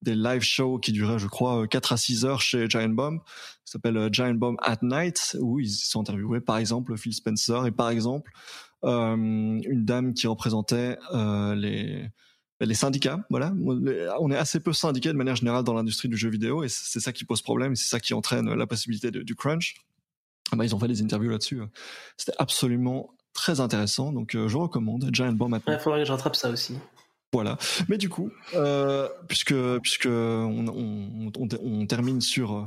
des, live shows qui duraient, je crois, 4 à 6 heures chez Giant Bomb. Ça s'appelle euh, Giant Bomb at Night, où ils sont interviewés, par exemple, Phil Spencer et par exemple, euh, une dame qui représentait euh, les syndicats, voilà. On est assez peu syndiqués de manière générale dans l'industrie du jeu vidéo et c'est ça qui pose problème c'est ça qui entraîne la possibilité du crunch. Ah bah, ils ont fait des interviews là-dessus. C'était absolument très intéressant. Donc, euh, je recommande Giant Bomb maintenant. Il faudrait que je rattrape ça aussi. Voilà. Mais du coup, euh, puisque puisque on, on, on, on, termine sur euh,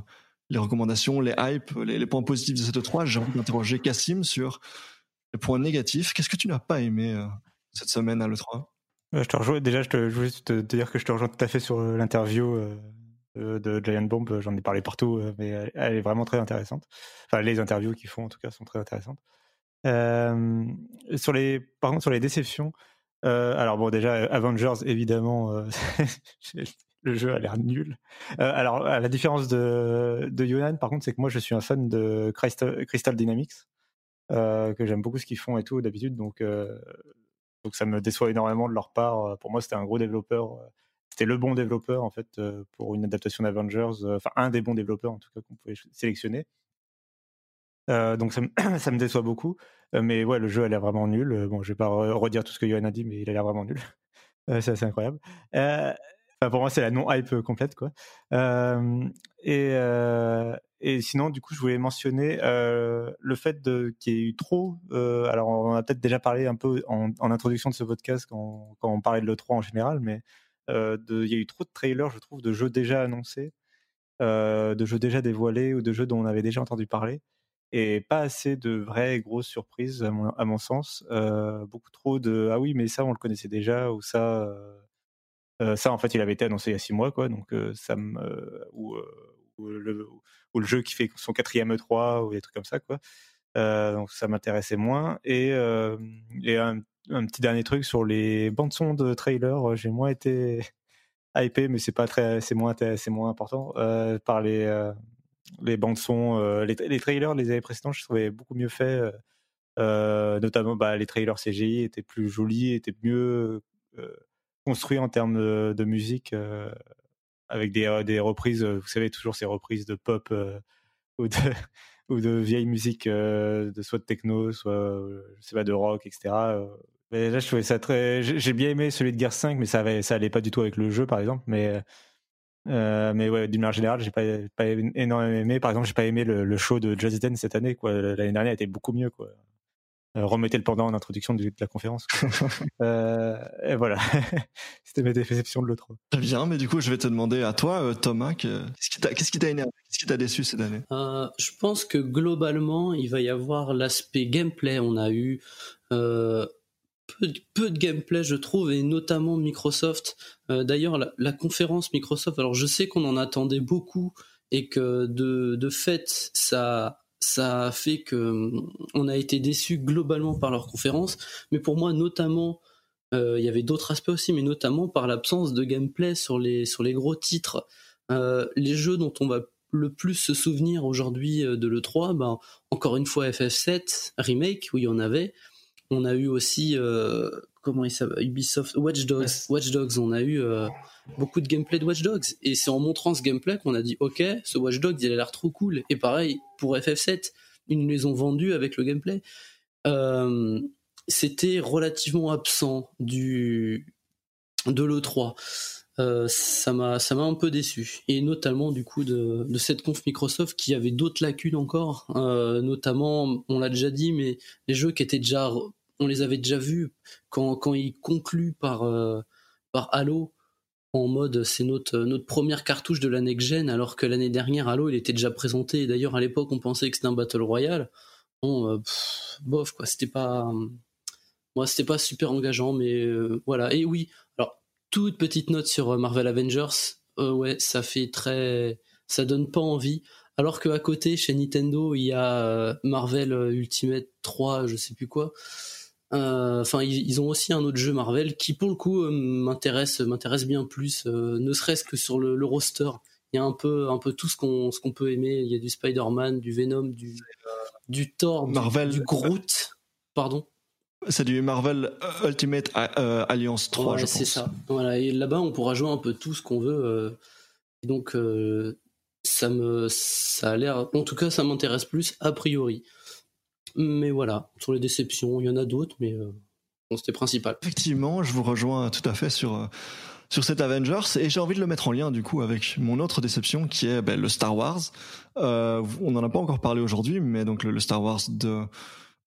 les recommandations, les hypes, les, les points positifs de cette 3, j'ai envie d'interroger Cassim sur les points négatifs. Qu'est-ce que tu n'as pas aimé euh, cette semaine à l'E3 Je te rejoins, déjà, je, te, je voulais te, dire que je te rejoins tout à fait sur l'interview de Giant Bomb. J'en ai parlé partout, mais elle, elle, est vraiment très intéressante. Enfin, les interviews qu'ils font, en tout cas, sont très intéressantes. Sur les, par contre, sur les déceptions, alors bon, déjà Avengers, évidemment, (laughs) le jeu a l'air nul. Alors, à la différence de, de Yonan, par contre, c'est que moi, je suis un fan de Crystal, Crystal Dynamics, que j'aime beaucoup ce qu'ils font et tout d'habitude, donc donc ça me déçoit énormément de leur part. Pour moi, c'était un gros développeur. C'était le bon développeur en fait pour une adaptation d'Avengers. Enfin, un des bons développeurs en tout cas qu'on pouvait sélectionner. Euh, donc (clears throat) ça me, déçoit beaucoup. Euh, mais ouais, le jeu a l'air vraiment nul. Euh, bon, je vais pas redire tout ce que Yoann a dit, mais il a l'air vraiment nul. (laughs) c'est assez incroyable. Enfin, pour moi, c'est la non-hype complète, quoi. et, et sinon, du coup, je voulais mentionner le fait qu'il y ait eu trop. alors, on a peut-être déjà parlé un peu en, en, introduction de ce podcast quand, quand on parlait de l'E3 en général, mais il y a eu trop de trailers, je trouve, de jeux déjà annoncés, de jeux déjà dévoilés ou de jeux dont on avait déjà entendu parler et pas assez de vraies grosses surprises à mon, sens. Beaucoup trop de ah oui mais ça on le connaissait déjà ou ça ça en fait il avait été annoncé il y a six mois quoi donc ça me ou, le, jeu qui fait son quatrième E3 ou des trucs comme ça quoi. donc ça m'intéressait moins et, et un, un, petit dernier truc sur les bandes son de trailer j'ai moins été (laughs) hypé mais c'est pas très c'est moins c'est moins important par les les bandes son, euh, les, trailers les années précédentes, je trouvais beaucoup mieux faits. Euh, euh, notamment, bah, les trailers CGI étaient plus jolis, étaient mieux construits en termes de, de musique, avec des, des, reprises. Vous savez toujours ces reprises de pop (laughs) ou de ou de vieille musique de soit de techno, soit je sais pas de rock, etc. Mais là, je trouvais ça très. J'ai bien aimé celui de Gear 5, mais ça, avait, ça allait pas du tout avec le jeu, par exemple. Mais euh, mais ouais, d'une manière générale, j'ai pas, pas énormément aimé. Par exemple, j'ai pas aimé le, le, show de Just Dance cette année. Quoi. L'année dernière était beaucoup mieux. Quoi. remettez le pendant en introduction de, la conférence. (laughs) et voilà, (laughs) c'était mes déceptions de l'E3. Très bien, mais du coup, je vais te demander à toi, Thomas, qu'est-ce qui t'a énervé? Qu'est-ce qui t'a déçu cette année? Je pense que globalement, il va y avoir l'aspect gameplay. On a eu peu, de gameplay, je trouve, et notamment Microsoft. Euh, d'ailleurs, la, conférence Microsoft, alors je sais qu'on en attendait beaucoup et que de, de fait, ça, ça a fait que on a été déçu globalement par leur conférence. Mais pour moi, notamment, euh, il y avait d'autres aspects aussi, mais notamment par l'absence de gameplay sur les, sur les gros titres. Euh, les jeux dont on va le plus se souvenir aujourd'hui de l'E3, ben, encore une fois FF7 Remake, où il y en avait. On a eu aussi euh, comment il s'appelle Ubisoft Watch Dogs. Watch Dogs, on a eu euh, beaucoup de gameplay de Watch Dogs et c'est en montrant ce gameplay qu'on a dit OK, ce Watch Dogs il a l'air trop cool. Et pareil pour FF7, ils nous les ont vendus avec le gameplay. Euh, c'était relativement absent du de l'E3. ça m'a ça m'a un peu déçu et notamment du coup de, de cette conf Microsoft qui avait d'autres lacunes encore notamment on l'a déjà dit mais les jeux qui étaient déjà on les avait déjà vus quand, quand il conclut par, euh, par Halo en mode c'est notre, notre première cartouche de la next-gen alors que l'année dernière Halo il était déjà présenté et d'ailleurs à l'époque on pensait que c'était un Battle Royale. Bon, euh, bof quoi, c'était pas. moi c'était pas super engageant mais euh, voilà. Et oui, alors toute petite note sur Marvel Avengers, ouais, ça fait très. ça donne pas envie. Alors qu'à côté, chez Nintendo, il y a Marvel Ultimate 3, je sais plus quoi. Euh, enfin, ils, ont aussi un autre jeu Marvel qui, pour le coup, euh, m'intéresse, m'intéresse bien plus, euh, ne serait-ce que sur le, roster. Il y a un peu, un peu tout ce qu'on, ce qu'on peut aimer. Il y a du Spider-Man, du Venom, du, du Thor, Marvel, du, Groot. Pardon? C'est du Marvel Ultimate Alliance 3, ouais, je pense. c'est ça. Voilà. Et là-bas, on pourra jouer un peu tout ce qu'on veut. Et donc, ça me, ça a l'air, en tout cas, ça m'intéresse plus a priori. Mais voilà, sur les déceptions, il y en a d'autres, mais euh, c'était principal. Effectivement, je vous rejoins tout à fait sur, euh, sur cet Avengers et j'ai envie de le mettre en lien du coup avec mon autre déception qui est ben, le Star Wars. Euh, on n'en a pas encore parlé aujourd'hui, mais donc le, Star Wars de...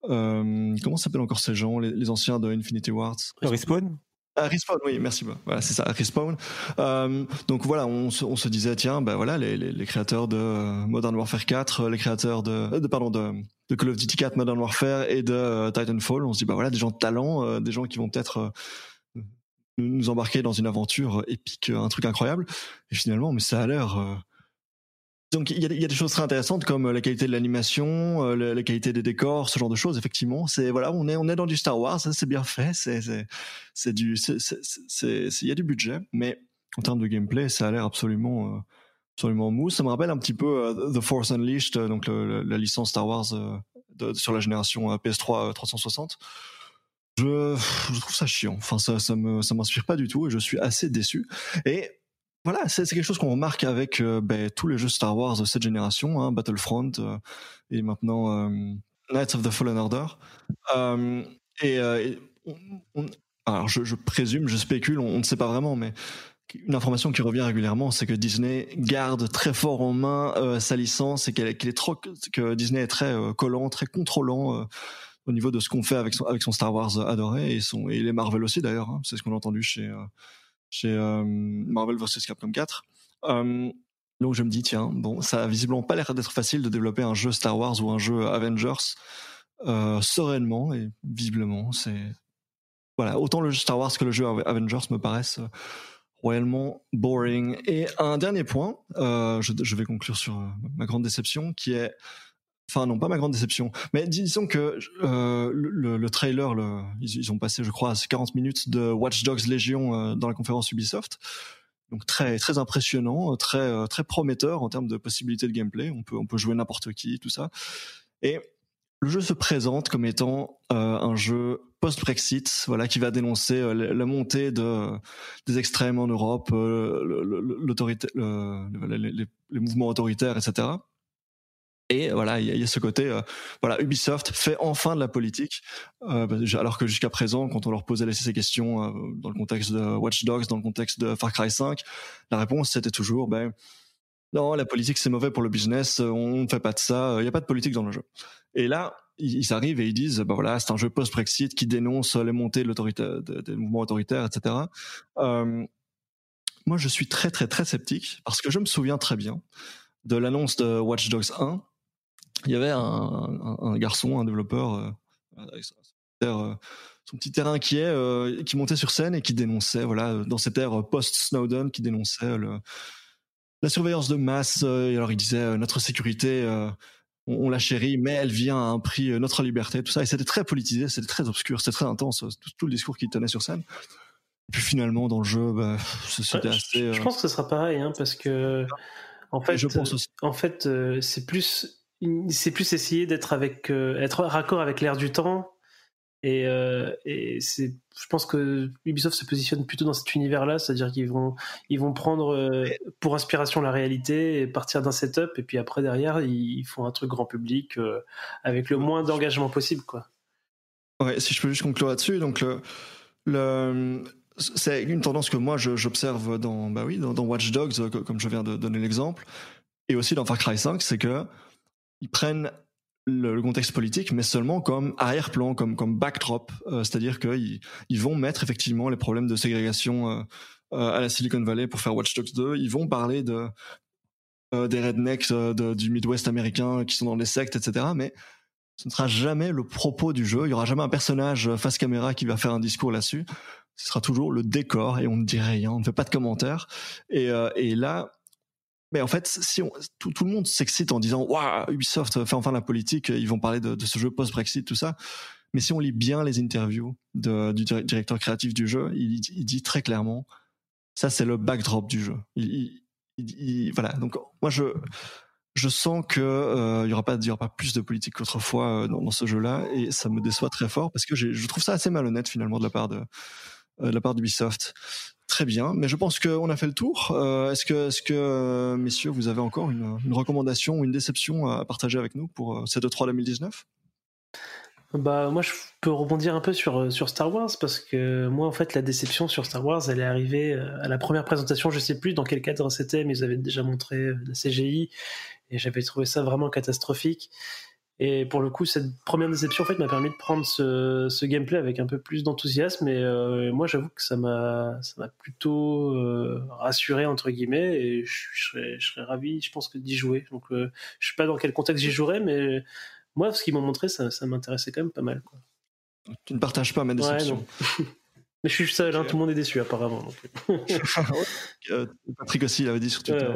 comment s'appellent encore ces gens, les, anciens de Infinity Wars? Respawn? Ah, Respawn, oui, merci. Voilà, c'est ça, Respawn. Euh, donc voilà, on se, disait, tiens, ben voilà, les, créateurs de Modern Warfare 4, les créateurs de, pardon, de, Call of Duty 4, Modern Warfare et de euh, Titanfall, on se dit, bah voilà, des gens de talent, euh, des gens qui vont peut-être euh, nous embarquer dans une aventure épique, un truc incroyable. Et finalement, mais ça a l'air donc il y, a, des choses très intéressantes comme la qualité de l'animation, euh, la, qualité des décors, ce genre de choses. Effectivement, c'est voilà, on est on est dans du Star Wars, c'est bien fait, c'est c'est du c'est il y a du budget, mais en termes de gameplay, ça a l'air absolument euh, absolument mou. Ça me rappelle un petit peu euh, The Force Unleashed, donc la licence Star Wars sur la génération PS3 360. Je, je trouve ça chiant. Enfin, ça, ça me, ça m'inspire pas du tout et je suis assez déçu. Et voilà, c'est quelque chose qu'on remarque avec euh, ben, tous les jeux Star Wars de cette génération, hein, Battlefront euh, et maintenant euh, Knights of the Fallen Order. et, alors je, présume, je spécule, on, ne sait pas vraiment, mais une information qui revient régulièrement, c'est que Disney garde très fort en main sa licence et qu'elle est trop, que Disney est très collant, très contrôlant au niveau de ce qu'on fait avec son, Star Wars adoré et son et les Marvel aussi d'ailleurs. Hein, c'est ce qu'on a entendu chez chez euh, Marvel vs Capcom 4. Euh, donc je me dis tiens bon ça a visiblement pas l'air d'être facile de développer un jeu Star Wars ou un jeu Avengers euh, sereinement et visiblement c'est voilà autant le jeu Star Wars que le jeu Avengers me paraissent royalement boring. Et un dernier point, je, je, vais conclure sur ma grande déception, qui est Enfin non, pas ma grande déception. Mais disons que euh, le, le, trailer, le, ils, ont passé, je crois, 40 minutes de Watch Dogs Legion euh, dans la conférence Ubisoft. Donc très très impressionnant, très euh, très prometteur en termes de possibilités de gameplay. On peut on peut jouer n'importe qui, tout ça. Et le jeu se présente comme étant euh, un jeu post-Brexit, voilà, qui va dénoncer euh, la montée de des extrêmes en Europe, les, mouvements autoritaires, etc. Et voilà, il y, a ce côté, euh, voilà, Ubisoft fait enfin de la politique, euh, bah, alors que jusqu'à présent, quand on leur posait ces questions euh, dans le contexte de Watch Dogs, dans le contexte de Far Cry 5, la réponse c'était toujours, ben non, la politique c'est mauvais pour le business, on ne fait pas de ça, il n'y a pas de politique dans le jeu. Et là, ils arrivent et ils disent, bah voilà, c'est un jeu post-Brexit qui dénonce les montées de l'autorité, des mouvements autoritaires, etc. Moi, je suis très, très, très sceptique parce que je me souviens très bien de l'annonce de Watch Dogs 1. Il y avait un, un, garçon, un développeur, euh, euh, son petit terrain inquiet, euh, qui montait sur scène et qui dénonçait, voilà, dans cette ère post-Snowden, qui dénonçait le, la surveillance de masse. et alors, il disait notre sécurité on, la chérit, mais elle vient à un prix, euh, notre liberté, tout ça. Et c'était très politisé, c'était très obscur, c'était très intense, tout, le discours qu'il tenait sur scène. Et puis finalement, dans le jeu, bah, c'était assez. Je, pense que ce sera pareil, hein, parce que en fait, je pense aussi. en fait, euh, c'est plus, c'est plus essayer d'être avec, euh, être raccord avec l'air du temps. Et, euh, et c'est, je pense que Ubisoft se positionne plutôt dans cet univers-là, c'est-à-dire qu'ils vont, ils vont prendre euh, pour inspiration la réalité et partir d'un setup, et puis après derrière ils font un truc grand public euh, avec le moins d'engagement possible, quoi. Ouais, si je peux juste conclure là-dessus, donc le, le c'est une tendance que moi j'observe dans, bah oui, dans, Watch Dogs, comme je viens de donner l'exemple, et aussi dans Far Cry 5, c'est que ils prennent le, contexte politique, mais seulement comme arrière-plan, comme comme backdrop, euh, c'est-à-dire qu'ils ils vont mettre effectivement les problèmes de ségrégation euh, euh, à la Silicon Valley pour faire Watch Dogs 2. Ils vont parler de des rednecks du Midwest américain qui sont dans les sectes, etc. Mais ce ne sera jamais le propos du jeu. Il y aura jamais un personnage face caméra qui va faire un discours là-dessus. Ce sera toujours le décor et on ne dit rien, on ne fait pas de commentaires. Et, et là, mais en fait, si on, tout, le monde s'excite en disant waouh, Ubisoft fait enfin la politique, ils vont parler de, ce jeu post-Brexit, tout ça. Mais si on lit bien les interviews du directeur créatif du jeu, il, dit très clairement, ça c'est le backdrop du jeu. Il, il, voilà. Donc moi je je sens que euh, il y aura pas il aura pas plus de politique qu'autrefois euh, dans, dans, ce jeu-là et ça me déçoit très fort parce que je trouve ça assez malhonnête finalement de la part de, euh, de la part d'Ubisoft. Très bien, mais je pense qu'on a fait le tour. Euh, est-ce que, euh, messieurs, vous avez encore une, recommandation ou une déception à partager avec nous pour euh, cette E3 2019 bah moi je peux rebondir un peu sur sur Star Wars parce que moi en fait la déception sur Star Wars elle est arrivée à la première présentation je sais plus dans quel cadre c'était mais ils avaient déjà montré la CGI et j'avais trouvé ça vraiment catastrophique et pour le coup, cette première déception en fait m'a permis de prendre ce, ce, gameplay avec un peu plus d'enthousiasme. Et euh, moi, j'avoue que ça m'a ça m'a plutôt euh, rassuré entre guillemets. Et je, serais, je serais ravi, je pense que d'y jouer. Donc, euh, je sais pas dans quel contexte j'y jouerais, mais moi, ce qu'ils m'ont montré, ça, ça m'intéressait quand même pas mal. Quoi. Tu ne partages pas ma déception. (laughs) mais je suis seul, hein, tout le monde est déçu apparemment. (laughs) Patrick aussi l'avait dit sur Twitter.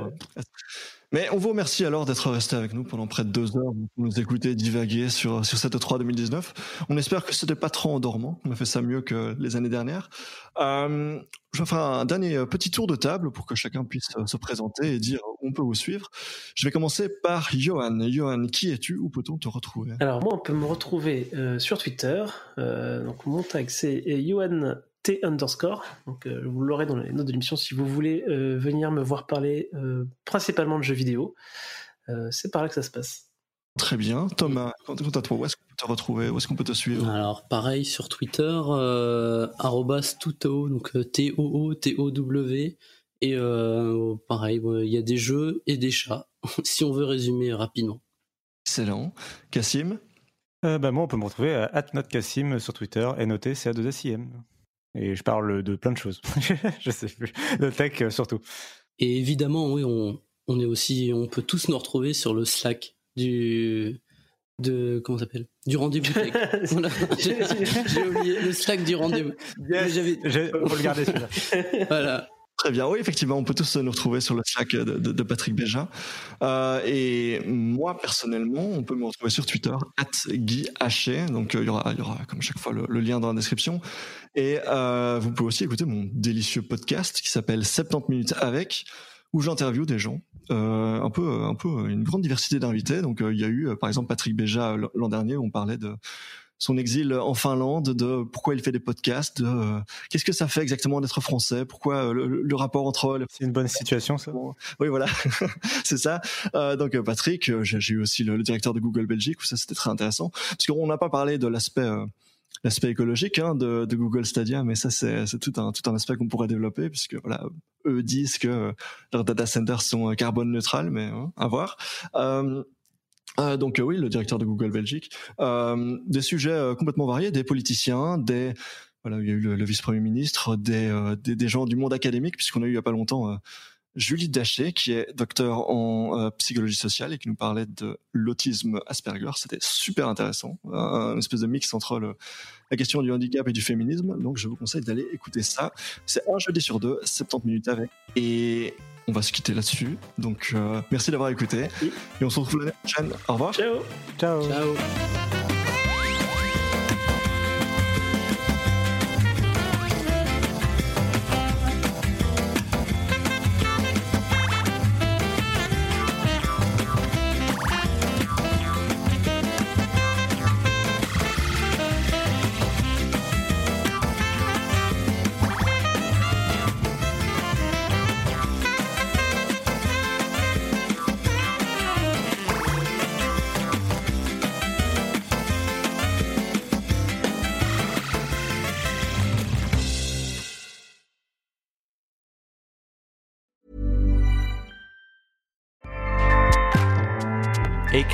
Mais on vous remercie alors d'être resté avec nous pendant près de deux heures pour nous écouter divaguer sur, sur cette 3 2019. On espère que c'était pas trop endormant. On a fait ça mieux que les années dernières. Euh, je vais faire un dernier petit tour de table pour que chacun puisse se présenter et dire on peut vous suivre. Je vais commencer par Johan. Johan, qui es-tu Où peut-on te retrouver? Alors moi, on peut me retrouver euh, sur Twitter. Euh, donc mon tag c'est Johan T underscore. Donc, euh, vous l'aurez dans les notes de l'émission si vous voulez euh, venir me voir parler euh, principalement de jeux vidéo. c'est par là que ça se passe. Très bien. Thomas, quant à toi, où est-ce qu'on peut te retrouver? Où est-ce qu'on peut te suivre? Alors, pareil sur Twitter, euh, @touto, donc T-O-O-T-O-W. Et pareil, il y a des jeux et des chats, (laughs) si on veut résumer rapidement. Excellent. Cassim? Bah, Moi, on peut me retrouver à @notcassim sur Twitter et noter c'est 2 sim et je parle de plein de choses. (laughs) je sais plus. De tech euh, surtout. Et évidemment, oui, on, on est aussi, on peut tous nous retrouver sur le Slack du, de comment s'appelle? Du rendez-vous tech. (laughs) J'ai oublié le Slack du rendez-vous. Yes, J'avais. Faut le garder celui-là. voilà. Très bien, oui, effectivement, on peut tous nous retrouver sur le Slack de, de, de Patrick Béja. Euh, et moi, personnellement, on peut me retrouver sur Twitter, at Guy Haché. Donc, euh, il y, aura, y aura, comme chaque fois, le, le lien dans la description. Et euh, vous pouvez aussi écouter mon délicieux podcast qui s'appelle 70 minutes avec, où j'interviewe des gens. Euh, un peu, un peu une grande diversité d'invités. Donc, euh, il y a eu, par exemple, Patrick Béja l'an dernier, où on parlait de son exil en Finlande, de pourquoi il fait des podcasts, de euh, qu'est-ce que ça fait exactement d'être français, pourquoi euh, le, rapport entre... C'est une bonne situation ça. Oui voilà, (laughs) c'est ça. Euh, donc Patrick, j'ai eu aussi le, directeur de Google Belgique, où ça c'était très intéressant, parce qu'on n'a pas parlé de l'aspect l'aspect écologique hein, de, de, Google Stadia, mais ça c'est tout un tout un aspect qu'on pourrait développer puisque voilà eux disent que leurs data centers sont carbone neutrales, mais hein, à voir. Euh, Euh, donc euh, oui, le directeur de Google Belgique. Euh, des sujets euh, complètement variés, des politiciens, des voilà, il y a eu le, vice-premier ministre, des, des, des gens du monde académique, puisqu'on a eu il y a pas longtemps Julie Daché, qui est docteur en euh, psychologie sociale et qui nous parlait de l'autisme Asperger. C'était super intéressant, un, une espèce de mix entre le, la question du handicap et du féminisme. Donc je vous conseille d'aller écouter ça. C'est un jeudi sur deux, 70 minutes avec. Et on va se quitter là-dessus. Donc euh, merci d'avoir écouté. Et on se retrouve l'année prochaine. Au revoir. Ciao. Ciao. Ciao.